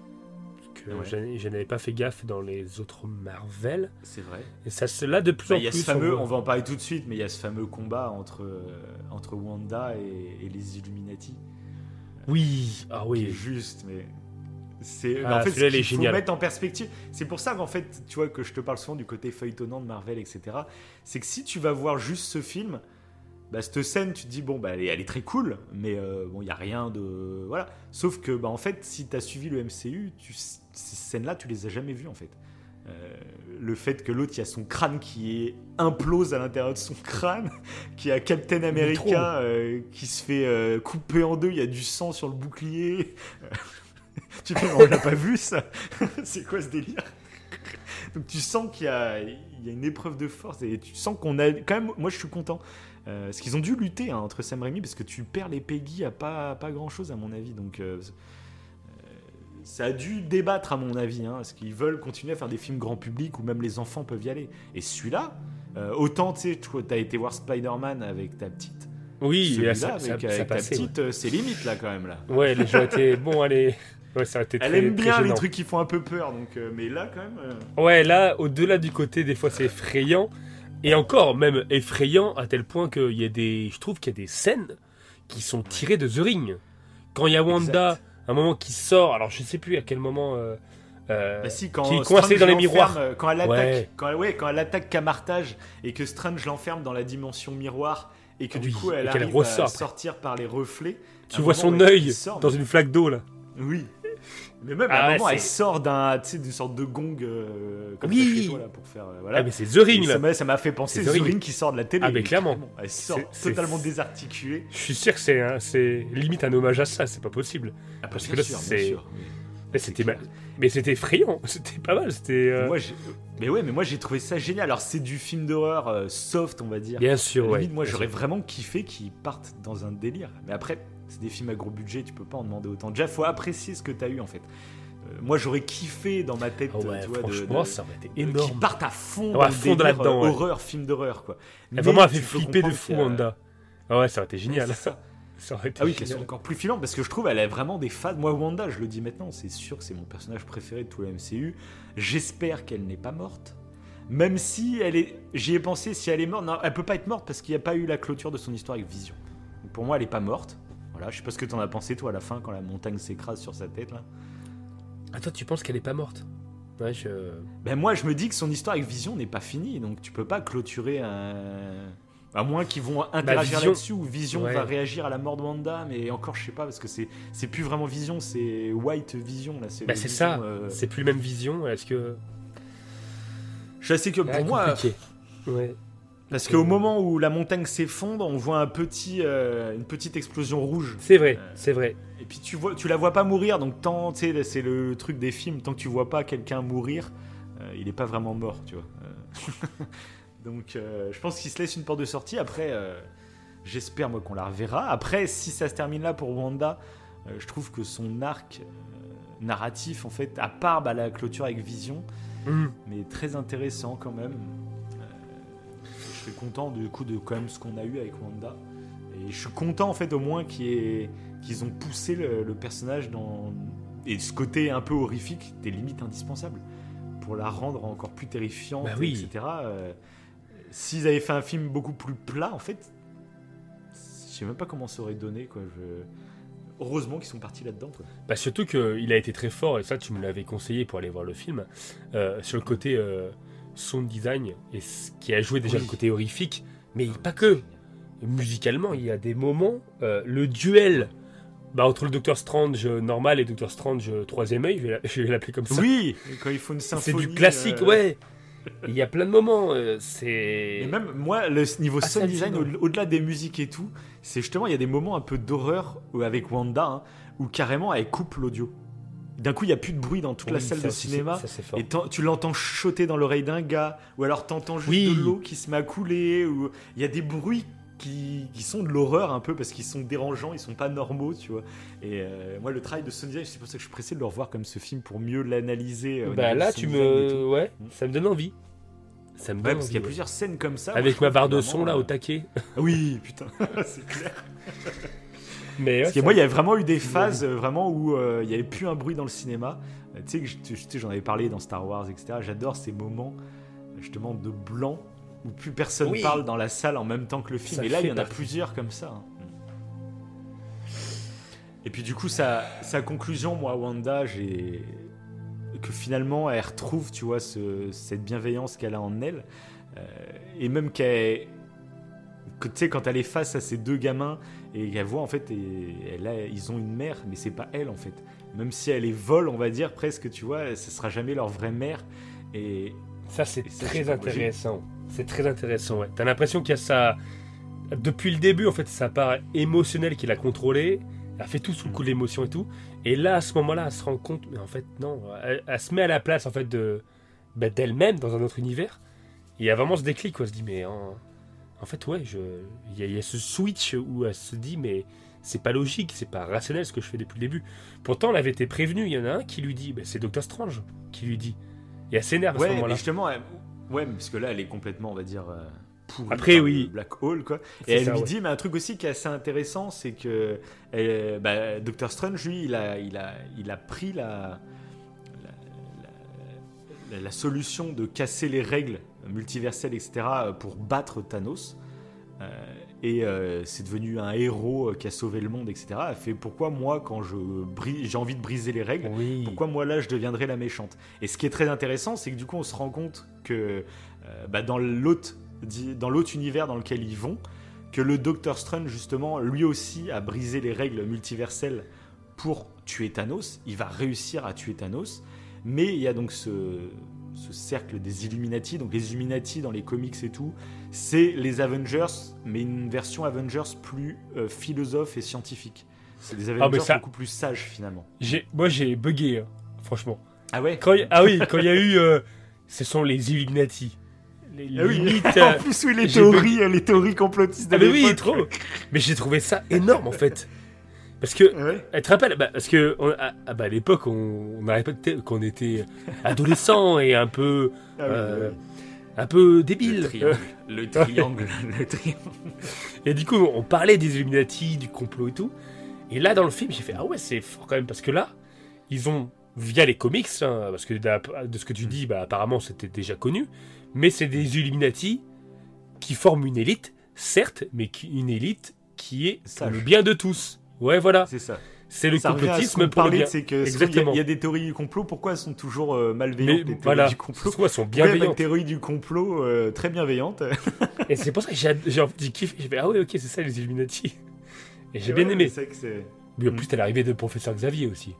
Que Ouais. je, n'avais pas fait gaffe dans les autres Marvel. C'est vrai. Et ça, là de plus Bah, en Il y a plus. ce fameux, voit- on va en parler tout de suite, mais il y a ce fameux combat entre euh, entre Wanda et, et les Illuminati. Oui, ah qui est oui. juste, mais c'est Ah, en fait ce il faut mettre en perspective. C'est pour ça qu'en fait, tu vois que je te parle souvent du côté feuilletonnant de Marvel, etc. C'est que si tu vas voir juste ce film, bah, cette scène, tu te dis bon bah elle est, elle est très cool, mais euh, bon il y a rien de voilà. Sauf que bah en fait, si tu as suivi le MCU, tu, ces scènes-là, tu les as jamais vues en fait. Euh, le fait que l'autre, il y a son crâne qui est implose à l'intérieur de son crâne, (laughs) qui a Captain America euh, qui se fait couper en deux, il y a du sang sur le bouclier. (laughs) tu fais, (laughs) on l'a pas vu ça C'est quoi ce délire? Donc tu sens qu'il y a, il y a une épreuve de force et tu sens qu'on a quand même. Moi je suis content. Euh, parce qu'ils ont dû lutter hein, entre Sam Raimi parce que tu perds les Peggy à pas, pas grand chose à mon avis. Donc euh, ça a dû débattre à mon avis, hein, parce qu'ils veulent continuer à faire des films grand public où même les enfants peuvent y aller. Et celui-là, euh, autant tu sais, tu as été voir Spider-Man avec ta petite. Oui, là, ça, avec, ça, avec ça ta petite, euh, c'est limite là quand même là. Ouais, Ouais, les gens étaient. (laughs) Bon, allez. Ouais, ça a été Elle très, aime bien les trucs qui font un peu peur, donc euh, mais là quand même. euh, Ouais, là, au-delà du côté, des fois, c'est effrayant. Et encore, même effrayant, à tel point qu'il y a des. Je trouve qu'il y a des scènes qui sont tirées de The Ring. Quand il y a Wanda, Exact. un moment qui sort, alors je sais plus à quel moment. euh, euh, Bah si, quand qui est coincé dans les miroirs. euh, Quand elle attaque, Ouais. quand, elle- ouais, quand elle attaque Camartage et que Strange l'enferme dans la dimension miroir et que Oui, du coup elle arrive ressort à sortir par les reflets. tu vois son œil dans une flaque d'eau, là. Oui. Mais même Ah à un ouais, moment, elle sort d'un, d'une sorte de gong euh, comme Oui, ça chez oui. toi, là, pour faire. euh, voilà. Ah, mais c'est The Ring, là. ça m'a- fait penser The The Ring. Ring qui sort de la télé. Ah, mais clairement. Elle sort totalement désarticulée. Je suis sûr que c'est limite un hommage à ça, c'est pas possible. Ah, Parce bien que là, sûr, c'est-. Mais c'était ma- mais c'était effrayant, (laughs) c'était pas mal, c'était. euh, Moi, j'ai- mais ouais, mais moi j'ai trouvé ça génial. Alors c'est du film d'horreur euh, soft, on va dire. Bien sûr, ouais. limite, moi j'aurais vraiment kiffé qu'ils partent dans un délire. Mais après, c'est des films à gros budget, tu peux pas en demander autant. Déjà, faut apprécier ce que t'as eu en fait. Euh, moi j'aurais kiffé dans ma tête, Ah ouais, tu vois, de- franchement, de- ça aurait été de- énorme. partent à fond Ouais, dans à le fond délire, euh, ouais. horreur, film d'horreur quoi. Elle Mais vraiment tu fait flipper de fou, Wanda. Ah ouais, ça aurait été génial. Ça. (laughs) Ça aurait été Ah oui, qu'elles sont génial. encore plus filantes parce que je trouve elle a vraiment des fans. Moi, Wanda, je le dis maintenant, c'est sûr que c'est mon personnage préféré de tout le MCU. J'espère qu'elle n'est pas morte. Même si elle est. J'y ai pensé, si elle est morte. Non, elle peut pas être morte parce qu'il n'y a pas eu la clôture de son histoire avec Vision. Donc pour moi, elle est pas morte. Voilà, je sais pas ce que t'en as pensé, toi, à la fin, quand la montagne s'écrase sur sa tête, là. Attends, tu penses qu'elle est pas morte? Ouais, je. Ben moi, je me dis que son histoire avec Vision n'est pas finie, donc tu peux pas clôturer un. À moins qu'ils vont interagir Vision- là-dessus, ou Vision Ouais. va réagir à la mort de Wanda, mais encore, je sais pas, parce que c'est c'est plus vraiment Vision, c'est White Vision, là. Bah, le c'est ça, euh, c'est plus même vision. Est-ce que. Je suis assez que pour Ah, moi, compliqué. Ouais. Parce qu'au moment où la montagne s'effondre, on voit un petit, euh, une petite explosion rouge. C'est vrai, Euh, c'est vrai. Et puis tu vois, tu la vois pas mourir, donc tant, c'est le truc des films, tant que tu vois pas quelqu'un mourir, euh, il est pas vraiment mort, tu vois. (laughs) Donc je pense qu'il se laisse une porte de sortie. Après, j'espère moi qu'on la reverra. Après, si ça se termine là pour Wanda, je trouve que son arc, narratif en fait, à part bah, la clôture avec Vision, Mm. mais très intéressant quand même. Suis content du coup de quand même ce qu'on a eu avec Wanda. Et je suis content en fait au moins qu'ils ont poussé le, le personnage dans et ce côté un peu horrifique, des limites indispensables pour la rendre encore plus terrifiante, Bah oui. etc. Euh, S'ils avaient fait un film beaucoup plus plat, en fait, je sais même pas comment ça aurait donné quoi. Je... Heureusement qu'ils sont partis là-dedans. Bah surtout qu'il a été très fort, et ça tu me l'avais conseillé pour aller voir le film, euh, sur le côté euh, sound design, et ce qui a joué déjà Oui. le côté horrifique, mais pas que. Musicalement, il y a des moments, euh, le duel bah, entre le Docteur Strange normal et le Docteur Strange troisième œil, (laughs) je vais l'appeler comme ça. Oui, quand il faut une c'est symphonie. du classique, euh, ouais. Il y a plein de moments, euh, c'est... Et même moi, le niveau Ah, sound design, au-delà des musiques et tout, c'est justement, il y a des moments un peu d'horreur avec Wanda, hein, où carrément elle coupe l'audio. D'un coup, il n'y a plus de bruit dans toute la salle ça de cinéma. ça, c'est fort. Et tu l'entends chuchoter dans l'oreille d'un gars, ou alors t'entends juste Oui. de l'eau qui se met à couler, ou il y a des bruits qui, qui sont de l'horreur un peu parce qu'ils sont dérangeants, ils sont pas normaux, tu vois. Et euh, moi, le travail de sound design, c'est pour ça que je suis pressé de le revoir comme ce film pour mieux l'analyser. euh, Bah là, tu me... Ouais, Mm. ça me donne envie. Ça me Ouais, parce qu'il y a plusieurs scènes comme ça. Avec ma barre de son là euh, au taquet. Oui, putain, (laughs) c'est clair. Mais Parce que moi, il y a vraiment eu des phases euh, vraiment où euh, il n'y avait plus un bruit dans le cinéma. Euh, tu sais que je- tu sais, j'en avais parlé dans Star Wars, etc. J'adore ces moments justement de blanc où plus personne Oui. parle dans la salle en même temps que le film. Ça Et là, il y en a partie. plusieurs comme ça. hein. Et puis du coup, sa, sa conclusion, moi, Wanda, j'ai que finalement, elle retrouve, tu vois, ce- cette bienveillance qu'elle a en elle, Euh, et même qu'elle, que tu sais, quand elle est face à ces deux gamins et qu'elle voit en fait, et, elle a- ils ont une mère, mais c'est pas elle en fait. Même si elle les vole, on va dire presque, tu vois, ce sera jamais leur vraie mère. Et Ça, c'est très intéressant. C'est très intéressant, ouais. T'as l'impression qu'il y a ça. Depuis le début, en fait, sa part émotionnelle qu'il a contrôlée. Elle a fait tout sous le coup de l'émotion et tout. Et là, à ce moment-là, elle se rend compte, mais en fait, non. Elle, elle se met à la place, en fait, de bah, d'elle-même dans un autre univers. Et il y a vraiment ce déclic, quoi. Elle se dit, mais en fait, ouais, il, y a, il y a ce switch où elle se dit, mais c'est pas logique, c'est pas rationnel ce que je fais depuis le début. Pourtant, elle avait été prévenue. Il y en a un qui lui dit, bah, c'est Doctor Strange qui lui dit. Et elle s'énerve à ce ouais, moment-là. justement, elle- ouais, parce que là, elle est complètement, on va dire. euh, pourrie Après, oui. Black Hole, quoi. Et elle ça, lui ouais. dit, mais un truc aussi qui est assez intéressant, c'est que bah, Doctor Strange, lui, il a, il a, il a pris la, la, la- la solution de casser les règles multiverselles, etc., pour battre Thanos. Euh, et euh, c'est devenu un héros qui a sauvé le monde, etc. Elle fait pourquoi moi, quand je j'ai envie de briser les règles, Oui. pourquoi moi là je deviendrais la méchante? Et ce qui est très intéressant, c'est que du coup on se rend compte que euh, bah, dans l'autre dans l'autre univers dans lequel ils vont, que le Docteur Strange justement lui aussi a brisé les règles multiverselles pour tuer Thanos. Il va réussir à tuer Thanos, mais il y a donc ce, ce cercle des Illuminati. Donc les Illuminati dans les comics et tout, c'est les Avengers, mais une version Avengers plus euh, philosophe et scientifique. C'est des Avengers mais ça- beaucoup plus sages finalement. Moi j'ai bugué, hein, franchement. Ah ouais Quand ah oui, quand il y a eu, euh, ce sont les Illuminati. Les Ah oui. limites, (laughs) en euh, plus, oui, les théories, euh, les théories complotistes de ah mais oui, trop. Mais j'ai trouvé ça énorme en fait, parce que Ouais. elle te rappelle, bah, parce que on- à, ah, bah, à l'époque on, on de dire qu'on était adolescents et un peu, Ah oui, euh, oui. un peu Le débile. triangle. Le triangle. (laughs) le triangle. Et du coup, on parlait des Illuminati, du complot et tout. Et là, dans le film, j'ai fait Ah ouais, c'est fort quand même, parce que là, ils ont, via les comics, hein, parce que de ce que tu dis, bah, apparemment c'était déjà connu, mais c'est des Illuminati qui forment une élite, certes, mais qui- une élite qui est pour Sage. le bien de tous. Ouais, voilà. C'est ça. C'est le ça ce complotisme qu'on pour le parlait, bien. c'est que souvent, il y a- Exactement. il y, a des théories du complot. Pourquoi elles sont toujours euh, Mais malveillantes les théories voilà, du complot? Soit elles sont Pourquoi il y a pas une bienveillantes. théorie du complot euh, très bienveillante. (laughs) Et c'est pour ça que j'ai. J'ai fait Ah ouais, ok, c'est ça les Illuminati. Et j'ai bien ouais, aimé. Mais en Mm. plus, t'as l'arrivée de professeur Xavier aussi.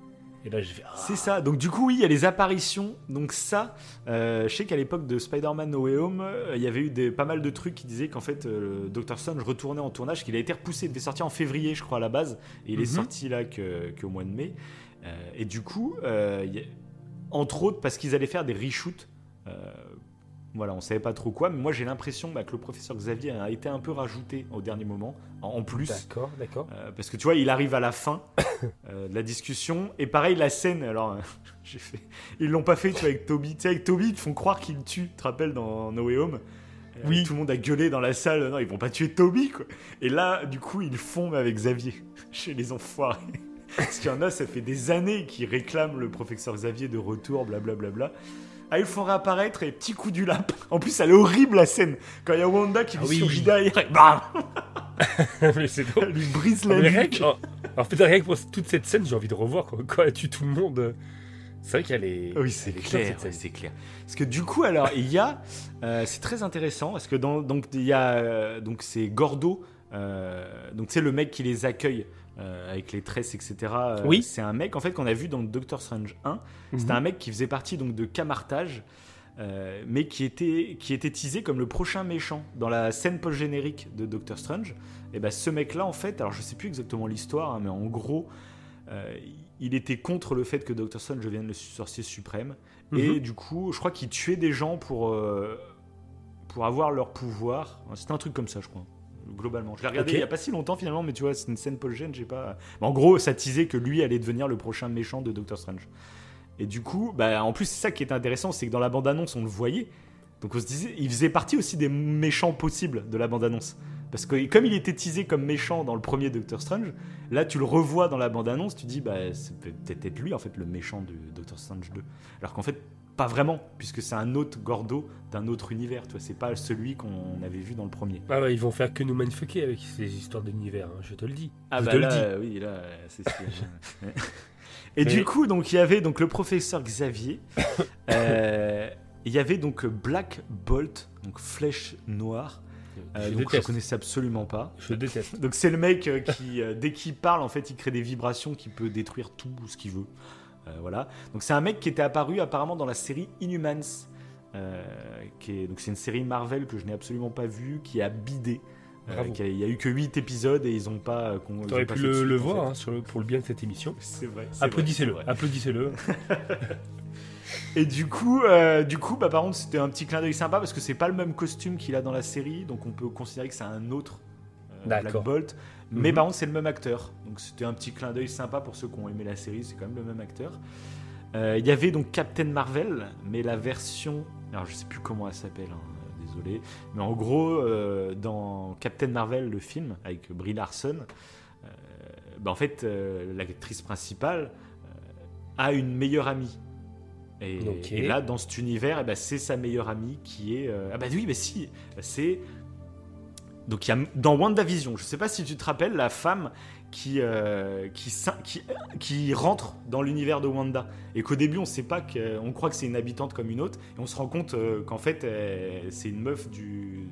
Et là, j'ai fait Ah, C'est ça. Donc du coup, oui, il y a les apparitions. Donc ça, euh, je sais qu'à l'époque de Spider-Man No Way Home, euh, il y avait eu des, pas mal de trucs qui disaient qu'en fait, euh, Dr. Strange retournait en tournage, qu'il a été repoussé, il devait sortir en février, je crois, à la base, et il est Mhm. sorti là que- qu'au mois de mai. Euh, et du coup, il y a- entre autres, parce qu'ils allaient faire des reshoots. Euh, Voilà, on savait pas trop quoi, mais moi j'ai l'impression bah, que le professeur Xavier a été un peu rajouté au dernier moment, en, plus. D'accord, d'accord. Euh, parce que tu vois, il arrive à la fin (coughs) euh, de la discussion, et pareil, la scène, alors euh, (laughs) j'ai fait. Ils l'ont pas fait, tu vois, avec Toby. Tu sais, avec Toby, ils te font croire qu'il tue, tu te rappelles, dans No Way Home? Oui. Tout le monde a gueulé dans la salle, non, ils vont pas tuer Toby, quoi. Et là, du coup, ils font avec Xavier, (laughs) chez les enfoirés. Parce qu'il y en a, ça fait des années qu'ils réclament le professeur Xavier de retour, blablabla. Bla, bla, bla. Ah, ils le font réapparaître et petit coup du lap. En plus, elle est horrible la scène. Quand il y a Wanda qui lui ah oui. derrière et bam Mais c'est. Elle lui brise la nuque. En, fait, rien que pour toute cette scène, j'ai envie de revoir quand, quand elle tue tout le monde. C'est vrai qu'elle est. Oui, c'est clair, c'est clair. Parce que du coup, alors, il y a. Euh, c'est très intéressant parce que dans, donc il y a euh, donc c'est Gordo. Euh, donc c'est le mec qui les accueille euh, avec les tresses, etc. Euh, oui. C'est un mec en fait qu'on a vu dans Doctor Strange 1. C'était mhm. un mec qui faisait partie donc de Camartage, euh, mais qui était qui était teasé comme le prochain méchant dans la scène post générique de Doctor Strange. Et ben ce mec-là en fait, alors je sais plus exactement l'histoire, hein, mais en gros. il était contre le fait que Doctor Strange devienne le sorcier suprême. Et mhm. du coup, je crois qu'il tuait des gens pour, pour avoir leur pouvoir. C'était un truc comme ça, je crois globalement. Je l'ai regardé il n'y a pas si longtemps finalement, mais tu vois, c'est une scène Paul j'ai pas. en gros, ça disait que lui allait devenir le prochain méchant de Doctor Strange. Et du coup, bah, en plus, c'est ça qui est intéressant, c'est que dans la bande-annonce, on le voyait. Donc on se disait, il faisait partie aussi des méchants possibles de la bande-annonce. Parce que comme il était teasé comme méchant dans le premier Doctor Strange, là tu le revois dans la bande-annonce, tu dis, bah, c'est peut-être lui en fait le méchant de Doctor Strange 2. Alors qu'en fait, pas vraiment, puisque c'est un autre Gordo d'un autre univers. Tu vois, c'est pas celui qu'on avait vu dans le premier. Ah bah, ils vont faire que nous mindfucker avec ces histoires d'univers, hein, je te le dis. Ah je bah te le dis. oui, là, c'est (laughs) Et du coup, donc il y avait donc le professeur Xavier. (coughs) Euh, il y avait donc Black Bolt, donc flèche noire. Euh, donc je connaissais absolument pas. Je déteste. Donc c'est le mec euh, qui, dès qu'il parle, en fait, il crée des vibrations qui peut détruire tout ce qu'il veut. Euh, voilà. Donc c'est un mec qui était apparu apparemment dans la série Inhumans. Euh, qui est, donc c'est une série Marvel que je n'ai absolument pas vue, qui a bidé. Euh, il y a eu que 8 épisodes et ils n'ont pas. Tu aurais pu le, voir hein, sur pour le bien de cette émission. (laughs) C'est vrai. Applaudissez-le. Applaudissez-le. et du coup, du coup bah, par contre, c'était un petit clin d'œil sympa parce que c'est pas le même costume qu'il a dans la série, donc on peut considérer que c'est un autre Black Bolt. Mais mhm. par contre, c'est le même acteur. Donc c'était un petit clin d'œil sympa pour ceux qui ont aimé la série, c'est quand même le même acteur. Euh, il y avait donc Captain Marvel, mais la version. Alors je sais plus comment elle s'appelle, hein, désolé. Mais en gros, euh, dans Captain Marvel, le film, avec Brie Larson, euh, bah, en fait, l'actrice principale a une meilleure amie. Et, là, dans cet univers, eh ben, c'est sa meilleure amie qui est. ah bah oui, mais si, c'est donc il y a dans WandaVision, je ne sais pas si tu te rappelles, la femme qui, euh, qui, qui, qui, rentre dans l'univers de Wanda. Et qu'au début, on sait pas qu'on croit que c'est une habitante comme une autre. Et on se rend compte euh, qu'en fait, c'est une meuf du,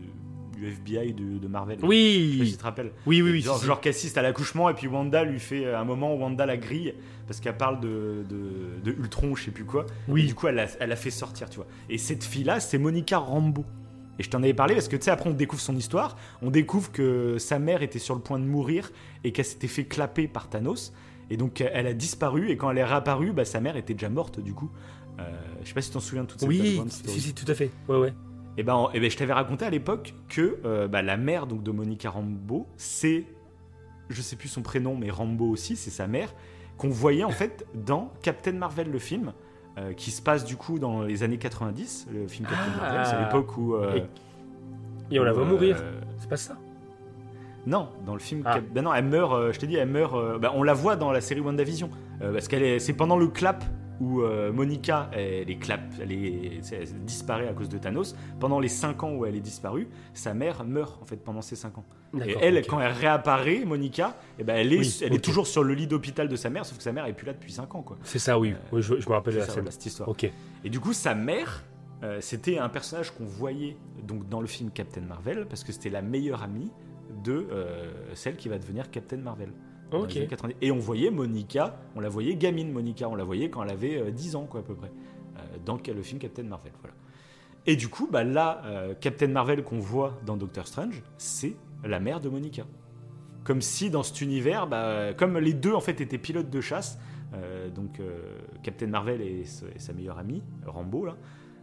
du FBI de, Marvel. Oui je sais tu te rappelles. Oui, oui, oui. Genre, genre qui assiste à l'accouchement et puis Wanda lui fait un moment où Wanda la grille parce qu'elle parle de, de, de, Ultron, je sais plus quoi. Oui. Et du coup, elle a, elle a fait sortir, tu vois. Et cette fille-là, c'est Monica Rambeau. Et je t'en avais parlé parce que tu sais, après on découvre son histoire, on découvre que sa mère était sur le point de mourir et qu'elle s'était fait clapper par Thanos. Et donc elle a disparu et quand elle est réapparue, bah, sa mère était déjà morte du coup. Euh, je sais pas si tu t'en souviens de toute cette Oui, si, si, tout à fait. Ouais, ouais. Et ben, et ben je t'avais raconté à l'époque que euh, bah, la mère donc de Monica Rambeau, c'est, je sais plus son prénom, mais Rambeau aussi, c'est sa mère, qu'on voyait en fait dans Captain Marvel le film. Euh, qui se passe du coup dans les années 90, le film Captain ah. Marvel. C'est l'époque où. Euh, et, on la voit mourir. Euh, c'est pas ça? Non, dans le film. Ah. Ben non, elle meurt. je t'ai dit, elle meurt. Ben, on la voit dans la série WandaVision. parce qu'elle est, c'est pendant le clap où Monica, elle, est clap, elle, est, elle disparaît à cause de Thanos. Pendant les 5 ans où elle est disparue, sa mère meurt en fait pendant ces 5 ans. Et elle, quand elle réapparaît, Monica, eh ben elle est, elle est toujours sur le lit d'hôpital de sa mère, sauf que sa mère est plus là depuis 5 ans. quoi. C'est ça, oui. Euh, je, me rappelle de la cette histoire. Ok. Et du coup, sa mère, euh, c'était un personnage qu'on voyait donc dans le film Captain Marvel, parce que c'était la meilleure amie de euh, celle qui va devenir Captain Marvel. Ok. Et on voyait Monica, on la voyait gamine Monica, on la voyait quand elle avait 10 ans, quoi, à peu près, dans le film Captain Marvel. Voilà. Et du coup, bah, là, Captain Marvel qu'on voit dans Doctor Strange, c'est la mère de Monica. Comme si dans cet univers, bah, comme les deux en fait étaient pilotes de chasse, euh, donc euh, Captain Marvel et, sa meilleure amie, Rambo, là,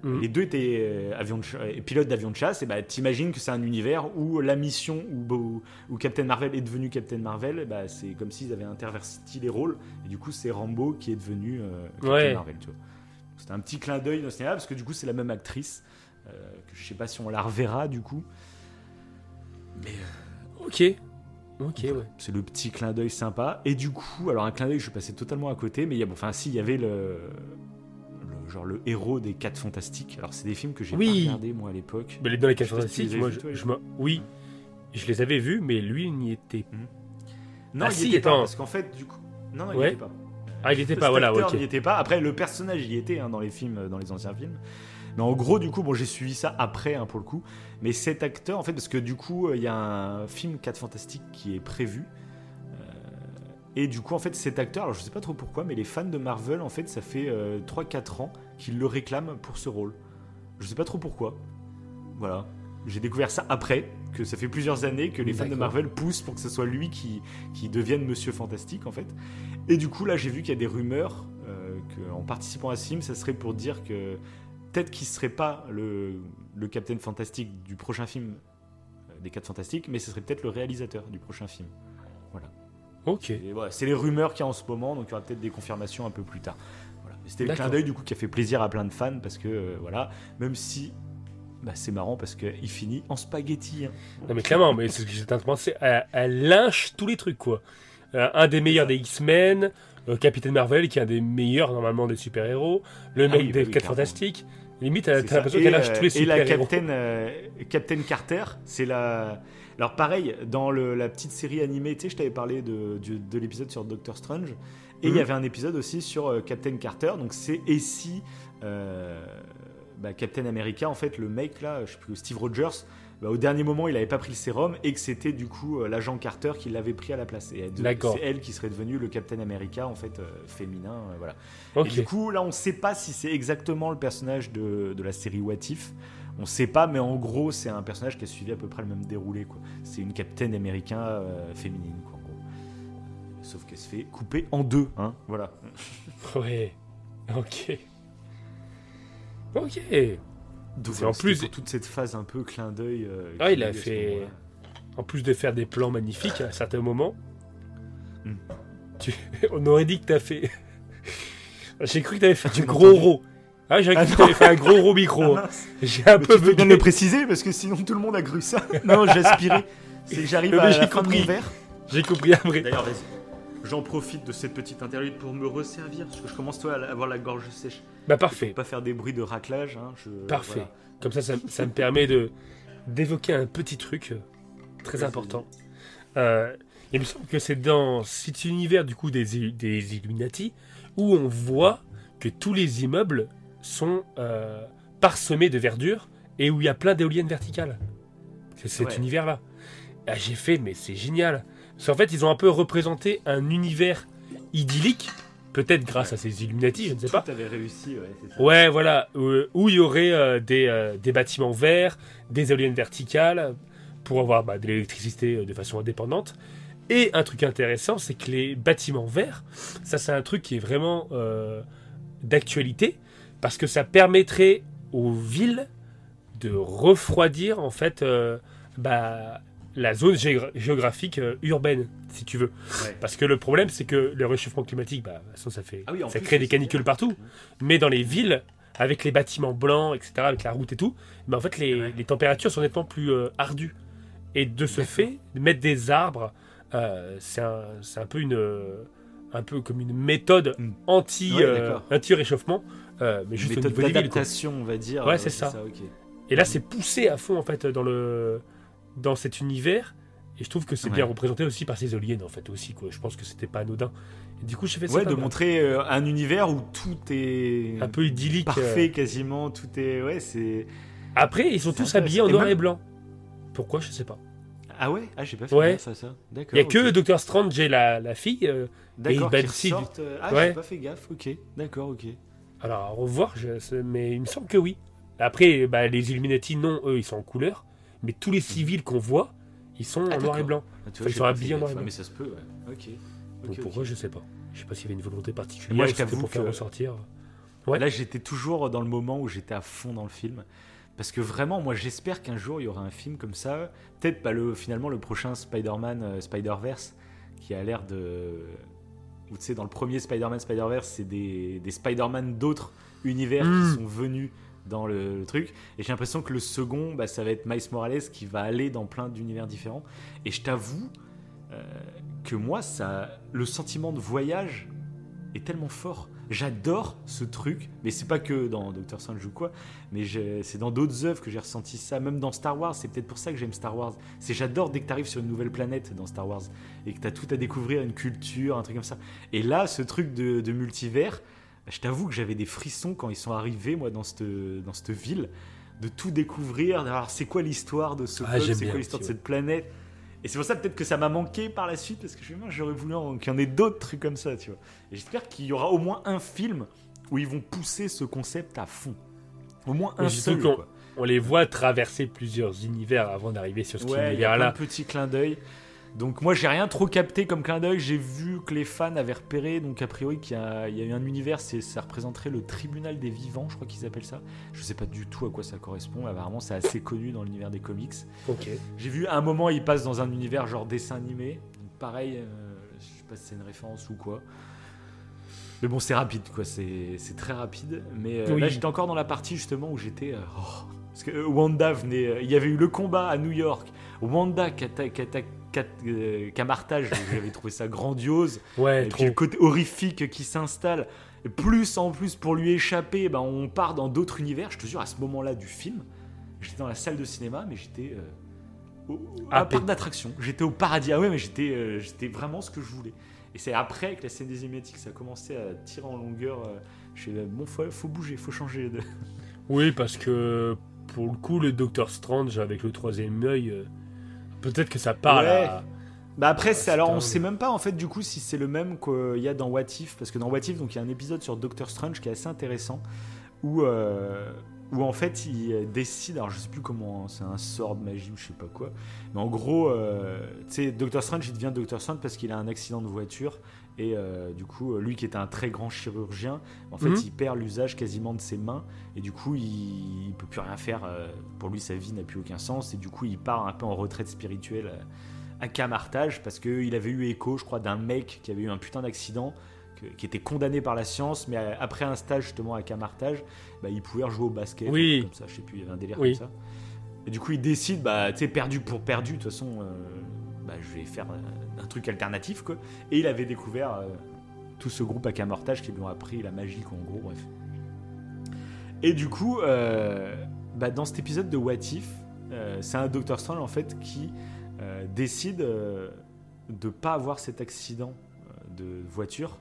Les deux étaient euh, avions de ch- pilotes d'avions de chasse. Et bah, t'imagines que c'est un univers où la mission où, où, où Captain Marvel est devenu Captain Marvel, bah, c'est comme s'ils avaient interverti les rôles. Et du coup, c'est Rambo qui est devenu Captain Ouais. Marvel. Tu vois. C'était un petit clin d'œil dans ce cinéma parce que du coup, c'est la même actrice. que je sais pas si on la reverra du coup. Mais euh, Ok. Ok, ouais. c'est le petit clin d'œil sympa. Et du coup, alors un clin d'œil, je suis passé totalement à côté, mais il y a, bon, enfin, si, il y avait le, le- genre le héros des 4 Fantastiques. Alors, c'est des films que j'ai Oui. pas regardé moi à l'époque. Mais les- dans les 4 Je sais pas si tu les fantastiques, as moi, je, toi, je m'en- oui, je les avais vus, mais lui il n'y était. Non, Ah, il si, était pas, parce qu'en fait, du coup, non, non, il y Ouais. était pas. Ah, il était pas, voilà, ok. n'y était pas. Après, le personnage y était hein, dans les films, dans les anciens films. Mais en gros, du coup, bon, j'ai suivi ça après, hein, pour le coup. Mais cet acteur, en fait, parce que du coup, euh, il y a un film 4 Fantastiques qui est prévu. Euh, Et du coup, en fait, cet acteur, alors je sais pas trop pourquoi, mais les fans de Marvel, en fait, ça fait 3-4 ans qu'ils le réclament pour ce rôle. Je sais pas trop pourquoi. Voilà. J'ai découvert ça après, que ça fait plusieurs années que les fans de. Marvel poussent pour que ce soit lui qui, qui devienne Monsieur Fantastique, en fait. Et du coup, là, j'ai vu qu'il y a des rumeurs euh, qu'en participant à ce film, ça serait pour dire que peut-être qu'il serait pas le, le Captain Fantastique du prochain film euh, des 4 Fantastiques, mais ce serait peut-être le réalisateur du prochain film. Ok. Voilà, c'est les rumeurs qu'il y a en ce moment, donc il y aura peut-être des confirmations un peu plus tard. Voilà. C'était le clin d'œil du coup qui a fait plaisir à plein de fans parce que euh, voilà, même si bah, c'est marrant parce qu'il finit en spaghetti. hein. Non, mais clairement, mais c'est ce que j'étais en train de penser. Elle, elle lynche tous les trucs, quoi. Euh, un des meilleurs des X-Men, euh, Captain Marvel, qui est un des meilleurs, normalement, des super-héros, le Ah mec oui, des oui, 4 clairement. Limite, t'as l'impression Et, qu'elle lâche euh, tous les Et la. Captain, euh, Captain Carter, c'est la. Alors pareil, dans le- la petite série animée, tu sais, je t'avais parlé de, de l'épisode sur Doctor Strange, et il y Mhm. avait un épisode aussi sur euh, Captain Carter. Donc c'est et si euh, bah, Captain America, en fait, le mec là, je sais plus, Steve Rogers, bah, au dernier moment, il avait pas pris le sérum et que c'était du coup euh, l'agent Carter qui l'avait pris à la place. Et c'est elle qui serait devenue le Captain America en fait euh, féminin, euh, voilà. Et du coup, là, on ne sait pas si c'est exactement le personnage de, de la série What If. On ne sait pas, mais en gros, c'est un personnage qui a suivi à peu près le même déroulé. C'est une Captain Américain euh, féminine, quoi, en gros. Sauf qu'elle se fait couper en deux, hein, voilà. (laughs) Ouais. Ok. Ok. Donc, C'est en plus- pour toute cette phase un peu clin d'œil. euh, Ah, il a fait-. En plus de faire des plans magnifiques à certains moments, Hmm. tu... (laughs) on aurait dit que t'as fait. (laughs) J'ai cru que t'avais fait du J'ai gros ro. Ah, j'ai Ah cru que non. t'avais fait un gros ro micro. Ah. (laughs) J'ai un Mais peu tu peux bien le préciser parce que sinon tout le monde a cru ça. non, j'ai aspiré. C'est que j'arrive à j'ai la fin de compris. mon verre. J'ai compris après. D'ailleurs, vas-y. J'en profite de cette petite interlude pour me resservir parce que je commence toi à avoir la gorge sèche. Bah Pour parfait. pas faire des bruits de raclage. Hein, je- Parfait. voilà. Comme ça, ça, ça me permet de d'évoquer un petit truc euh, très important. Euh, il me semble que c'est dans cet univers du coup des, des Illuminati où on voit que tous les immeubles sont euh, parsemés de verdure et où il y a plein d'éoliennes verticales. C'est cet Ouais. univers-là. Ah, J'ai fait, mais c'est génial. Parce qu'en fait, ils ont un peu représenté un univers idyllique, peut-être grâce à ces Illuminati, je ne sais pas. Tout avait réussi, ouais, c'est ça. Ouais, voilà, euh, où il y aurait euh, des, euh, des bâtiments verts, des éoliennes verticales, pour avoir bah, de l'électricité euh, de façon indépendante. Et un truc intéressant, c'est que les bâtiments verts, ça c'est un truc qui est vraiment d'actualité, parce que ça permettrait aux villes de refroidir en fait bah, la zone géogra- géographique euh, urbaine, si tu veux. Ouais. Parce que le problème, c'est que le réchauffement climatique, bah, ça fait, Ah oui, ça plus, crée des canicules partout. Mais dans les villes, avec les bâtiments blancs, etc., avec la route et tout, bah, en fait, les, Ouais. les températures sont nettement plus euh, ardues. Et de ce fait, mettre des arbres, euh, c'est un, un peu une, un peu comme une méthode Mm. anti, Ouais, anti-réchauffement, euh, mais juste au Méthode d'adaptation, on va dire. Ouais, c'est ça. Et là, c'est poussé à fond en fait dans le dans cet univers. Et je trouve que c'est Ouais. bien représenté aussi par ces éoliennes en fait aussi quoi. Je pense que c'était pas anodin. Et du coup, je fais ça Ouais, de mal. montrer euh, un univers où tout est un peu idyllique. euh. parfait quasiment, tout est ouais, c'est Après, ils sont tous habillés en noir Et et blanc. Pourquoi Je sais pas. Ah ouais, ah j'ai pas fait Ouais. gaffe à ça. D'accord. Il y a que. Doctor Strange et la, la fille. euh, D'accord, qui euh, Ah, Ouais. j'ai pas fait gaffe. OK. D'accord, OK. alors à revoir, je mais il me semble que oui. Après, bah, les Illuminati, non, eux, ils sont en couleur. Mais tous les civils qu'on voit, ils sont Ah, en noir et blanc. Ah, tu Ils j'ai sont habillés en noir et blanc. Ah, mais ça se peut, ouais. OK. Donc pourquoi ok. je sais pas. Je sais pas s'il y avait une volonté particulière Moi, je t'avoue pour faire que- ressortir. Là, j'étais toujours dans le moment où j'étais à fond dans le film. Parce que vraiment, moi, j'espère qu'un jour, il y aura un film comme ça. Peut-être pas le, finalement le prochain Spider-Man, euh, Spider-Verse, qui a l'air de. Ou tu sais, dans le premier Spider-Man, Spider-Verse, c'est des, des Spider-Man d'autres univers qui Mm. sont venus dans le, truc. Et j'ai l'impression que le second, bah, ça va être Miles Morales qui va aller dans plein d'univers différents. Et je t'avoue euh, que moi, ça, le sentiment de voyage est tellement fort. J'adore ce truc, mais c'est pas que dans Doctor Strange ou quoi, mais c'est dans d'autres œuvres que j'ai ressenti ça, même dans Star Wars. C'est peut-être pour ça que j'aime Star Wars. C'est j'adore dès que tu arrives sur une nouvelle planète dans Star Wars et que tu as tout à découvrir, une culture, un truc comme ça. Et là, ce truc de, de multivers, je t'avoue que j'avais des frissons quand ils sont arrivés, moi, dans cette, dans cette ville, de tout découvrir, d'avoir c'est quoi l'histoire de ce Ah, peuple, c'est quoi l'histoire de cette planète. Et c'est pour ça peut-être que ça m'a manqué par la suite, parce que j'aurais voulu qu'il y en ait d'autres trucs comme ça, tu vois. Et j'espère qu'il y aura au moins un film où ils vont pousser ce concept à fond. Au moins un seul. quoi. On les voit traverser plusieurs univers avant d'arriver sur cet Ouais, univers-là. de petits clins d'œil. Donc moi j'ai rien trop capté comme clin d'œil. J'ai vu que les fans avaient repéré, donc a priori qu'il y, a il y a eu un univers, c'est ça représenterait le tribunal des vivants, je crois qu'ils appellent ça. Je sais pas du tout à quoi ça correspond. Apparemment c'est assez connu dans l'univers des comics. Ok. J'ai vu à un moment il passe dans un univers genre dessin animé. Donc, pareil, euh, je sais pas si c'est une référence ou quoi. Mais bon c'est rapide quoi, c'est très rapide. Mais euh, Oui. là j'étais encore dans la partie justement où j'étais... euh, oh. parce que euh, Wanda venait... il y avait eu le combat à New York. Wanda qui atta- qui atta- euh, qui amartage, j'avais trouvé ça grandiose. Ouais, Et trop. puis le côté horrifique qui s'installe. Plus en plus pour lui échapper, ben, on part dans d'autres univers. Je te jure, à ce moment-là du film, j'étais dans la salle de cinéma, mais j'étais euh, à Happé. parc d'attractions. J'étais au paradis. Ah ouais, mais j'étais euh, j'étais vraiment ce que je voulais. Et c'est après que la scène des cinématiques, ça a commencé à tirer en longueur. euh, je suis bon, faut, faut bouger, faut changer. De... Oui, parce que pour le coup, le Doctor Strange avec le troisième œil, euh, peut-être que ça parle Ouais. à. Bah après, c'est alors on sait même pas en fait du coup si c'est le même qu'il y a dans What If, parce que dans What If, donc il y a un épisode sur Doctor Strange qui est assez intéressant où euh, où en fait il décide, alors je sais plus comment, c'est un sort de magie ou je sais pas quoi, mais en gros, euh, tu sais, Doctor Strange il devient Doctor Strange parce qu'il a un accident de voiture et euh, du coup lui qui était un très grand chirurgien, en fait Mhm. il perd l'usage quasiment de ses mains et du coup il, il peut plus rien faire. euh, pour lui sa vie n'a plus aucun sens et du coup il part un peu en retraite spirituelle. euh, à Camartage parce qu'il avait eu écho, je crois, d'un mec qui avait eu un putain d'accident, qui était condamné par la science, mais après un stage justement à Camartage, bah, il pouvait rejouer au basket, Oui. comme ça, je sais plus, il y avait un délire Oui. comme ça. Et du coup, il décide, bah, tu sais, perdu pour perdu, de toute façon, euh, bah, je vais faire euh, un truc alternatif, quoi. Et il avait découvert euh, tout ce groupe à Camartage qui lui ont appris la magie, quoi, en gros, bref. Et du coup, euh, bah, dans cet épisode de What If, euh, c'est un Doctor Strange en fait qui euh, décide euh, de pas avoir cet accident euh, de voiture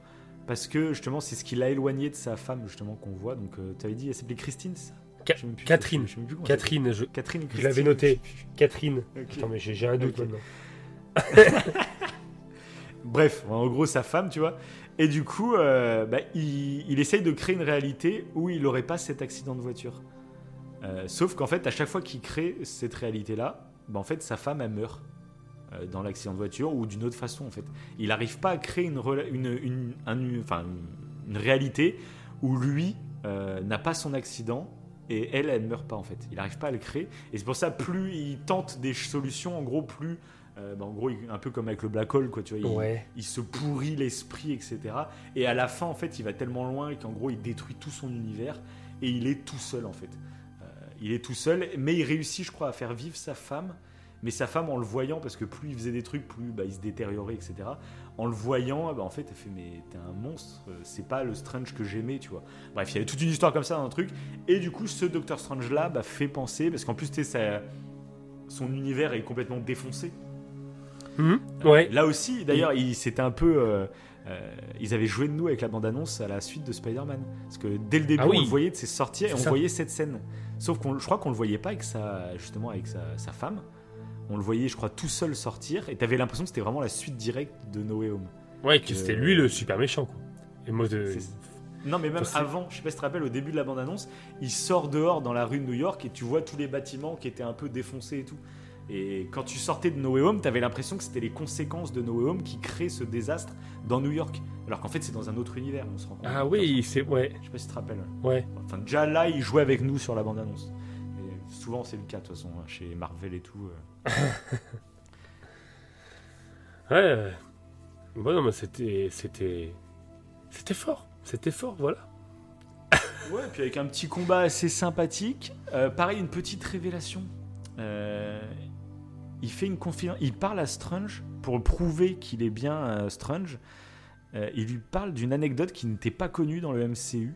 parce que justement c'est ce qui l'a éloigné de sa femme justement qu'on voit. Donc tu avais dit elle s'appelait Christine, ça? Ca- Je sais même plus- Catherine. je plus Catherine, je. Catherine. je l'avais noté. Catherine. plus. Ok. Attends, mais j'ai un doute maintenant. (laughs) Bref, en gros sa femme, tu vois. Et du coup, euh, bah, il, essaye de créer une réalité où il n'aurait pas cet accident de voiture. Euh, sauf qu'en fait, à chaque fois qu'il crée cette réalité-là, bah, en fait, sa femme, elle meurt euh, dans l'accident de voiture ou d'une autre façon, en fait. Il n'arrive pas à créer une, une, réalité où lui n'a pas son accident et elle, elle ne meurt pas, en fait. Il n'arrive pas à le créer. Et c'est pour ça, plus il tente des solutions, en gros, plus... euh, bah, en gros, un peu comme avec le black hole, quoi, tu vois. il- Ouais. il se pourrit l'esprit, etc. Et à la fin, en fait, il va tellement loin qu'en gros, il détruit tout son univers et il est tout seul, en fait. Euh, il est tout seul, mais il réussit, je crois, à faire vivre sa femme. Mais sa femme, en le voyant, parce que plus il faisait des trucs, plus bah, il se détériorait, etc. En le voyant, bah, en fait, elle fait Mais t'es un monstre, euh, c'est pas le Strange que j'aimais, tu vois. Bref, il y avait toute une histoire comme ça dans un truc. Et du coup, ce Doctor Strange-là bah, fait penser, parce qu'en plus, tu sais, ça- son univers est complètement défoncé. Mhm. Ouais. Là aussi, d'ailleurs, il c'était un peu. euh, euh, ils avaient joué de nous avec la bande-annonce à la suite de Spider-Man. Parce que dès le début, Ah oui. on le voyait de ses sorties et on ça. voyait cette scène. Sauf qu'on, je crois qu'on le voyait pas avec sa, justement avec sa, sa femme. On le voyait, je crois, tout seul sortir. Et t'avais l'impression que c'était vraiment la suite directe de No Way Home. Ouais, que c'était lui le super méchant, quoi. Et moi, de... C'est- Non, mais même avant, je sais pas si tu te rappelles, au début de la bande-annonce, il sort dehors dans la rue de New York et tu vois tous les bâtiments qui étaient un peu défoncés et tout. Et quand tu sortais de No Way Home, t'avais l'impression que c'était les conséquences de No Way Home qui créent ce désastre dans New York. Alors qu'en fait, c'est dans un autre univers, on se rend compte. Ah oui, c'est. Ouais. Je sais pas si tu te rappelles. Ouais. Enfin, déjà là, il jouait avec nous sur la bande-annonce. Et souvent, c'est le cas, de toute façon, hein, chez Marvel et tout. euh. (laughs) Ouais. Bon, non, mais c'était. C'était. C'était fort. C'était fort, voilà. (laughs) Ouais, puis avec un petit combat assez sympathique. Euh, pareil, une petite révélation. Euh, il fait une. Il parle à Strange pour prouver qu'il est bien euh, Strange. Euh, il lui parle d'une anecdote qui n'était pas connue dans le MCU.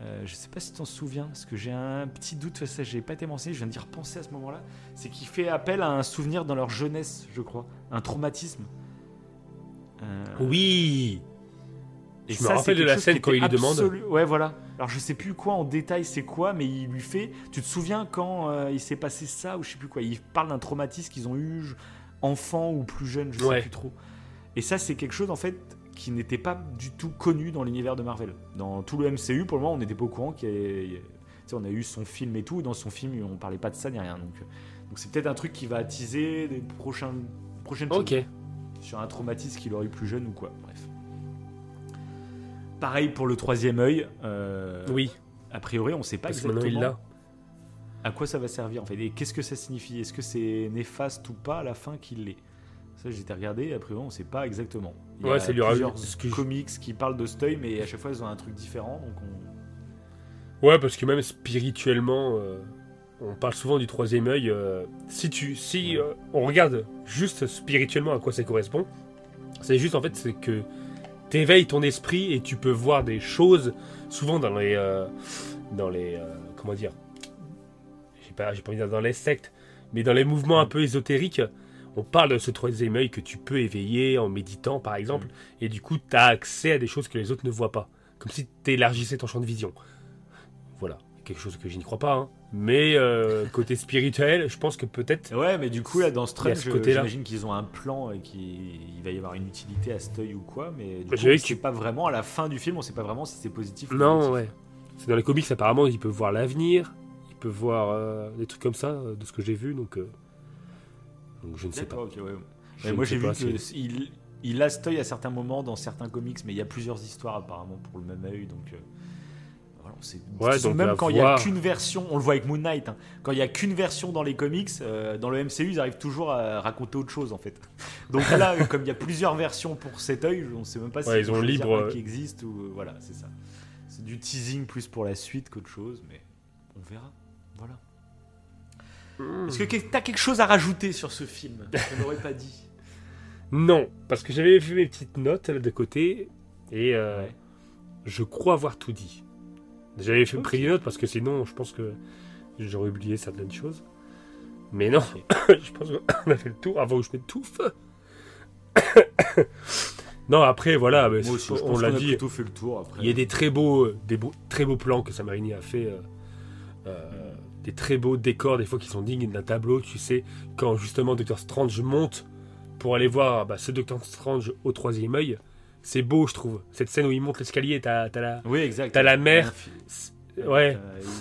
Euh, je sais pas si tu t'en souviens, parce que j'ai un petit doute ça. J'ai pas été mentionné, je viens d'y repenser à ce moment-là. C'est qu'il fait appel à un souvenir dans leur jeunesse, je crois, un traumatisme. Euh, Oui. Et Je me ça, rappelle c'est de la scène quand il lui demande. Ouais, voilà. Alors je sais plus quoi en détail c'est quoi, mais il lui fait. Tu te souviens quand euh, il s'est passé ça ou je sais plus quoi. Il parle d'un traumatisme qu'ils ont eu je- enfant ou plus jeune, je Ouais. sais plus trop. Et ça c'est quelque chose en fait qui n'était pas du tout connu dans l'univers de Marvel. Dans tout le MCU, pour le moment, on n'était pas au courant qu'il y ait- tu sais, on a eu son film et tout. et Dans son film, on parlait pas de ça ni rien. Donc, euh, donc c'est peut-être un truc qui va attiser des prochains, prochaines choses Ok. sur un traumatisme qu'il aurait eu plus jeune ou quoi. Bref. Pareil pour le troisième œil. euh, Oui. A priori, on sait pas Parce exactement il l'a. à quoi ça va servir en fait. Et qu'est-ce que ça signifie? Est-ce que c'est néfaste ou pas à la fin qu'il l'est Ça, j'étais regardé. A priori, on sait pas exactement. Il y Ouais, a ça plusieurs que je- comics qui parlent de Steuil, mais à chaque fois, ils ont un truc différent. Donc on... Ouais, parce que même spirituellement, euh, on parle souvent du troisième œil. euh, si tu, si on regarde juste spirituellement à quoi ça correspond, c'est juste en fait c'est que t'éveilles ton esprit et tu peux voir des choses souvent dans les, euh, dans les, euh, comment dire, j'ai pas, j'ai pas envie de dire dans les sectes, mais dans les mouvements un peu ésotériques. On parle de ce troisième œil que tu peux éveiller en méditant, par exemple, et du coup, tu as accès à des choses que les autres ne voient pas. Comme si tu élargissais ton champ de vision. Voilà, quelque chose que je n'y crois pas. hein. Mais euh, côté spirituel, je pense que peut-être. Ouais, mais du coup, là, dans ce côté-là. j'imagine qu'ils ont un plan et qu'il va y avoir une utilité à Steuil ou quoi. Mais du Bah, coup, on sait pas vraiment, à la fin du film, on sait pas vraiment si c'est positif ou Non, ouais. C'est dans les comics, apparemment, il peut voir l'avenir, il peut voir euh, des trucs comme ça, euh, de ce que j'ai vu, donc. euh, donc je ne sais pas. D'accord, ok, ouais. Je moi j'ai vu qu'il si- il a cet œil à certains moments dans certains comics, mais il y a plusieurs histoires apparemment pour le même œil, donc. Ouais, donc même quand il y a qu'une version, on le voit avec Moon Knight, hein, quand il y a qu'une version dans les comics, euh, dans le MCU ils arrivent toujours à raconter autre chose en fait. (laughs) Donc là, comme il y a plusieurs versions pour cet œil, on sait même pas si Ouais, ils ont libre, un euh, qui existe ou euh, voilà, c'est ça. C'est du teasing plus pour la suite qu'autre chose, mais on verra. Voilà. Hmm. Est-ce que t'as quelque chose à rajouter sur ce film qu'on (laughs) n'aurait pas dit? Non, parce que j'avais vu mes petites notes là, de côté, et euh, Ouais. je crois avoir tout dit. J'avais fait Ok. pris des notes parce que sinon, je pense que j'aurais oublié certaines choses. Mais non, (coughs) je pense qu'on (coughs) a fait le tour avant que je m'étouffe. (coughs) non, après, voilà, mais aussi, on l'a dit. plutôt fait le tour après. Il y a des très beaux, euh, des beaux, très beaux plans que Samarini a fait. euh, euh, des très beaux décors, des fois qui sont dignes d'un tableau. Tu sais, quand justement Doctor Strange monte pour aller voir bah, ce Doctor Strange au troisième œil, c'est beau, je trouve. Cette scène où il monte l'escalier, t'as t'as la. Oui, exact. T'as la mer. Ouais,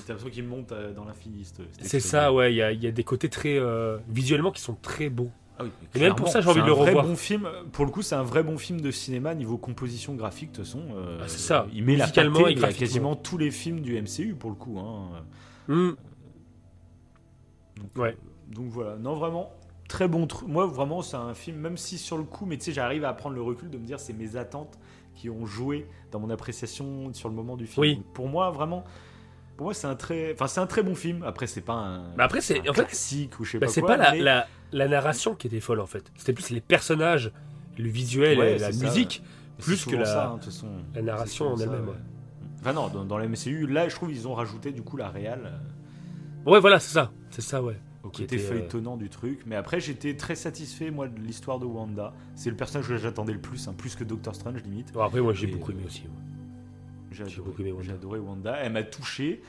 T'as l'impression qu'il monte euh, dans l'infini. c'est ça, ouais. Il y a, il y a des côtés très. euh, visuellement qui sont très beaux. Ah oui, Et même pour ça, j'ai envie de le revoir. Bon film, pour le coup, c'est un vrai bon film de cinéma niveau composition graphique. De toute façon, euh, Ah, c'est ça. Il met la pâtée, il y a quasiment tous les films du MCU pour le coup. hein. Hmm. Donc, Ouais. donc voilà, non vraiment très bon truc. Moi vraiment c'est un film, même si sur le coup, mais tu sais j'arrive à prendre le recul de me dire c'est mes attentes qui ont joué dans mon appréciation sur le moment du film. Oui. Donc, pour moi vraiment, pour moi c'est un très, enfin c'est un très bon film. Après c'est pas un, Bah après, c'est- en fait, classique ou je sais Bah, pas c'est pas la, mais- la, la narration qui était folle en fait. C'était plus les personnages, le visuel Ouais, et la ça, musique. plus que la- ça, hein, façon. la narration en elle-même, ouais. Enfin non, dans, dans la MCU, là je trouve ils ont rajouté du coup la réal. euh, Ouais, voilà, c'est ça. C'est ça, ouais. Côté était, euh, feuilletonnant du truc. Mais après, j'étais très satisfait, moi, de l'histoire de Wanda. C'est le personnage que j'attendais le plus, hein, plus que Doctor Strange, limite. Bon, après, moi, j'ai beaucoup euh, aimé aussi. ouais. J'ai adoré, beaucoup aimé Wanda. j'ai adoré Wanda. Elle m'a touché.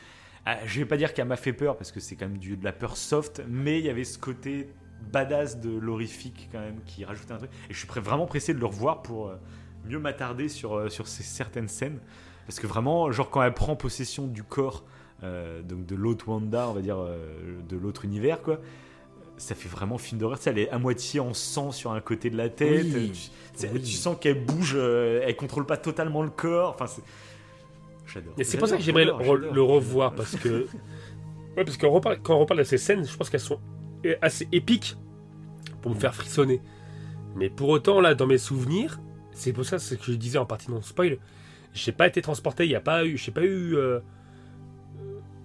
Ah, je vais pas dire qu'elle m'a fait peur, parce que c'est quand même du, de la peur soft, mais il y avait ce côté badass de l'horrifique, quand même, qui rajoutait un truc. Et je suis vraiment pressé de le revoir pour euh, mieux m'attarder sur, sur ces certaines scènes. Parce que vraiment, genre, quand elle prend possession du corps euh, donc de l'autre Wanda, on va dire, euh, de l'autre univers, quoi ça fait vraiment film d'horreur. Tu sais, Elle est à moitié en sang sur un côté de la tête. Oui. Tu, tu sais, Oui. tu sens qu'elle bouge, euh, elle contrôle pas totalement le corps. Enfin, c'est- j'adore. Et c'est pour ça que j'aimerais le, revoir parce que. (laughs) Ouais, parce qu'on reparle, quand on reparle de ces scènes, je pense qu'elles sont assez épiques pour me faire frissonner. Mais pour autant, là, dans mes souvenirs, c'est pour ça ce que je disais en partie non spoil, j'ai pas été transporté, il n'y a pas eu. J'ai pas eu.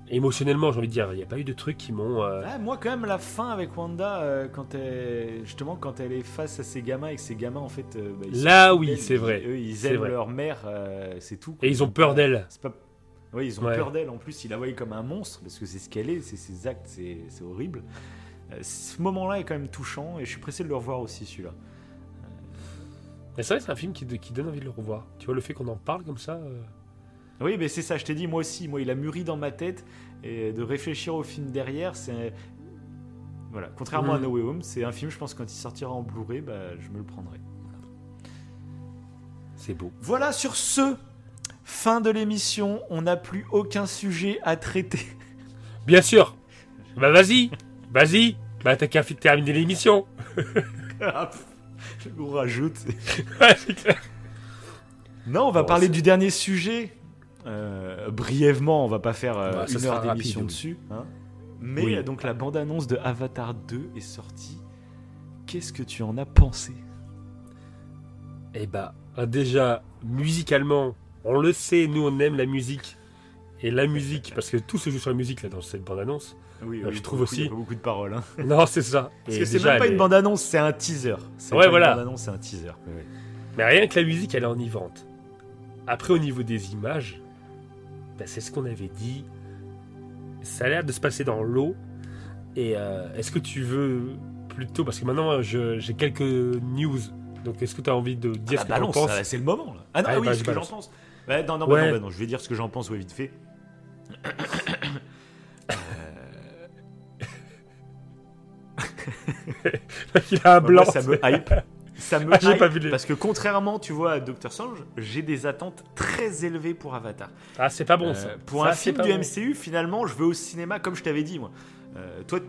Émotionnellement, j'ai envie de dire, il n'y a pas eu de trucs qui m'ont. euh, Ah, moi, quand même, la fin avec Wanda, euh, quand elle, justement, quand elle est face à ses gamins et que ses gamins, en fait, euh, bah, Là, oui, c'est vrai. Eux, ils aiment vrai. leur mère, c'est tout. quoi. Et ils ont peur d'elle. C'est pas... Oui, ils ont Ouais. peur d'elle. En plus, ils la voient comme un monstre parce que c'est ce qu'elle est, c'est ses actes, c'est horrible. Ce moment-là est quand même touchant et je suis pressé de le revoir aussi, celui-là. Mais c'est vrai, c'est un film qui, qui donne envie de le revoir. Tu vois, le fait qu'on en parle comme ça. Oui, mais c'est ça, je t'ai dit, moi aussi, moi, il a mûri dans ma tête et de réfléchir au film derrière, c'est. Voilà, contrairement à Mhm. No Way Home, c'est un film, je pense, quand il sortira en Blu-ray, bah, je me le prendrai. C'est beau. Voilà, sur ce, fin de l'émission, on n'a plus aucun sujet à traiter. Bien sûr Bah vas-y Vas-y Bah t'as qu'à terminer l'émission je vous rajoute. Ouais, clair. Non, on va Bon, parler du dernier sujet. Euh, brièvement, on va pas faire euh, Bah, une heure d'émission oui. dessus. hein. Mais Oui. euh, donc la bande-annonce de Avatar 2 est sortie. Qu'est-ce que tu en as pensé? Eh bah, déjà, musicalement, on le sait, nous on aime la musique. Et la musique, parce que tout se joue sur la musique là dans cette bande-annonce. Oui, Euh, je trouve beaucoup- aussi. y a pas beaucoup de paroles. hein. (laughs) Non, c'est ça. Parce Et que c'est même pas une bande-annonce, c'est un teaser. C'est Ouais, pas voilà. Une bande-annonce, c'est un teaser. Ouais. Mais rien que la musique, elle est enivrante. Après, au niveau des images, bah, c'est ce qu'on avait dit. Ça a l'air de se passer dans l'eau. Et euh, est-ce que tu veux plutôt. Parce que maintenant, j'ai quelques news. Donc, est-ce que tu as envie de dire Ah, ce bah, que tu penses c'est le moment. Là. Ah non, oui, vas-y, ce que j'en pense. Non, non, bah, Ouais. non, bah, non, je vais dire ce que j'en pense, ouais, vite fait. (laughs) Il a un blanc. moi, ça me hype. (laughs) Ça me Ah, j'ai hype pas vu les- parce que contrairement, tu vois, à Doctor Strange, j'ai des attentes très élevées pour Avatar. Ah, c'est pas bon ça. Euh, pour Ça, un film du bon. MCU, finalement, je vais au cinéma comme je t'avais dit, moi. Euh, toi,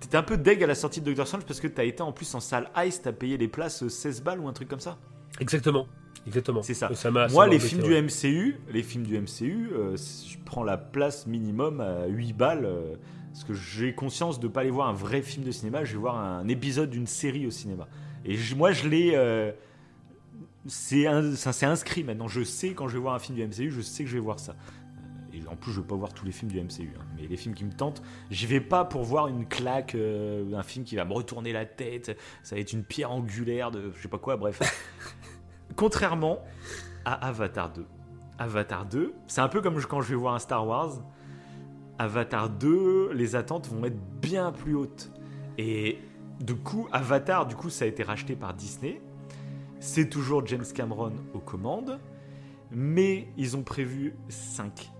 t'étais un peu deg à la sortie de Doctor Strange parce que t'as été en plus en salle Ice, t'as payé les places euh, 16 balles ou un truc comme ça. Exactement. Exactement. C'est ça. Euh, Moi, les films ouais. du MCU, les films du MCU, euh, je prends la place minimum à 8 balles. euh, parce que j'ai conscience de pas aller voir un vrai film de cinéma, je vais voir un épisode d'une série au cinéma. Et moi, je l'ai. euh, c'est inscrit maintenant. Je sais quand je vais voir un film du MCU, je sais que je vais voir ça. Euh, Et en plus, je vais pas voir tous les films du MCU. hein. Mais les films qui me tentent, j'y vais pas pour voir une claque, euh, un film qui va me retourner la tête. Ça va être une pierre angulaire de je sais pas quoi. Bref. (laughs) Contrairement à Avatar 2. Avatar 2, c'est un peu comme quand je vais voir un Star Wars. Avatar 2, les attentes vont être bien plus hautes. Et du coup, Avatar, du coup, ça a été racheté par Disney. C'est toujours James Cameron aux commandes. Mais ils ont prévu 5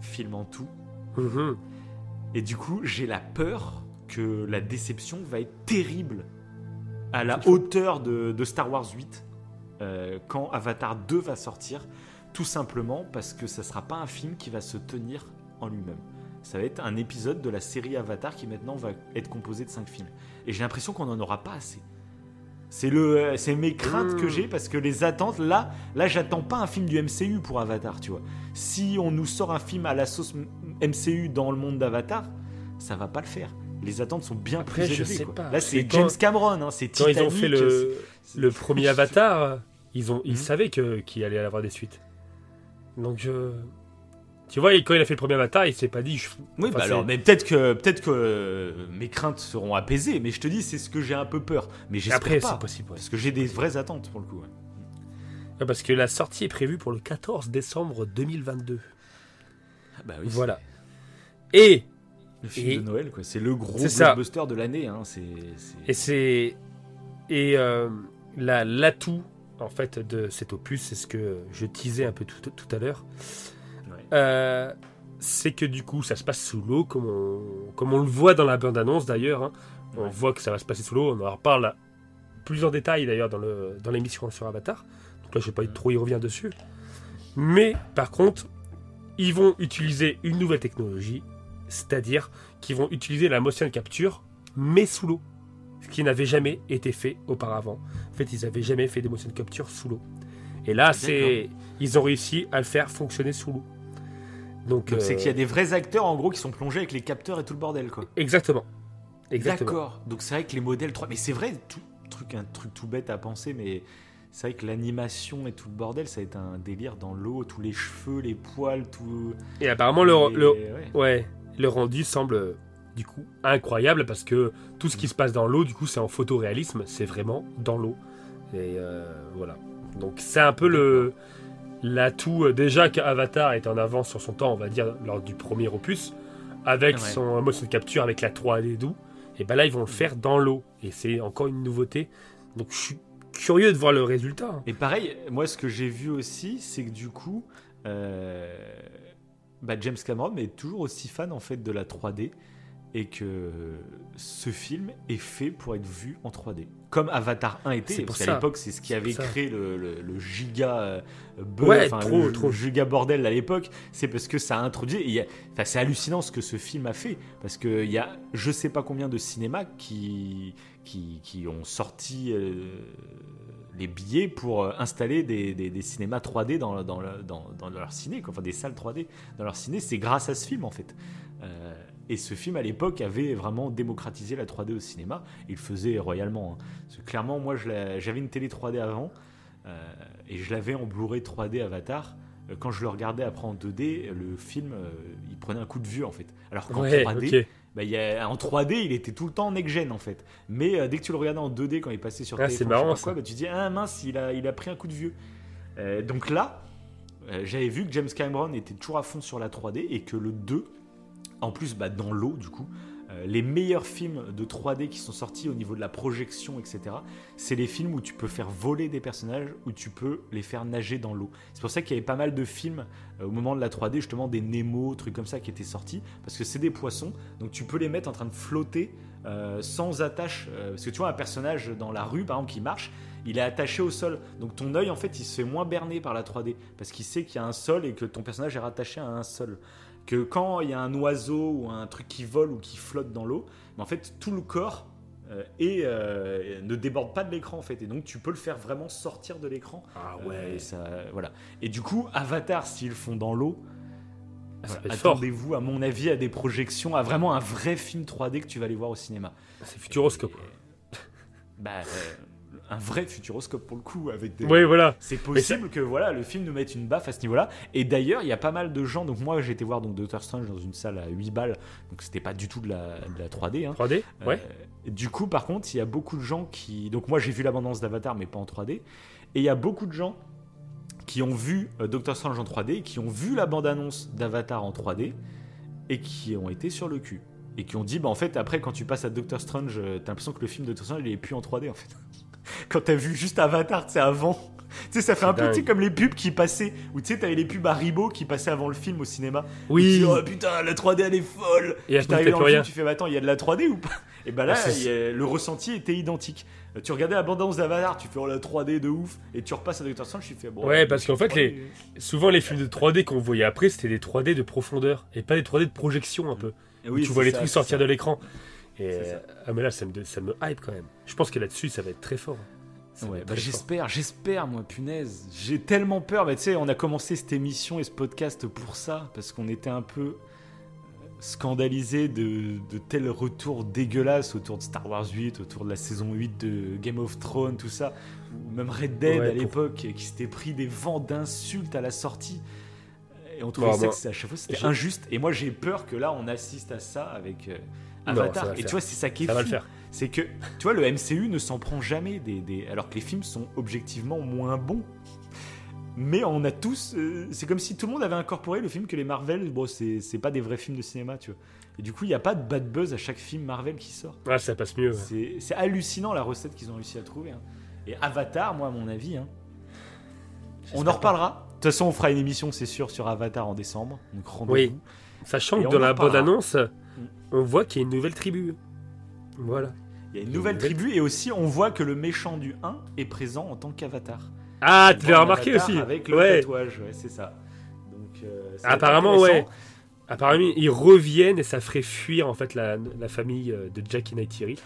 films en tout. Mhm. Et du coup, j'ai la peur que la déception va être terrible à la hauteur de, de Star Wars 8 euh, quand Avatar 2 va sortir. Tout simplement parce que ça sera pas un film qui va se tenir en lui-même. Ça va être un épisode de la série Avatar qui maintenant va être composé de 5 films. Et j'ai l'impression qu'on n'en aura pas assez. C'est le, euh, c'est mes craintes Mmh. que j'ai parce que les attentes là, là j'attends pas un film du MCU pour Avatar, tu vois. Si on nous sort un film à la sauce MCU dans le monde d'Avatar, ça va pas le faire. Les attentes sont bien Après, plus je élevées. sais quoi. pas. Là c'est quand- James Cameron, hein, c'est Quand Titanic. ils ont fait le, le premier (laughs) Avatar, ils, ont, ils Mhm. savaient que- qu'il allait y avoir des suites. Donc, je... tu vois, quand il a fait le premier Avatar, il s'est pas dit. je- Oui, Enfin, bah alors, mais peut-être que peut-être que euh, mes craintes seront apaisées, mais je te dis c'est ce que j'ai un peu peur. Mais j'espère pas c'est possible. ouais. parce que j'ai des vraies attentes pour le coup. ouais. Ouais, Parce que la sortie est prévue pour le 14 décembre 2022. Ah bah oui, Voilà. Et, Le film Et- de Noël, quoi. C'est le gros blockbuster de l'année. Hein. Et c'est. Et euh, la- l'atout, en fait, de cet opus, c'est ce que je teasais un peu tout, tout à l'heure. Euh, c'est que du coup, ça se passe sous l'eau, comme on, comme on le voit dans la bande-annonce d'ailleurs. hein. On Ouais. voit que ça va se passer sous l'eau. On en reparle plus en détail d'ailleurs dans, l'émission sur Avatar. Donc là, je vais pas trop y revenir dessus. Mais par contre, ils vont utiliser une nouvelle technologie, c'est-à-dire qu'ils vont utiliser la motion capture, mais sous l'eau. ce qui n'avait jamais été fait auparavant. En fait, ils n'avaient jamais fait des motion capture sous l'eau. Et là, c'est ils ont réussi à le faire fonctionner sous l'eau. Donc, c'est qu'il y a des vrais acteurs en gros qui sont plongés avec les capteurs et tout le bordel quoi. Exactement. D'accord. Donc c'est vrai que les modèles 3 mais c'est vrai tout truc un truc tout bête à penser mais c'est vrai que l'animation et tout le bordel, ça a été un délire dans l'eau, tous les cheveux, les poils, tout. Et apparemment, le, le, ouais. le rendu semble du coup incroyable parce que tout ce qui se passe dans l'eau, du coup, c'est en photoréalisme, c'est vraiment dans l'eau. Et euh, voilà. Donc c'est un peu le l'atout euh, déjà qu'Avatar est en avance sur son temps, on va dire lors du premier opus, avec son motion capture avec la 3D doux. Et ben là, ils vont le faire dans l'eau, et c'est encore une nouveauté. Donc je suis curieux de voir le résultat. Et pareil, moi ce que j'ai vu aussi, c'est que du coup, euh, bah, James Cameron est toujours aussi fan en fait de la 3D et que ce film est fait pour être vu en 3D. Comme Avatar 1 était, parce qu'à l'époque c'est ce qui avait créé le, giga euh, trop, giga bordel à l'époque, c'est parce que ça a introduit. Enfin, c'est hallucinant ce que ce film a fait, parce qu'il y a je sais pas combien de cinémas qui, qui, ont sorti euh, les billets pour euh, installer des, des, cinémas 3D dans, dans, dans, dans, leur ciné, enfin des salles 3D dans leur ciné. C'est grâce à ce film en fait. Euh, et ce film à l'époque avait vraiment démocratisé la 3D au cinéma. Il faisait royalement. Hein. clairement, moi j'avais une télé 3D avant et je l'avais en Blu-ray 3D Avatar quand je le regardais après en 2D, le film, il prenait un coup de vue en fait. Alors qu'en 3D, bah, y a, en 3D, il était tout le temps next-gen en fait. Mais euh, dès que tu le regardais en 2D quand il passait sur ah, téléphone, marrant, quoi, bah, tu dis ah mince, il a, il a pris un coup de vieux. Euh, donc là, euh, j'avais vu que James Cameron était toujours à fond sur la 3D et que le 2, en plus bah, dans l'eau du coup, euh, les meilleurs films de 3D qui sont sortis au niveau de la projection, etc., c'est les films où tu peux faire voler des personnages, où tu peux les faire nager dans l'eau. C'est pour ça qu'il y avait pas mal de films euh, au moment de la 3D, justement des Nemo, trucs comme ça qui étaient sortis, parce que c'est des poissons, donc tu peux les mettre en train de flotter euh, sans attache. parce que tu vois, un personnage dans la rue, par exemple, qui marche, il est attaché au sol. Donc ton œil, en fait, il se fait moins berner par la 3D, parce qu'il sait qu'il y a un sol et que ton personnage est rattaché à un sol que quand il y a un oiseau ou un truc qui vole ou qui flotte dans l'eau, en fait tout le corps euh, et euh, ne déborde pas de l'écran en fait. Et donc tu peux le faire vraiment sortir de l'écran. Ah ouais. Euh, et ça voilà. Et du coup Avatar s'ils font dans l'eau ah, attendez-vous à mon avis à des projections à vraiment un vrai film 3D que tu vas aller voir au cinéma. C'est futuroscope. Bah un vrai futuroscope pour le coup avec des... Oui, voilà. C'est possible que voilà le film nous mette une baffe à ce niveau-là. Et d'ailleurs, il y a pas mal de gens. Donc moi, j'ai été voir donc Doctor Strange dans une salle à 8 balles. Donc c'était pas du tout de la, 3D. 3D. Hein. Ouais. Euh, du coup, par contre, il y a beaucoup de gens qui. Donc moi, j'ai vu l'abondance d'Avatar, mais pas en 3D. Et il y a beaucoup de gens qui ont vu euh, Doctor Strange en 3D, qui ont vu la bande-annonce d'Avatar en 3D et qui ont été sur le cul et qui ont dit bah en fait après quand tu passes à Doctor Strange euh, t'as l'impression que le film de Doctor Strange il est plus en 3D en fait (laughs) quand t'as vu juste Avatar, c'est avant. Tu sais, ça fait un peu comme les pubs qui passaient, ou tu sais, t'avais les pubs Haribo qui passaient avant le film au cinéma. Oui. Tu dis, oh putain, la 3D elle est folle. Et t'arrives dans le film, tu fais, attends, il y a de la 3D ou pas? Et bah là, ah, le ressenti était identique. Euh, tu regardais l'abondance d'Avatar, tu fais, oh la 3D de ouf, et tu repasses à Doctor Strange, tu fais, bon. Ouais, parce qu'en fait, les... souvent les films de 3D qu'on voyait après, c'était des 3D de profondeur, et pas des 3D de projection un peu. Oui, tu vois les trucs sortir de l'écran. Et ah mais là ça me, ça me hype quand même. Je pense que là-dessus ça va être très fort. Ouais, bah j'espère, j'espère, moi, punaise. J'ai tellement peur. Bah, tu sais, on a commencé cette émission et ce podcast pour ça, parce qu'on était un peu euh, scandalisé de, de tels retours dégueulasses autour de Star Wars 8, autour de la saison 8 de Game of Thrones, tout ça. Ou même Red Dead à l'époque, qui s'était pris des vents d'insultes à la sortie. Et on trouvait ça que à chaque fois c'était injuste. Et moi j'ai peur que là on assiste à ça avec euh, Avatar. et tu vois, c'est ça qui est ça va le faire c'est que, tu vois, le MCU ne s'en prend jamais, des, alors que les films sont objectivement moins bons. Mais on a tous. Euh, c'est comme si tout le monde avait incorporé le film que les Marvel, bon, c'est pas des vrais films de cinéma, tu vois. Et du coup, il n'y a pas de bad buzz à chaque film Marvel qui sort. Ouais, ça passe mieux. C'est hallucinant la recette qu'ils ont réussi à trouver. Hein. Et Avatar, moi, à mon avis, hein, on en reparlera. De toute façon, on fera une émission, c'est sûr, sur Avatar en décembre. Donc Oui. Sachant que dans la bande-annonce, on voit qu'il y a une nouvelle tribu. Voilà. Il y a une nouvelle tribu et aussi on voit que le méchant du 1 est présent en tant qu'avatar. Ah, tu l'as remarqué aussi Avec le tatouage, ouais, c'est ça. Donc, euh, Apparemment, ouais. Apparemment, ils reviennent et ça ferait fuir en fait la, la famille euh, de Jack et Neytiri.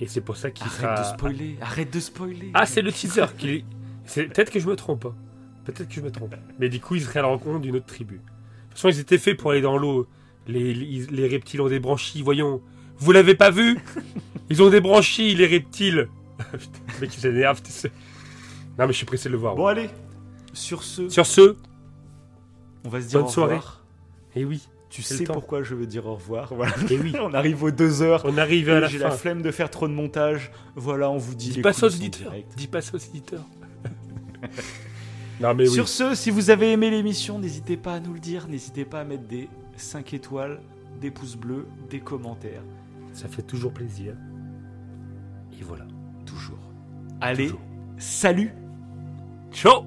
Et c'est pour ça qu'il Arrête sera. de spoiler, arrête de spoiler. Ah, c'est le teaser. qui... Peut-être que je me trompe. hein. Peut-être que je me trompe. Mais du coup, ils seraient à la rencontre d'une autre tribu. De toute façon, ils étaient faits pour aller dans l'eau. Les, les, les reptiles ont des branchies, voyons. Vous l'avez pas vu (laughs) Ils ont des branchies, les reptiles. (laughs) Putain, le mec, il s'énerve. tu sais. Non, mais je suis pressé de le voir. Bon, allez, sur ce, Sur ce, on va se dire bonne au soirée. revoir. et oui, Tu sais pourquoi je veux dire au revoir. Voilà. et oui. (laughs) on arrive aux deux heures. On arrive à la J'ai la flemme de faire trop de montage. Voilà, on vous dit. Dis les pas ça aux éditeurs. Dis pas ça aux éditeurs. non, mais oui. Sur ce, si vous avez aimé l'émission, n'hésitez pas à nous le dire. N'hésitez pas à mettre des 5 étoiles, des pouces bleus, des commentaires. Ça fait toujours plaisir. Et voilà. Toujours. Allez, Toujours. salut Ciao